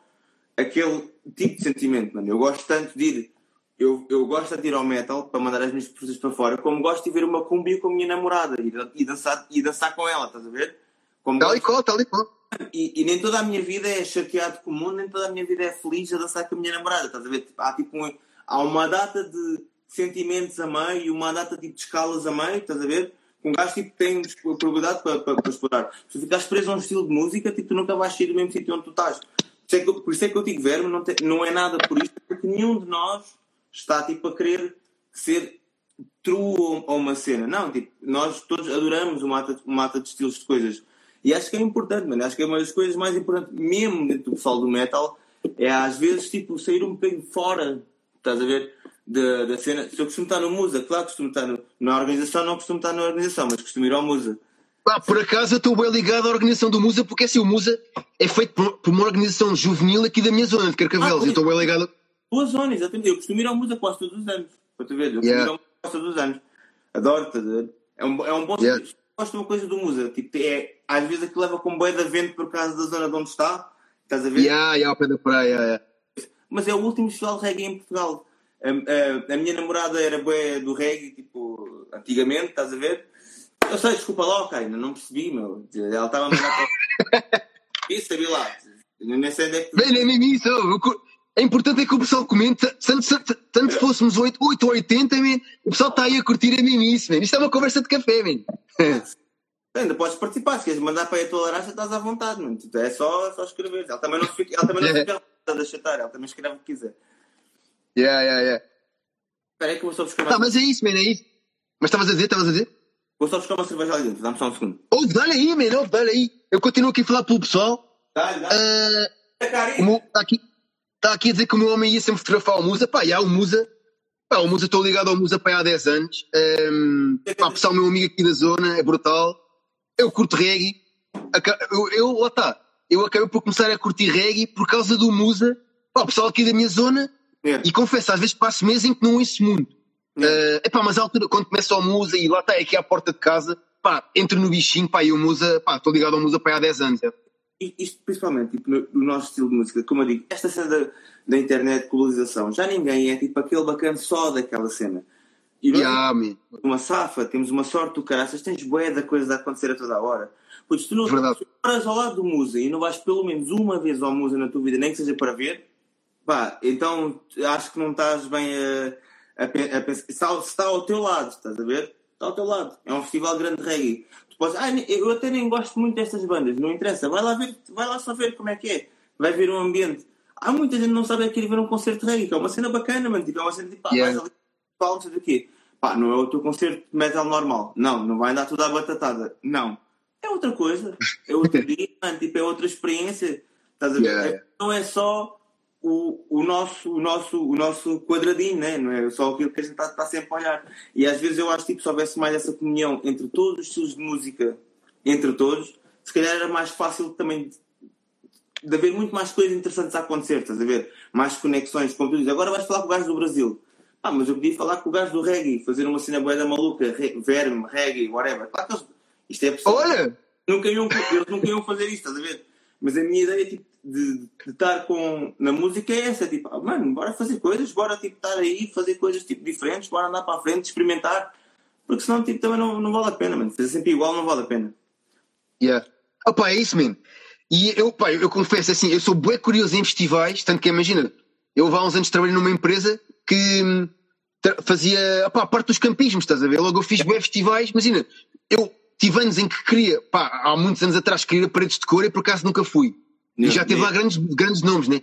aquele tipo de sentimento, mano. Eu gosto tanto de ir. Eu, eu gosto de ir ao metal para mandar as minhas pessoas para fora, como gosto de ver uma cumbia com a minha namorada e, e, dançar, e dançar com ela, estás a ver? Como tal e qual, tal e qual. E, e, nem toda a minha vida é chateado com o mundo, nem toda a minha vida é feliz a dançar com a minha namorada, estás a ver? Há tipo um, há uma data de sentimentos a meio uma data tipo, de escalas a meio, estás a ver? um gajo tipo, tem probabilidade para, para, para explorar. Se ficares preso a um estilo de música, tipo, tu nunca vais sair do mesmo sítio onde tu estás. Por isso é que, por isso é que eu digo, verme, não, não é nada por isso, porque nenhum de nós está tipo, a querer ser true a uma cena. Não, tipo, nós todos adoramos uma mata, uma mata de estilos de coisas. E acho que é importante, mano. Acho que é uma das coisas mais importantes, mesmo dentro do pessoal do metal, é às vezes tipo, sair um bocadinho fora. Estás a ver? Da, da cena. Se eu costumo estar no Musa, claro que costumo estar no, na organização, não costumo estar na organização, mas costumo ir ao Musa. Ah, por acaso eu estou bem ligado à organização do Musa, porque assim, o Musa é feito por, por uma organização juvenil aqui da minha zona, de Carcavelos. Ah, eu estou bem ligado. Tua zona, exatamente. Eu costumo ir ao Musa quase todos os anos. Para tu ver, eu costumo yeah. ir ao Musa quase todos os anos. Adoro, estás a ver? É um, é um bom. Yeah. Gosto de uma coisa do Musa. Tipo, é, às vezes aquilo leva com boia de vento por causa da zona de onde está. Estás a ver? Yeah, yeah, ao pé da praia, yeah. Mas é o último festival de reggae em Portugal. A, a, a, minha namorada era boa do reggae, tipo, antigamente, estás a ver? Eu sei, desculpa lá, ok, ainda não percebi, meu. Ela estava a mandar para. Isso, sabia lá. Nem sei onde é que. Bem, nem, nem isso. É importante é que o pessoal comenta, tanto, tanto, tanto se fôssemos 8, 8 ou 80, man, o pessoal está aí a curtir a mim isso, man. Isto é uma conversa de café, man. Ainda podes participar, se queres mandar para a tua laranja, estás à vontade, man. É só, só escrever. Ela também não fica, ela também não fica a chatar, ela também escreve o que quiser. Yeah, yeah, yeah. Espera aí que eu vou só buscar Tá, mais. mas é isso, man, é isso. Mas estavas a dizer, estavas a dizer? Vou só buscar uma cerveja ali dentro, dá-me só um segundo. Oh, dá-lhe aí, man, oh, dá-lhe aí. Eu continuo aqui a falar pelo pessoal. Dá-lhe, dá-lhe. Ah, carinho. meu- Está aqui, tá aqui a dizer que o meu homem ia sempre fotografar o Musa. Pá, já, o Musa. Pá, o Musa, estou ligado ao Musa pá, há 10 anos. Um, pá, pessoal, meu amigo aqui da zona, é brutal. Eu curto reggae. Eu, eu lá está. Eu acabei por começar a curtir reggae por causa do Musa. Pá, o pessoal aqui da minha zona. É. E confesso, às vezes passo meses em que não ouço muito. É. É epá, mas à altura, quando começa o Musa e lá está aqui à porta de casa, pá, entro no bichinho, pá, e o Musa, pá, estou ligado ao Musa pá, há 10 anos. É. I- Isto principalmente tipo, no, no nosso estilo de música, como eu digo, esta cena da, da internet, globalização, já ninguém é tipo aquele bacana só daquela cena. E nós Yeah, temos uma safa, temos uma sorte do caraças, tens bué da coisa a acontecer a toda a hora. Pois tu não paras ao lado do Musa e não vais pelo menos uma vez ao Musa na tua vida, nem que seja para ver, pá, então acho que não estás bem a, a, a pensar. Está, está ao teu lado, estás a ver? Está ao teu lado. É um festival grande de reggae. Tu podes, ah, eu até nem gosto muito destas bandas, não interessa. Vai lá ver, vai lá só ver como é que é. Vai ver o ambiente. Há muita gente que não sabe é que ir ver um concerto de reggae, que é uma cena bacana, mano. Tipo, é uma cena tipo, pá, Yeah. vais ali, sei do quê. Pá, não é o teu concerto de metal normal. Não, não vai andar tudo à batatada. Não. É outra coisa. É outro dia, mano. Tipo, é outra experiência. Estás a ver? Yeah, yeah. Não é só o, o, nosso, o, nosso, o nosso quadradinho, né? não é só aquilo que a gente está tá sempre a olhar. E às vezes eu acho que tipo, se houvesse mais essa comunhão entre todos os estilos de música, entre todos, se calhar era mais fácil também de, de haver muito mais coisas interessantes a acontecer, estás a ver? Mais conexões, como tu dizes. Agora vais falar com o gajo do Brasil. Ah, mas eu podia falar com o gajo do reggae, fazer uma cena boeda maluca, verme, reggae, whatever. Claro que eles, isto é possível Olha! nunca iam, eles nunca iam fazer isto, estás a ver? Mas a minha ideia tipo, de, de estar com, na música é essa, tipo, ah, mano, bora fazer coisas, bora tipo, estar aí, fazer coisas tipo, diferentes, bora andar para a frente, experimentar, porque senão tipo, também não, não vale a pena, mano. Fazer sempre igual não vale a pena. Yeah. Opa, é isso mesmo. E eu, pá, eu confesso assim, eu sou bué curioso em festivais, tanto que imagina, eu há uns anos trabalhei numa empresa que hum, fazia opá, a parte dos campismos, estás a ver? Logo eu fiz bué festivais, imagina, eu tive anos em que queria, pá, há muitos anos atrás queria paredes de cor e por acaso nunca fui. E já teve lá grandes, grandes nomes, né?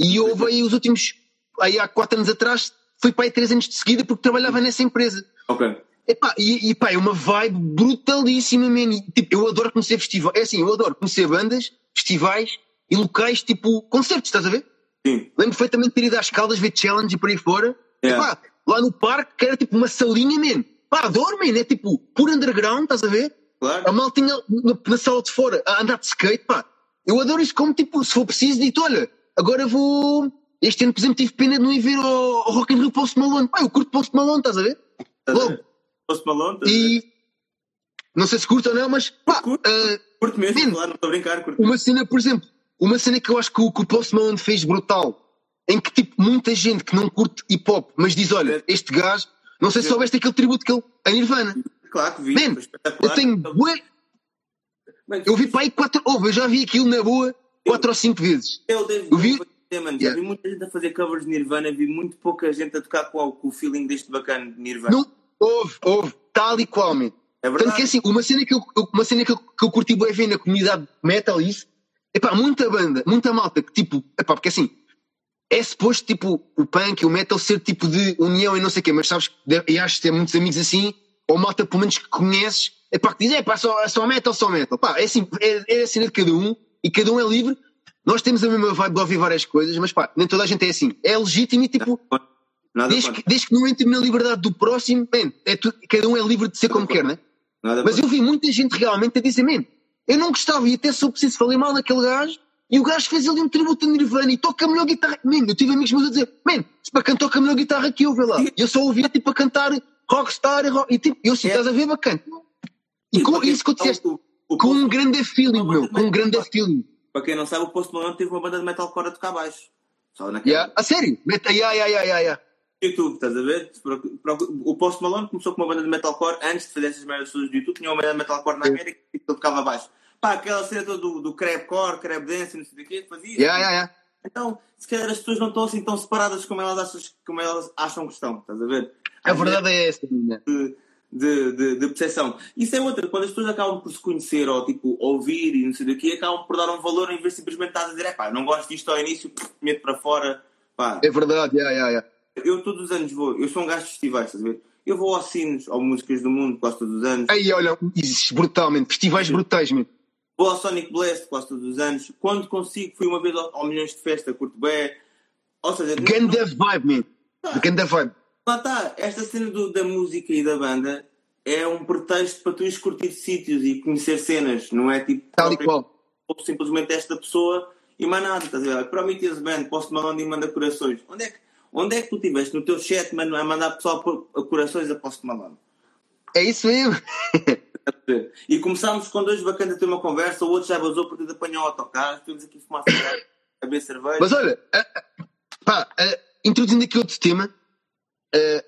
E houve aí os últimos, aí há quatro anos atrás, foi para aí três anos de seguida porque trabalhava nessa empresa. Ok. Epá, e, e pá, é uma vibe brutalíssima, man. E, tipo, eu adoro conhecer festivais. É assim, eu adoro conhecer bandas, festivais e locais tipo concertos, estás a ver? Sim. Lembro perfeitamente de ter ido às Caldas ver challenge e por aí fora. Yeah. Epá, lá no parque, que era tipo uma salinha, man. Pá, adoro, man. É tipo, por underground, estás a ver? Claro. A maltinha na, na sala de fora a andar de skate, pá. Eu adoro isso como, tipo, se for preciso, dito, olha, agora vou... Este ano, por exemplo, tive pena de não ir ver ao, ao Rock in Rio Post Malone. Pá, eu curto Post Malone, estás a ver? Logo. Post Malone, estás a ver? E... Não sei se curto ou não, mas, pá, Curto. ah, Curto mesmo, Man. claro, não estou a brincar, curto. uma cena, por exemplo, uma cena que eu acho que o, que o Post Malone fez brutal, em que, tipo, muita gente que não curte hip-hop, mas diz, olha, este gajo, não sei se soubeste aquele tributo que ele, a Nirvana. Claro que vi, Man. Eu tenho bué, Man, eu vi para aí quatro, ouve, eu já vi aquilo na boa quatro ou cinco vezes. Eu devo Eu vi- dizer, mano, Yeah. vi muita gente a fazer covers de Nirvana, vi muito pouca gente a tocar com, o- com o feeling deste bacana de Nirvana. Não, houve, houve, tal e qual, man. é Tanto verdade. que assim, uma cena que eu, eu- uma cena que eu, que eu curti bem ver na comunidade metal isso, epá, muita banda, muita malta que tipo, epá, porque assim, é suposto tipo o punk e o metal ser tipo de união e não sei o quê, mas sabes, e acho que ter muitos amigos assim, ou malta pelo menos que conheces, epá, que dizem, epá, só, só metal, só metal. Pá, é assim, é, é a cena de cada um e cada um é livre. Nós temos a mesma vibe de ouvir várias coisas, mas pá, nem toda a gente é assim. É legítimo e tipo, Nada desde que, desde que não entre na liberdade do próximo, man, é tu- cada um é livre de ser como quer, né? Nada Mas eu vi muita gente realmente a dizer, man, eu não gostava e até sou preciso falei mal daquele gajo e o gajo fez ali um tributo a Nirvana e toca a melhor guitarra. Man, eu tive amigos meus a dizer, man, se para cantar toca a melhor guitarra que eu, vê lá. E eu só ouvia tipo a cantar rockstar e, rock, e tipo, eu assim, É. estás a ver bacana. E com Para quem isso que eu disseste, o- o com um grande feeling, meu, com um grande feeling. Para quem não sabe, o Post Malone teve uma banda de metalcore a tocar baixo. Só naquela. Yeah. A sério? Meta, yeah, yeah, yeah, yeah, yeah. YouTube, estás a ver? O Post Malone começou com uma banda de metalcore antes de fazer essas merdas todas do YouTube. Tinha uma banda de metalcore na América e ele tocava baixo. Pá, aquela cena do, do crabcore, crab dance, não sei o quê, fazia. Yeah, yeah, yeah. Então, se calhar as pessoas não estão assim tão separadas como elas, acham, como elas acham que estão, estás a ver? A verdade é essa, minha. de, de, de, de percepção. Isso é outra, quando as pessoas acabam por se conhecer ou tipo ouvir e não sei do que, acabam por dar um valor em vez de simplesmente estás a dizer, pá, não gosto disto ao início, meto para fora, pá. É verdade, yeah, yeah, yeah. eu todos os anos vou, eu sou um gajo de festivais, estás a ver? Eu vou aos sinos, ao Músicas do Mundo, quase todos os anos. Aí, olha, brutalmente. Festivais brutais, meu. Vou ao Sonic Blast quase todos os anos. Quando consigo, fui uma vez ao, ao Milhões de Festa, curto bem. Ou seja, não- Ganda vibe, man. Ganda vibe. Lá está, esta cena do- da música e da banda é um pretexto para tu ires curtir sítios e conhecer cenas, não é tipo Tal e qual. ou simplesmente esta pessoa e mais nada, estás a ver? Prometheus Band, posto Malone e manda corações. Onde é, que, onde é que tu estiveste no teu chat mano, a mandar pessoal a corações a Post Malone? É isso mesmo. E começámos com dois bacanas a ter uma conversa, o outro já vazou porque te apanhou o autocarro, estamos aqui a fumar cigarro, a beber cerveja. Mas olha, ah, ah, pá, ah, introduzindo aqui outro tema,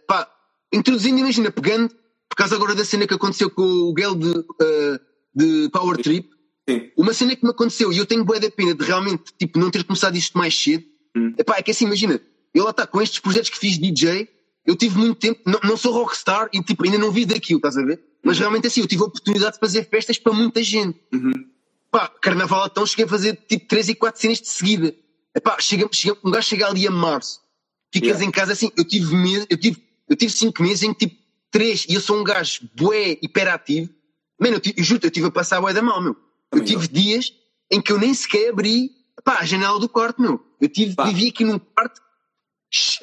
pá, introduzindo, imagina, pegando, por causa agora da cena que aconteceu com o Gale de, de Power Trip, Sim. uma cena que me aconteceu e eu tenho boa da pena de realmente tipo, não ter começado isto mais cedo. Hum. Epá, é que assim, imagina, eu lá está com estes projetos que fiz DJ, eu tive muito tempo, não, não sou rockstar e tipo, ainda não vi daquilo, estás a ver? Mas realmente assim, eu tive a oportunidade de fazer festas para muita gente. Uhum. Pá, carnaval então cheguei a fazer tipo 3 e 4 cenas de seguida. Epá, chega, chega, um gajo chega ali a março, ficas Yeah. em casa assim, eu tive meses, eu tive, eu tive 5 meses em que tipo 3, e eu sou um gajo bué, hiperativo. Mano, eu, eu juro, eu estive a passar bué da mal, meu. Eu Também tive dias em que eu nem sequer abri pá, a janela do quarto, meu. Eu tive, Pá. vivi aqui num quarto,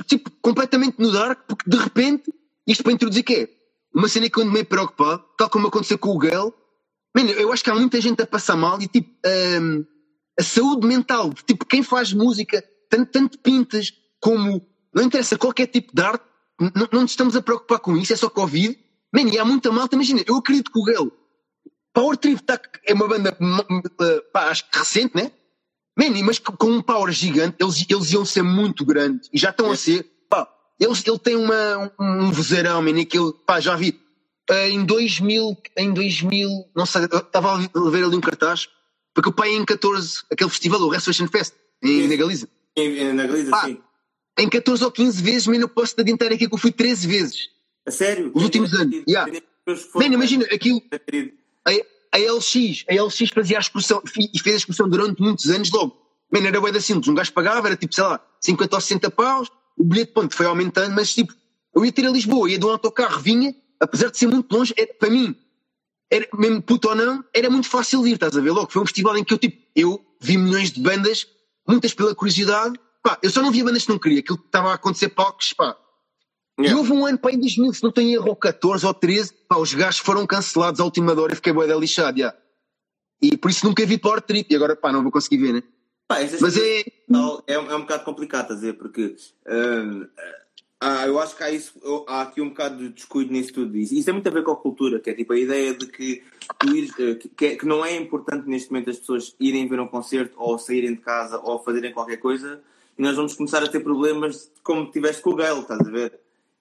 tipo, completamente no dark, porque de repente, isto para introduzir que é uma cena que eu ando meio preocupado, tal como aconteceu com o Gale. Mano, eu acho que há muita gente a passar mal e tipo, hum, a saúde mental, de, tipo, quem faz música, tanto, tanto pintas como, não interessa qualquer tipo de arte, não, não nos estamos a preocupar com isso, é só Covid. Mano, e há muita malta, imagina, eu acredito que o Gale Power Trip tá, é uma banda, eh, pá, acho que recente, né? Man, mas com um power gigante, eles, eles iam ser muito grandes e já estão a ser. Pá, eles, ele tem uma, um, vozeirão, man, aquele, pá, já vi. eh, em 2000, em 2000, não sei, eu estava a ver ali um cartaz, porque o pai em 14, aquele festival, o Restoration Fest, em, na Galiza. Em- Na Galiza, Pá. sim. Em 14 ou 15 vezes, man, eu posso te adiantar aqui que eu fui 13 vezes. A sério? Os últimos anos, yeah. Imagina, aquilo, a, a LX, a LX fazia a excursão e fez a excursão durante muitos anos logo. Mano, era bué da simples, um gajo pagava, era tipo, sei lá, 50 ou 60 paus, o bilhete ponto foi aumentando, mas tipo, eu ia ter a Lisboa, ia de um autocarro, vinha, apesar de ser muito longe, era, para mim, era, mesmo puto ou não, era muito fácil ir, estás a ver? Logo, foi um festival em que eu tipo, eu vi milhões de bandas, muitas pela curiosidade, pá, eu só não via bandas que não queria, aquilo que estava a acontecer palcos, pá. E Yeah. houve um ano, pá, em 2000, se não tenho erro, ou 14 ou 13, pá, os gajos foram cancelados à última hora e fiquei bué da lixado, já. E por isso nunca vi Power Trip, e agora, pá, não vou conseguir ver, né? Pá, Mas é, Tal, é, é um bocado complicado, a dizer, porque hum, ah, eu acho que há, isso, há aqui um bocado de descuido nisso tudo. Isso, isso tem muito a ver com a cultura, que é tipo a ideia de que, eh, que, que é- que não é importante neste momento as pessoas irem ver um concerto ou saírem de casa ou fazerem qualquer coisa e nós vamos começar a ter problemas como tiveste com o Gale, estás a ver?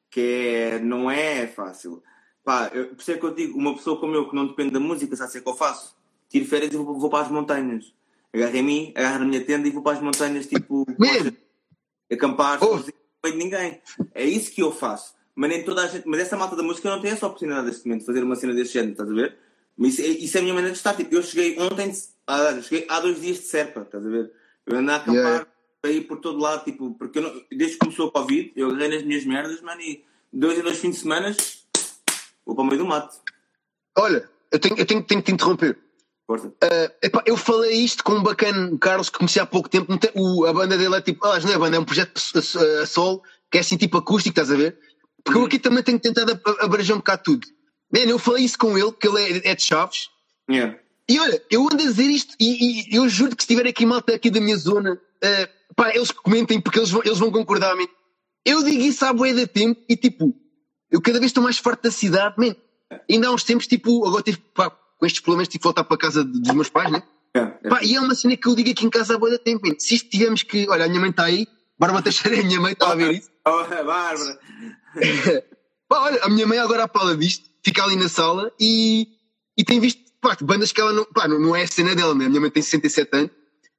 Que é, não é fácil. Pá, eu, por isso é que eu digo, uma pessoa como eu que não depende da música, sabe o que é que eu faço? Tiro férias e vou, vou para as montanhas. Agarro em mim, agarro na minha tenda e vou para as montanhas, tipo, Mesmo? acampar, Oh. meio de ninguém. É isso que eu faço. Mas nem toda a gente, mas essa malta da música não tem essa oportunidade neste momento de fazer uma cena deste género, estás a ver? Mas isso, é- isso é a minha maneira de estar. Tipo, eu cheguei ontem, ah, cheguei há dois dias de Serpa, estás a ver? Eu ando a acampar Yeah. aí por todo lado, tipo, porque não- desde que começou a Covid, eu agarrei nas minhas merdas, mano, e dois em dois fins de semana vou para o meio do mato. olha, eu tenho, eu tenho, tenho que te interromper. Força. Epá, eu falei isto com um bacana Carlos que comecei há pouco tempo. o- a banda dele é tipo, ah, não é banda, é um projeto a, a- a sol, que é assim tipo acústico, estás a ver? Porque eu aqui também tenho tentado abranger um bocado tudo. Man, eu falei isso com ele, que ele é, é de Chaves. Yeah. E olha, eu ando a dizer isto e, e eu juro que se tiver aqui malta aqui da minha zona, eh, pá, eles comentem porque eles vão, eles vão concordar, man. Eu digo isso há bué de tempo e tipo, eu cada vez estou mais farto da cidade, man. Ainda há uns tempos, tipo, agora tive, pá, com estes problemas, tive que voltar para a casa dos meus pais, né? Yeah. Yeah. Pá, e é uma cena que eu digo aqui em casa há de tempo, man. Se isto tivermos que, olha, a minha mãe está aí, Bárbara Teixeira, a minha mãe está a ver isso. Oh, Bárbara. Pá, olha, a minha mãe agora fala disto, fica ali na sala e, e tem visto pá, bandas que ela não, pá, não, não é a cena dela, né? A minha mãe tem 67 anos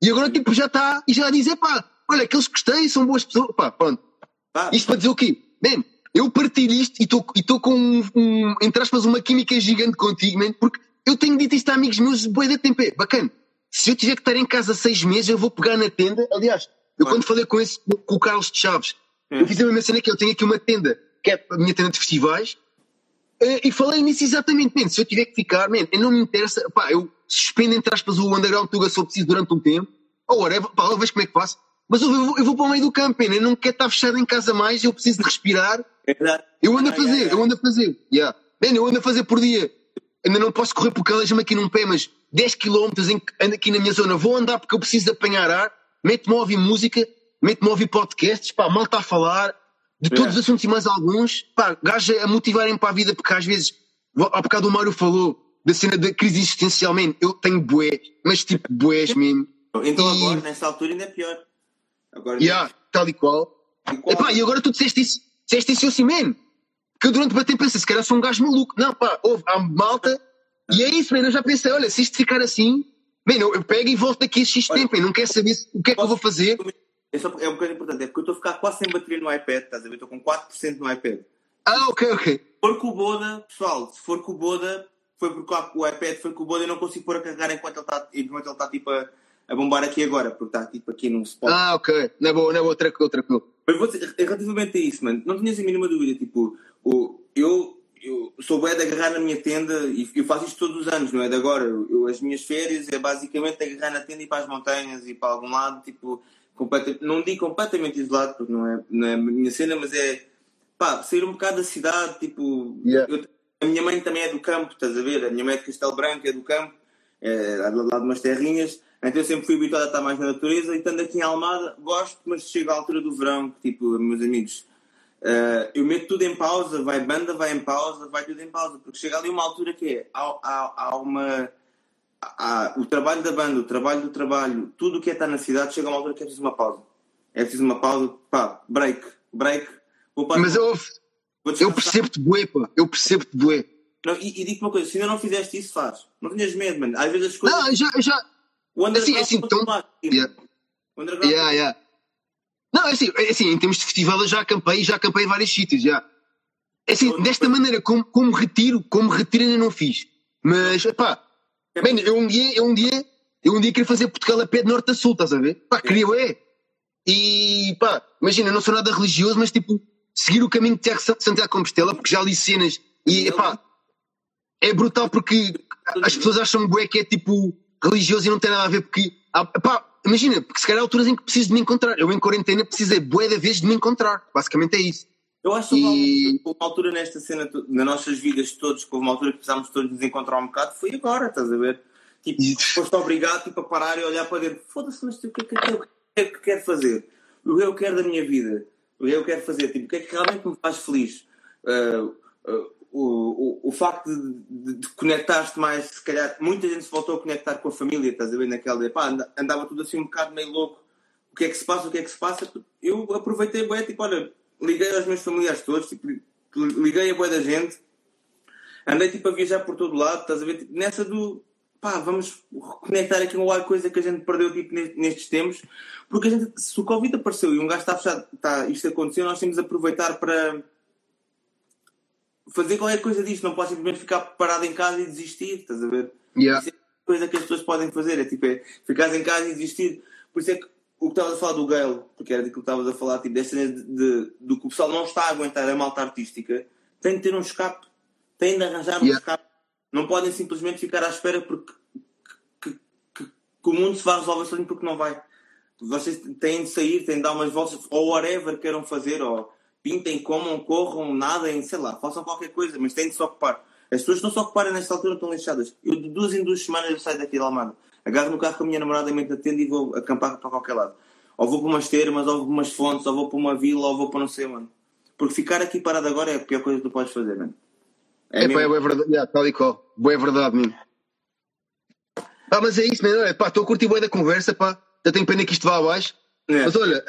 e agora tipo já está e já diz, pá, olha, aqueles que gostei são boas pessoas, pá, pronto. Pá, Isto para dizer o quê? Man, eu partilho isto e estou e estou com, um, um, entre aspas, uma química gigante contigo, man, porque eu tenho dito isto a amigos meus boi de tempo. Bacana. Se eu tiver que estar em casa seis meses, eu vou pegar na tenda. Aliás, eu quando falei com esse, com o Carlos de Chaves, Eu fiz a mesma cena que eu tenho aqui uma tenda, que é a minha tenda de festivais, eh, e falei nisso exatamente, man, se eu tiver que ficar, man, não me interessa, pá, eu suspendo entre aspas o underground Tuga se eu preciso durante um tempo, ou whatever, pá, eu vejo como é que faço, mas eu vou, eu vou para o meio do campo, man, eu não quero estar fechado em casa mais, eu preciso de respirar, eu ando a fazer, eu ando a fazer, yeah. man, eu ando a fazer por dia, ainda não posso correr porque aleja-me aqui num pé, mas 10 km ando aqui na minha zona, vou andar porque eu preciso de apanhar ar, meto-me a ouvir música, meto-me a ouvir podcasts, pá, mal está a falar, de todos os assuntos e mais alguns, pá, gajos a motivarem para a vida, porque às vezes, há bocado o Mário falou da cena da crise existencial, man, eu tenho bué, mas tipo bués mesmo. Então E- agora, nessa altura, ainda é pior. Agora, Yeah, tal e qual. E qual- Epá, e agora tu disseste isso, disseste isso assim, man, que eu durante o tempo pensei, se calhar sou um gajo maluco. Não, pá, houve, há malta, e é isso, man, eu já pensei, olha, se isto ficar assim, man, eu, eu pego e volto daqui a X Olha, tempo, man, não quero saber o que é que eu vou fazer. É, só, é uma coisa importante, é porque eu estou a ficar quase sem bateria no iPad, estás a ver? Estou com 4% no iPad. Ah, ok, ok. Se for com o Boda, pessoal, se for com o Boda, foi porque o iPad foi com o Boda e não consigo pôr a carregar enquanto ele está, enquanto ele está tipo a, a bombar aqui agora, porque está tipo aqui num spot. Ah, ok, não é boa, não é boa, tranquilo, tranquilo. Mas vou dizer, relativamente a isso, mano, não tinhas a mínima dúvida. Tipo, eu, eu sou bué de agarrar na minha tenda e eu faço isto todos os anos, não é de agora. Eu, as minhas férias é basicamente agarrar na tenda e ir para as montanhas e para algum lado, tipo, completa, não digo completamente isolado, porque não é, não é a minha cena, mas é pá, sair um bocado da cidade. Tipo, Yeah. eu- a minha mãe também é do campo, estás a ver? A minha mãe é de Castelo Branco, é do campo, é lá lá de umas terrinhas. Então eu sempre fui habituado a estar mais na natureza e estando aqui em Almada, gosto, mas chega à altura do verão, que, tipo, meus amigos, eh, eu meto tudo em pausa, vai banda, vai em pausa, vai tudo em pausa, porque chega ali uma altura que é, há, há, há uma... há- o trabalho da banda, o trabalho do trabalho, tudo o que é estar na cidade, chega a uma altura que é preciso uma pausa. É preciso uma pausa, pá, break, break, vou para Mas eu, eu percebo-te bué, pá, eu percebo-te bué. Não, e, e digo uma coisa, se ainda não fizeste isso, faz. Não tenhas medo, mano. Às vezes as coisas... Não, já, já, o underground assim, assim, então- faz, tipo. yeah. O underground Yeah, yeah. Não, é assim, é assim, em termos de festival eu já acampei, já acampei em vários sítios, já. É assim, desta maneira, como, como retiro, como retiro ainda não fiz. Mas, pá, man, eu um dia, eu um dia, eu um dia queria fazer Portugal a pé de norte a sul, estás a ver? Pá, queria, é. E, pá, imagina, eu não sou nada religioso, mas tipo, seguir o caminho de Tiago San- Santiago Compostela, porque já li cenas e, pá, é brutal porque as pessoas acham bué que é tipo religioso e não tem nada a ver porque pá, imagina, porque se calhar há alturas em que preciso de me encontrar. Eu em quarentena precisei bué da vez de me encontrar. Basicamente é isso. Eu acho que E- uma, altura nesta cena, nas nossas vidas todos, que houve uma altura que precisámos todos nos encontrar um bocado, foi agora, estás a ver? Tipo, foste obrigado tipo, a parar e olhar para dentro. Foda-se, mas o que é que, eu- o que é que quero fazer? O que eu quero da minha vida? O que eu quero fazer? Tipo, o que é que realmente me faz feliz? Ah, ah, o, o, o facto de, de, de conectar-te mais, se calhar, muita gente se voltou a conectar com a família, estás a ver? Naquela, pá, anda- andava tudo assim um bocado meio louco o que é que se passa, o que é que se passa. Eu aproveitei, bué, tipo, olha, liguei aos meus familiares todos, tipo, liguei a boa da gente, andei tipo a viajar por todo lado, estás a ver? Tipo, nessa do pá, vamos reconectar aqui uma coisa que a gente perdeu tipo, ne- nestes tempos, porque a gente, se o Covid apareceu e um gajo está fechado, está, isto aconteceu, nós temos de aproveitar para fazer qualquer coisa disto, não pode simplesmente ficar parado em casa e desistir, estás a ver? Yeah. Isso é a coisa que as pessoas podem fazer, é tipo, é ficar em casa e desistir. Por isso é que o que estavas a falar do Gale, porque era daquilo que estavas a falar, tipo, desta cena de, de- do que o pessoal não está a aguentar a malta artística, tem de ter um escape, tem de arranjar um Yeah. escape. Não podem simplesmente ficar à espera porque que, que- que o mundo se vai resolver sozinho porque não vai. Vocês têm de sair, têm de dar umas voltas, ou whatever queiram fazer, ou pintem, comam, corram, nadem, sei lá, façam qualquer coisa, mas têm de se ocupar. As pessoas não se ocuparem nesta altura estão lixadas. Eu de duas em duas semanas eu saio daqui de Almada. Agarro no carro com a minha namorada e meto na tenda e vou acampar para qualquer lado. Ou vou para umas termas, ou vou para umas fontes, ou vou para uma vila, ou vou para não sei, mano. Porque ficar aqui parado agora é a pior coisa que tu podes fazer, mano. É, pá, é, mesmo. bué verdade, yeah, tal e qual. Boa verdade, mesmo. Ah, mas é isso, mano. Pá, estou a curtir bué da conversa, pá. Já tenho pena que isto vá abaixo. É. Mas olha,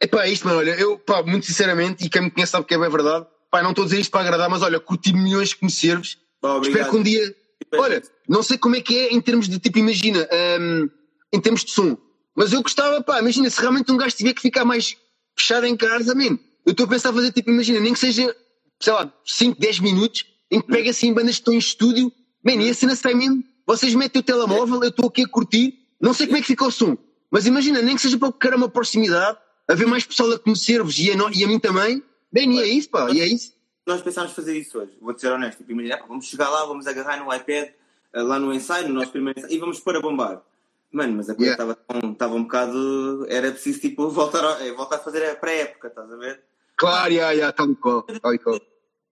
é pá, é isto, mano. Olha, eu, pá, muito sinceramente, e quem me conhece sabe que é bem verdade. Pá, não estou a dizer isto para agradar, mas olha, curti milhões de conhecer-vos. Pá. Espero que um dia. Olha, não sei como é que é em termos de tipo, imagina, hum, em termos de som, mas eu gostava, pá, imagina, se realmente um gajo tiver que ficar mais fechado em casa, man, eu estou a pensar fazer tipo, imagina, nem que seja, sei lá, 5, 10 minutos, em que pega assim bandas que estão em estúdio, man, e a cena sai mesmo, vocês metem o telemóvel, eu estou aqui a curtir, não sei como é que fica o som, mas imagina, nem que seja para criar uma proximidade, haver mais pessoal a conhecer-vos e, e a mim também, bem, e é isso, pá, e é isso. Nós pensámos fazer isso hoje, vou ser honesto. Tipo, imagina, pá, vamos chegar lá, vamos agarrar no iPad, eh, lá no ensaio, no nosso primeiro ensaio, e vamos pôr a bombar. Mano, mas a coisa Yeah. estava estava um bocado. Era preciso tipo, voltar a, eh, voltar a fazer a pré-época, estás a ver? Claro, já, já, tal e qual.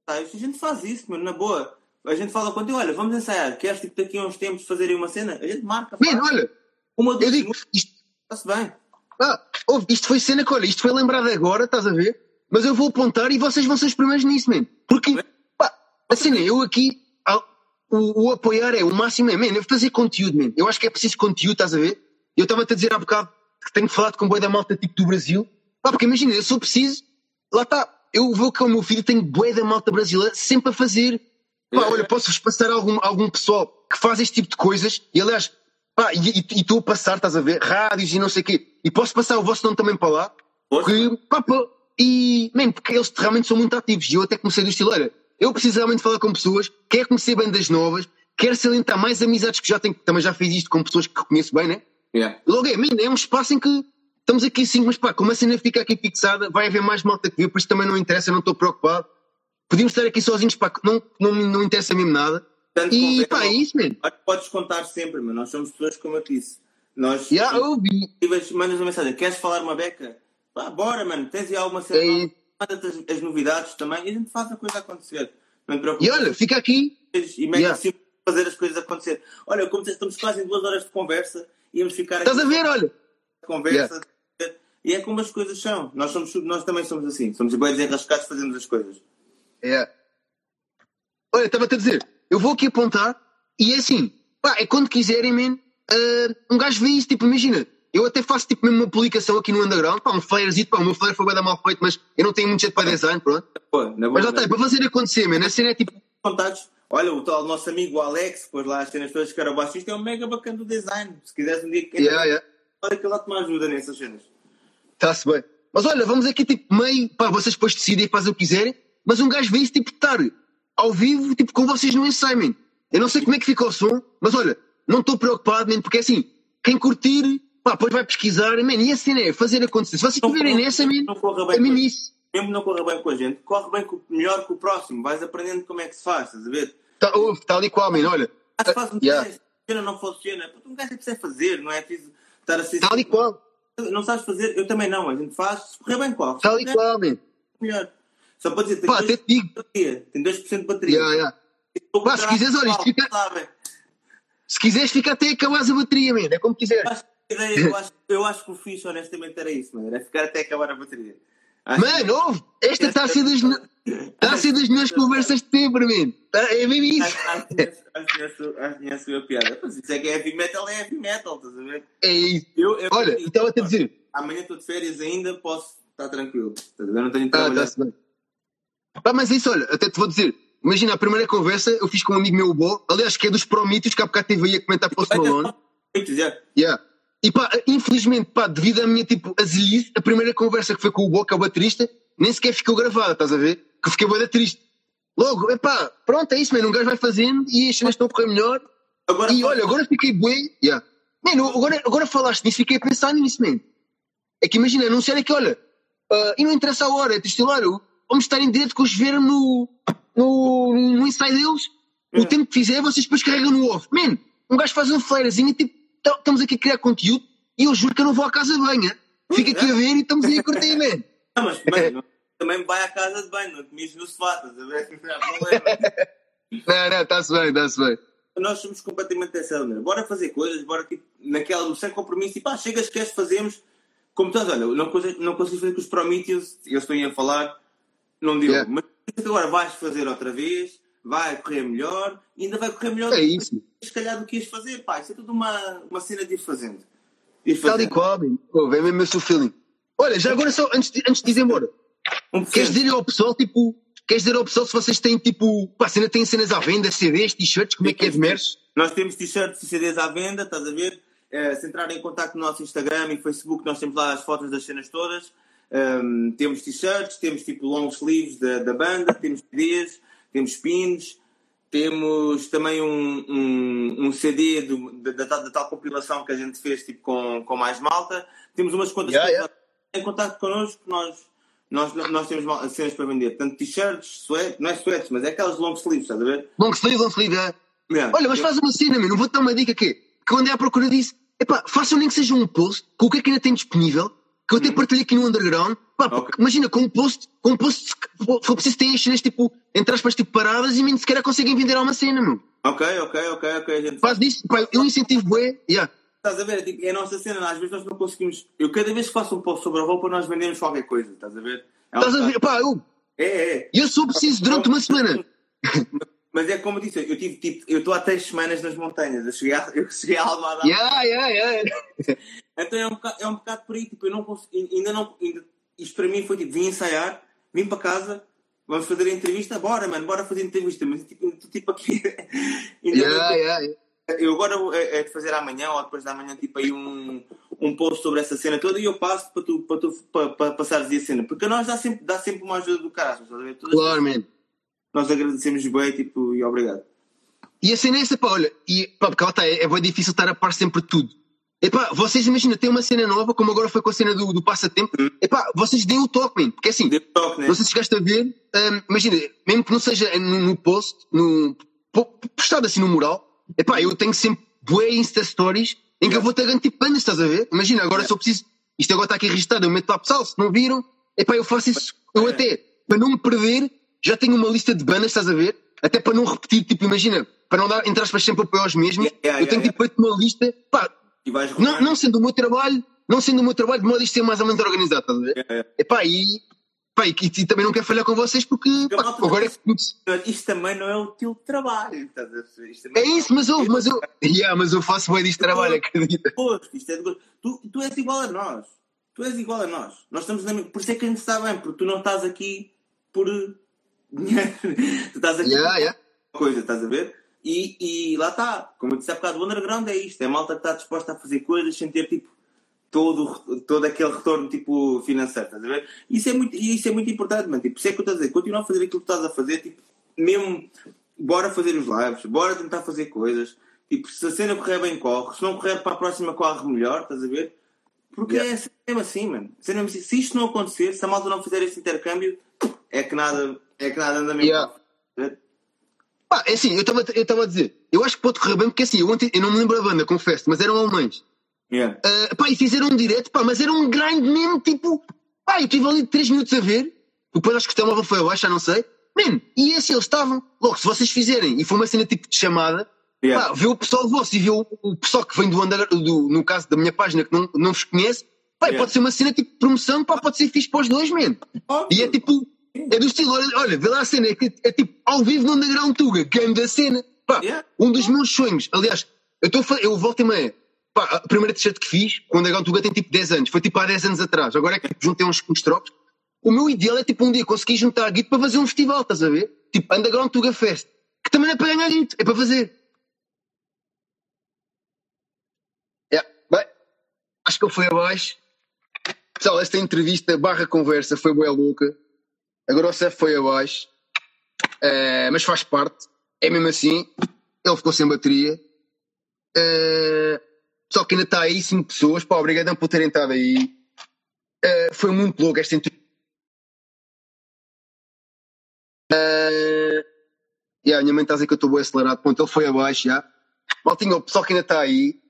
Tá, a gente faz isso, mano, na boa. A gente fala contigo, olha, vamos ensaiar. Queres tipo, daqui a uns tempos fazerem uma cena? A gente marca. Man, faz. olha, uma eu duas digo, isto, está-se bem. ah, ouve, isto foi cena que, olha, isto foi lembrado agora, estás a ver? Mas eu vou apontar e vocês vão ser os primeiros nisso, man. Porque, pá, a cena, eu aqui, o, o apoiar é o máximo, é, man, eu fazer conteúdo, man. Eu acho que é preciso conteúdo, estás a ver? Eu estava-te a dizer há bocado que tenho falado com boi da malta tipo do Brasil. Pá, porque imagina, eu sou preciso, lá está, eu vou com o meu filho, tenho boi da malta brasileira sempre a fazer. Pá, olha, posso-vos passar algum, algum pessoal que faz este tipo de coisas, e aliás, pá, e e- e estou a passar, estás a ver, rádios e não sei o quê, e posso passar o vosso nome também para lá, porque, pá, pá, e, man, porque eles realmente são muito ativos, e eu até comecei do estilo, olha, eu preciso realmente falar com pessoas, quero conhecer bandas novas, quero salientar mais amizades que já tenho, também já fiz isto com pessoas que conheço bem, né? Yeah. Logo é, man, é um espaço em que estamos aqui sim, mas pá, como a cena fica aqui fixada, vai haver mais malta que vê, por isso também não interessa, não estou preocupado. Podíamos estar aqui sozinhos, pá, não, não, não interessa mesmo nada. Tanto E pá, é isso. Olha, Podes contar sempre, mas nós somos pessoas como eu disse. Nós Já ouvi. Tivas- mandas uma mensagem, queres falar uma beca? Pá, bora, mano, tens aí alguma cena? Isso. Manda-te as, as novidades também e a gente faz a coisa acontecer. Não te preocupes. E olha, fica aqui. e mete Yeah. assim fazer as coisas acontecer. Olha, como estamos quase em duas horas de conversa, íamos ficar aqui Estás a ver, olha? conversa. E é como as coisas são. Nós, somos, nós também somos assim. Somos iguais desenrascados, fazemos as coisas. É. Olha, estava-te a dizer, eu vou aqui apontar e é assim, pá, é quando quiserem, man, ah, um gajo vê isso, tipo, imagina, eu até faço tipo mesmo uma publicação aqui no underground, pá, um flyerzinho, pá, o meu flyer foi bem da mal feito, mas eu não tenho muito jeito para design, pronto. Pô, na boa, Mas lá está, é para fazer acontecer, man, a cena é tipo, Contatos. Olha, o tal nosso amigo Alex, depois lá as cenas todas que era baixista, é um mega bacana do design. Se quiseres um dia que yeah, yeah. olha que lá te me ajuda nessas cenas. Está-se bem. Mas olha, vamos aqui tipo meio, pá, vocês depois decidem e fazem o que quiserem, mas um gajo vê isso tipo estar ao vivo, tipo com vocês no ensaio, man. Eu não sei como é que fica o som, mas olha, não estou preocupado, man, porque assim, quem curtir, pá, depois vai pesquisar, man, e a cena é fazer acontecer. Se vocês estiverem nessa, man, é mesmo isso. mesmo não corra bem com a gente, corre bem com, melhor que o próximo. Vais aprendendo como é que se faz, estás a ver? Tá, ouve, tal e qual, man, olha. Ah, se faz um Yeah. teste, funciona não funciona. Puta, Um gajo é preciso fazer, não é preciso estar a ser. Tal e qual, Não sabes fazer, eu também não. A gente faz, se correr bem, corre. e Se correr qual, man. melhor. Só para dizer, tem Pá, 2% até te digo. de bateria. Tem 2% de bateria. Yeah, yeah. Pá, se quiseres, olha, isto fica-? Se quiseres, fica até acabar a bateria, man, é como quiser. Eu acho, que a ideia- eu, acho, eu acho que o fixe, honestamente, era isso, mano. Era ficar até acabar a bateria. Acho Mano, ouve, esta está a ser das, está a ser das melhores conversas de sempre, man. Tá- É mesmo isso. Acho que que que foi a piada. Mas isso é que é heavy metal, é heavy metal, estás a ver? É isso. Eu, eu, Olha, eu- então estava-te a dizer. Amanhã estou de férias ainda, posso estar tranquilo. Estás a ver? Não tenho de Ah, trabalhar. Pá, mas isso, olha, até te vou dizer. Imagina, a primeira conversa eu fiz com um amigo meu, o Bo, aliás, que é dos Prometheus, que há bocado teve aí a comentar Post Malone. Muito, já. Yeah. E pá, infelizmente, pá, devido à minha, tipo, azelice, a primeira conversa que foi com o Bo, que é o baterista, nem sequer ficou gravada, estás a ver? Que eu fiquei da triste. Logo, epá, pronto, é isso, mano, um gajo vai fazendo e as cenas estão a correr melhor. Agora, E olha, agora fiquei bué. Yeah. Mano, agora, agora falaste nisso, fiquei a pensar nisso, mano. É que imagina, anunciar é que, olha, ah, e não interessa a hora, é estilar, vamos estar em direto com os ver no, no, no ensaio deles. O tempo que fizer, vocês depois carregam no off. Man, um gajo faz um flarezinho, tipo, estamos aqui a criar conteúdo e eu juro que eu não vou à casa de banho. Fico aqui a ver e estamos aí a curtir, man. Não, mas mano, também vai à casa de banho, não mijes no sofá, estás a ver? Não há problema. Não, não, está-se bem, está-se bem. Nós somos completamente dessa. Bora fazer coisas, bora tipo, naquela do sem compromisso, tipo, ah, chegas, queres, fazemos. Como estás, olha, não consigo, não consigo fazer com os Prometheus, eles estão a falar, não deu. Yeah. Mas agora vais fazer outra vez, vai correr melhor, ainda vai correr melhor É isso. se calhar do que ias fazer, pá. Isso é tudo uma, uma cena de ir fazendo. Ir Tal e qual, vem mesmo esse o feeling. Olha, já agora só, antes de, antes de ir embora, Um queres dizer ao pessoal, tipo, queres dizer ao pessoal se vocês têm, tipo, pá, cena tem cenas à venda, CDs, t-shirts, como é que é de merch? Nós temos t-shirts e CDs à venda, estás a ver? Eh, se entrarem em contato no nosso Instagram e Facebook, nós temos lá as fotos das cenas todas. Ahm, temos t-shirts, temos tipo long sleeves da, da banda, temos CDs, temos pins, temos também um, um, um CD do- da, da tal- da tal compilação que a gente fez tipo, com, com mais malta. Temos umas contas Yeah, yeah. em contato connosco, nós, nós, nós temos cenas para vender. Tanto t-shirts, suetes, não é suetes, mas é aquelas long sleeves, estás a ver? Long sleeve, long sleeve, é. Yeah. Olha, mas faz uma cena, meu. Não vou-te dar uma dica aqui. Que quando é à procura disso, epá, façam nem que seja um post com o que é que ainda tem disponível, que eu até partilhei aqui no underground. Pá, porque Uhum. Ok. imagina, com um post, com um post, for preciso ter as cenas tipo, entre aspas, tipo paradas e nem sequer conseguem vender a uma cena, meu. Ok, ok, ok, ok. Gente Faz disso, pá, eu incentivo bué, yeah. Estás a ver? É, tipo, é a nossa cena, às vezes nós não conseguimos. Eu cada vez que faço um post sobre a roupa, nós vendemos qualquer coisa, estás a ver? É um Estás a ver? Pá, eu, É, é. eu sou preciso durante uma semana. Mas é como eu disse, eu tive tipo, eu estou há três semanas nas montanhas, eu cheguei a, eu cheguei a Almada. Yeah, yeah, yeah. Então é um, bocado, é um bocado por aí, tipo, eu não consigo, ainda não, ainda, isto para mim foi tipo, vim ensaiar, vim para casa, vamos fazer a entrevista, bora mano, bora fazer a entrevista, mas tipo, estou tipo aqui, ainda Yeah, yeah, yeah. eu agora é, é de fazer amanhã ou depois da manhã tipo aí um, um post sobre essa cena toda e eu passo para tu, para tu para, para passares a cena, porque a nós dá sempre, dá sempre uma ajuda do caralho, estás a ver? Claro, man. Nós agradecemos bem, tipo, e obrigado. E a cena é essa, pá, olha, e, pá, porque lá está, é, é bem difícil estar a par sempre de tudo. Epá, vocês imaginam, tem uma cena nova, como agora foi com a cena do, do passatempo, epá, vocês deem o toque, man, porque assim, Deu toque, né? não sei se chegaste a ver, hum, imagina, mesmo que não seja no, no post, no, po- postado assim no mural, epá, eu tenho sempre bué Insta Stories em que eu vou tagando tipo bandas, estás a ver? Imagina, agora se eu preciso, isto agora está aqui registado, eu meto lá pessoal, se não viram, epá, eu faço isso, eu É. até, para não me perder, já tenho uma lista de bandas, estás a ver? Até para não repetir, tipo, imagina, para não dar, entre aspas, sempre apoio aos mesmos, Yeah, yeah, eu tenho yeah, tipo feito uma lista, pá, E vais não, não sendo o meu trabalho, não sendo o meu trabalho, de modo isto ser mais ou menos organizado, estás a ver? Yeah, yeah. Epá, e, pá, e, e também não quero falhar com vocês porque pá, agora é também- que Isto também não é o teu trabalho, estás a ver? É isso, mas eu, mas eu, yeah, mas eu faço bem disto trabalho, acredita. isto é de. Tu, tu és igual a nós. Tu és igual a nós. Nós estamos na... Por isso é que a gente está bem, porque tu não estás aqui por dinheiro. tu estás aqui Yeah, por yeah. coisa, estás a ver? E, e lá está. Como eu disse há bocado, o underground é isto. É a malta que está disposta a fazer coisas sem ter tipo todo, todo aquele retorno tipo financeiro, estás a ver? Isso é muito, e isso é muito importante, mano. Tipo, isso é que eu estou a dizer. Continua a fazer aquilo que estás a fazer, tipo, mesmo bora fazer os lives, bora tentar fazer coisas. Tipo, se a cena correr bem, corre. Se não correr para a próxima, corre melhor, estás a ver? Porque Yeah. é sempre mesmo assim, mano. Se, mesmo assim. se isto não acontecer, se a malta não fizer esse intercâmbio, é que nada, é que nada anda mesmo. Yeah. A? Pá, é assim, eu estava eu a dizer, eu acho que pode correr bem porque assim, eu, ontem, eu não me lembro da banda, confesso, mas eram alemães. Yeah. Ah, pá, e fizeram um direto, pá, mas era um grind mesmo, tipo, pá, eu estive ali 3 minutos a ver, depois acho que o telemóvel foi abaixo, já não sei. Man, e assim eles estavam, logo, se vocês fizerem, e foi uma cena tipo de chamada, Yeah. pá, vê o pessoal vosso e vê o, o pessoal que vem do, under, do no caso da minha página, que não, não vos conhece, pá, Yeah. pode ser uma cena tipo de promoção, pá, pode ser fixe para os dois, man. E é tipo, é do estilo, olha, olha vê lá a cena, é, que- é tipo ao vivo no Underground Tuga, game da cena. Pá, Yeah. um dos meus sonhos, aliás, eu, fa- eu volto e meia, pá, a primeira t-shirt que fiz, com o Underground Tuga tem tipo 10 anos, foi tipo há 10 anos atrás, agora é que juntei uns, uns trocos. O meu ideal é tipo um dia conseguir juntar guito para fazer um festival, estás a ver? Tipo Underground Tuga Fest, que também não é para ganhar guito, é para fazer. Yeah, bem, acho que ele foi abaixo. Pessoal, esta entrevista barra conversa foi boa louca. Agora o Cef foi abaixo. Eh, mas faz parte. É mesmo assim. Ele ficou sem bateria. Eh, só que ainda está aí 5 pessoas. Pá, obrigadão por terem estado aí. Eh, foi muito louco esta entrevista. Eh, yeah, a minha mãe está a dizer que eu estou bem acelerado. Ponto, ele foi abaixo já. Maltinho, o pessoal que ainda está aí.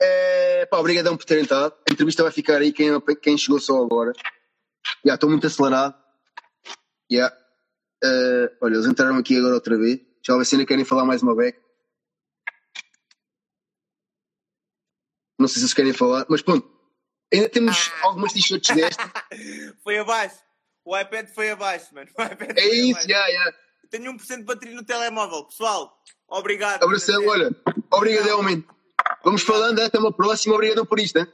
É, pá, obrigadão por terem estado. A entrevista vai ficar aí, quem, quem chegou só agora. Já, estou muito acelerado. Já. Eh, olha, eles entraram aqui agora outra vez. Já se ainda querem falar mais uma beca. Não sei se eles querem falar, mas pronto. Ainda temos algumas t-shirts desta. Foi abaixo. O iPad foi abaixo, mano. É isso, já, já. Tenho 1% de bateria no telemóvel. Pessoal, obrigado. Abração, olha. Obrigadão, man. Vamos falando, até uma próxima. Obrigadão por isto, hein?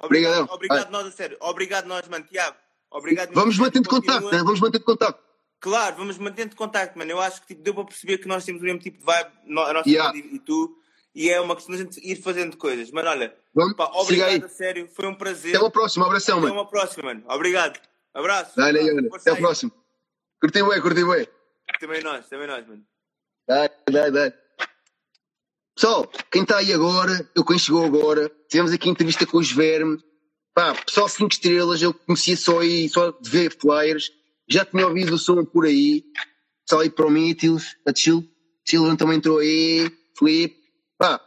Obrigado, obrigado nós, a sério. Obrigado nós, mano. Tiago. Obrigado. Vamos mantendo Continua- contacto, hein? Vamos mantendo contacto. Claro, vamos mantendo contacto, mano. Eu acho que tipo, deu para perceber que nós temos o mesmo tipo de vibe, a nossa Yeah. e, tu, e é uma questão de a gente ir fazendo coisas. Mano, olha, Vamos, pá, obrigado a sério, foi um prazer. Até uma próxima. Abração, Até mano. uma próxima, mano. Obrigado. Abraço. Dale. Força Até a próxima. Curti bem, curti bem. Também nós, também nós, mano. Dai, dai, dai. Pessoal, quem está aí agora, eu quem chegou agora, tivemos aqui entrevista com os Verme. Pá, pessoal 5 estrelas, eu conhecia só aí, só de ver flyers, já tinha ouvido o som por aí, pessoal aí Prometheus, a Chill, Children também entrou aí, Flip, pá,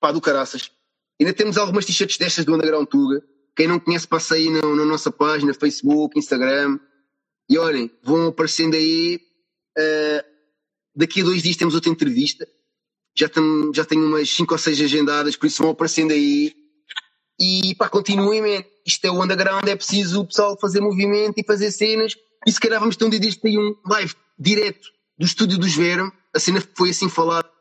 pá, do caraças. Ainda temos algumas t-shirts destas do Underground Tuga, quem não conhece passa aí na, na nossa página, Facebook, Instagram, e olhem, vão aparecendo aí, uh, daqui a dois dias temos outra entrevista, já, tem, já tenho umas 5 ou 6 agendadas, por isso vão aparecendo aí. E pá, continuem. Isto é o underground, é preciso o pessoal fazer movimento e fazer cenas. E se calhar vamos ter um dia deste aí um live direto do estúdio dos Verme. A cena foi assim falada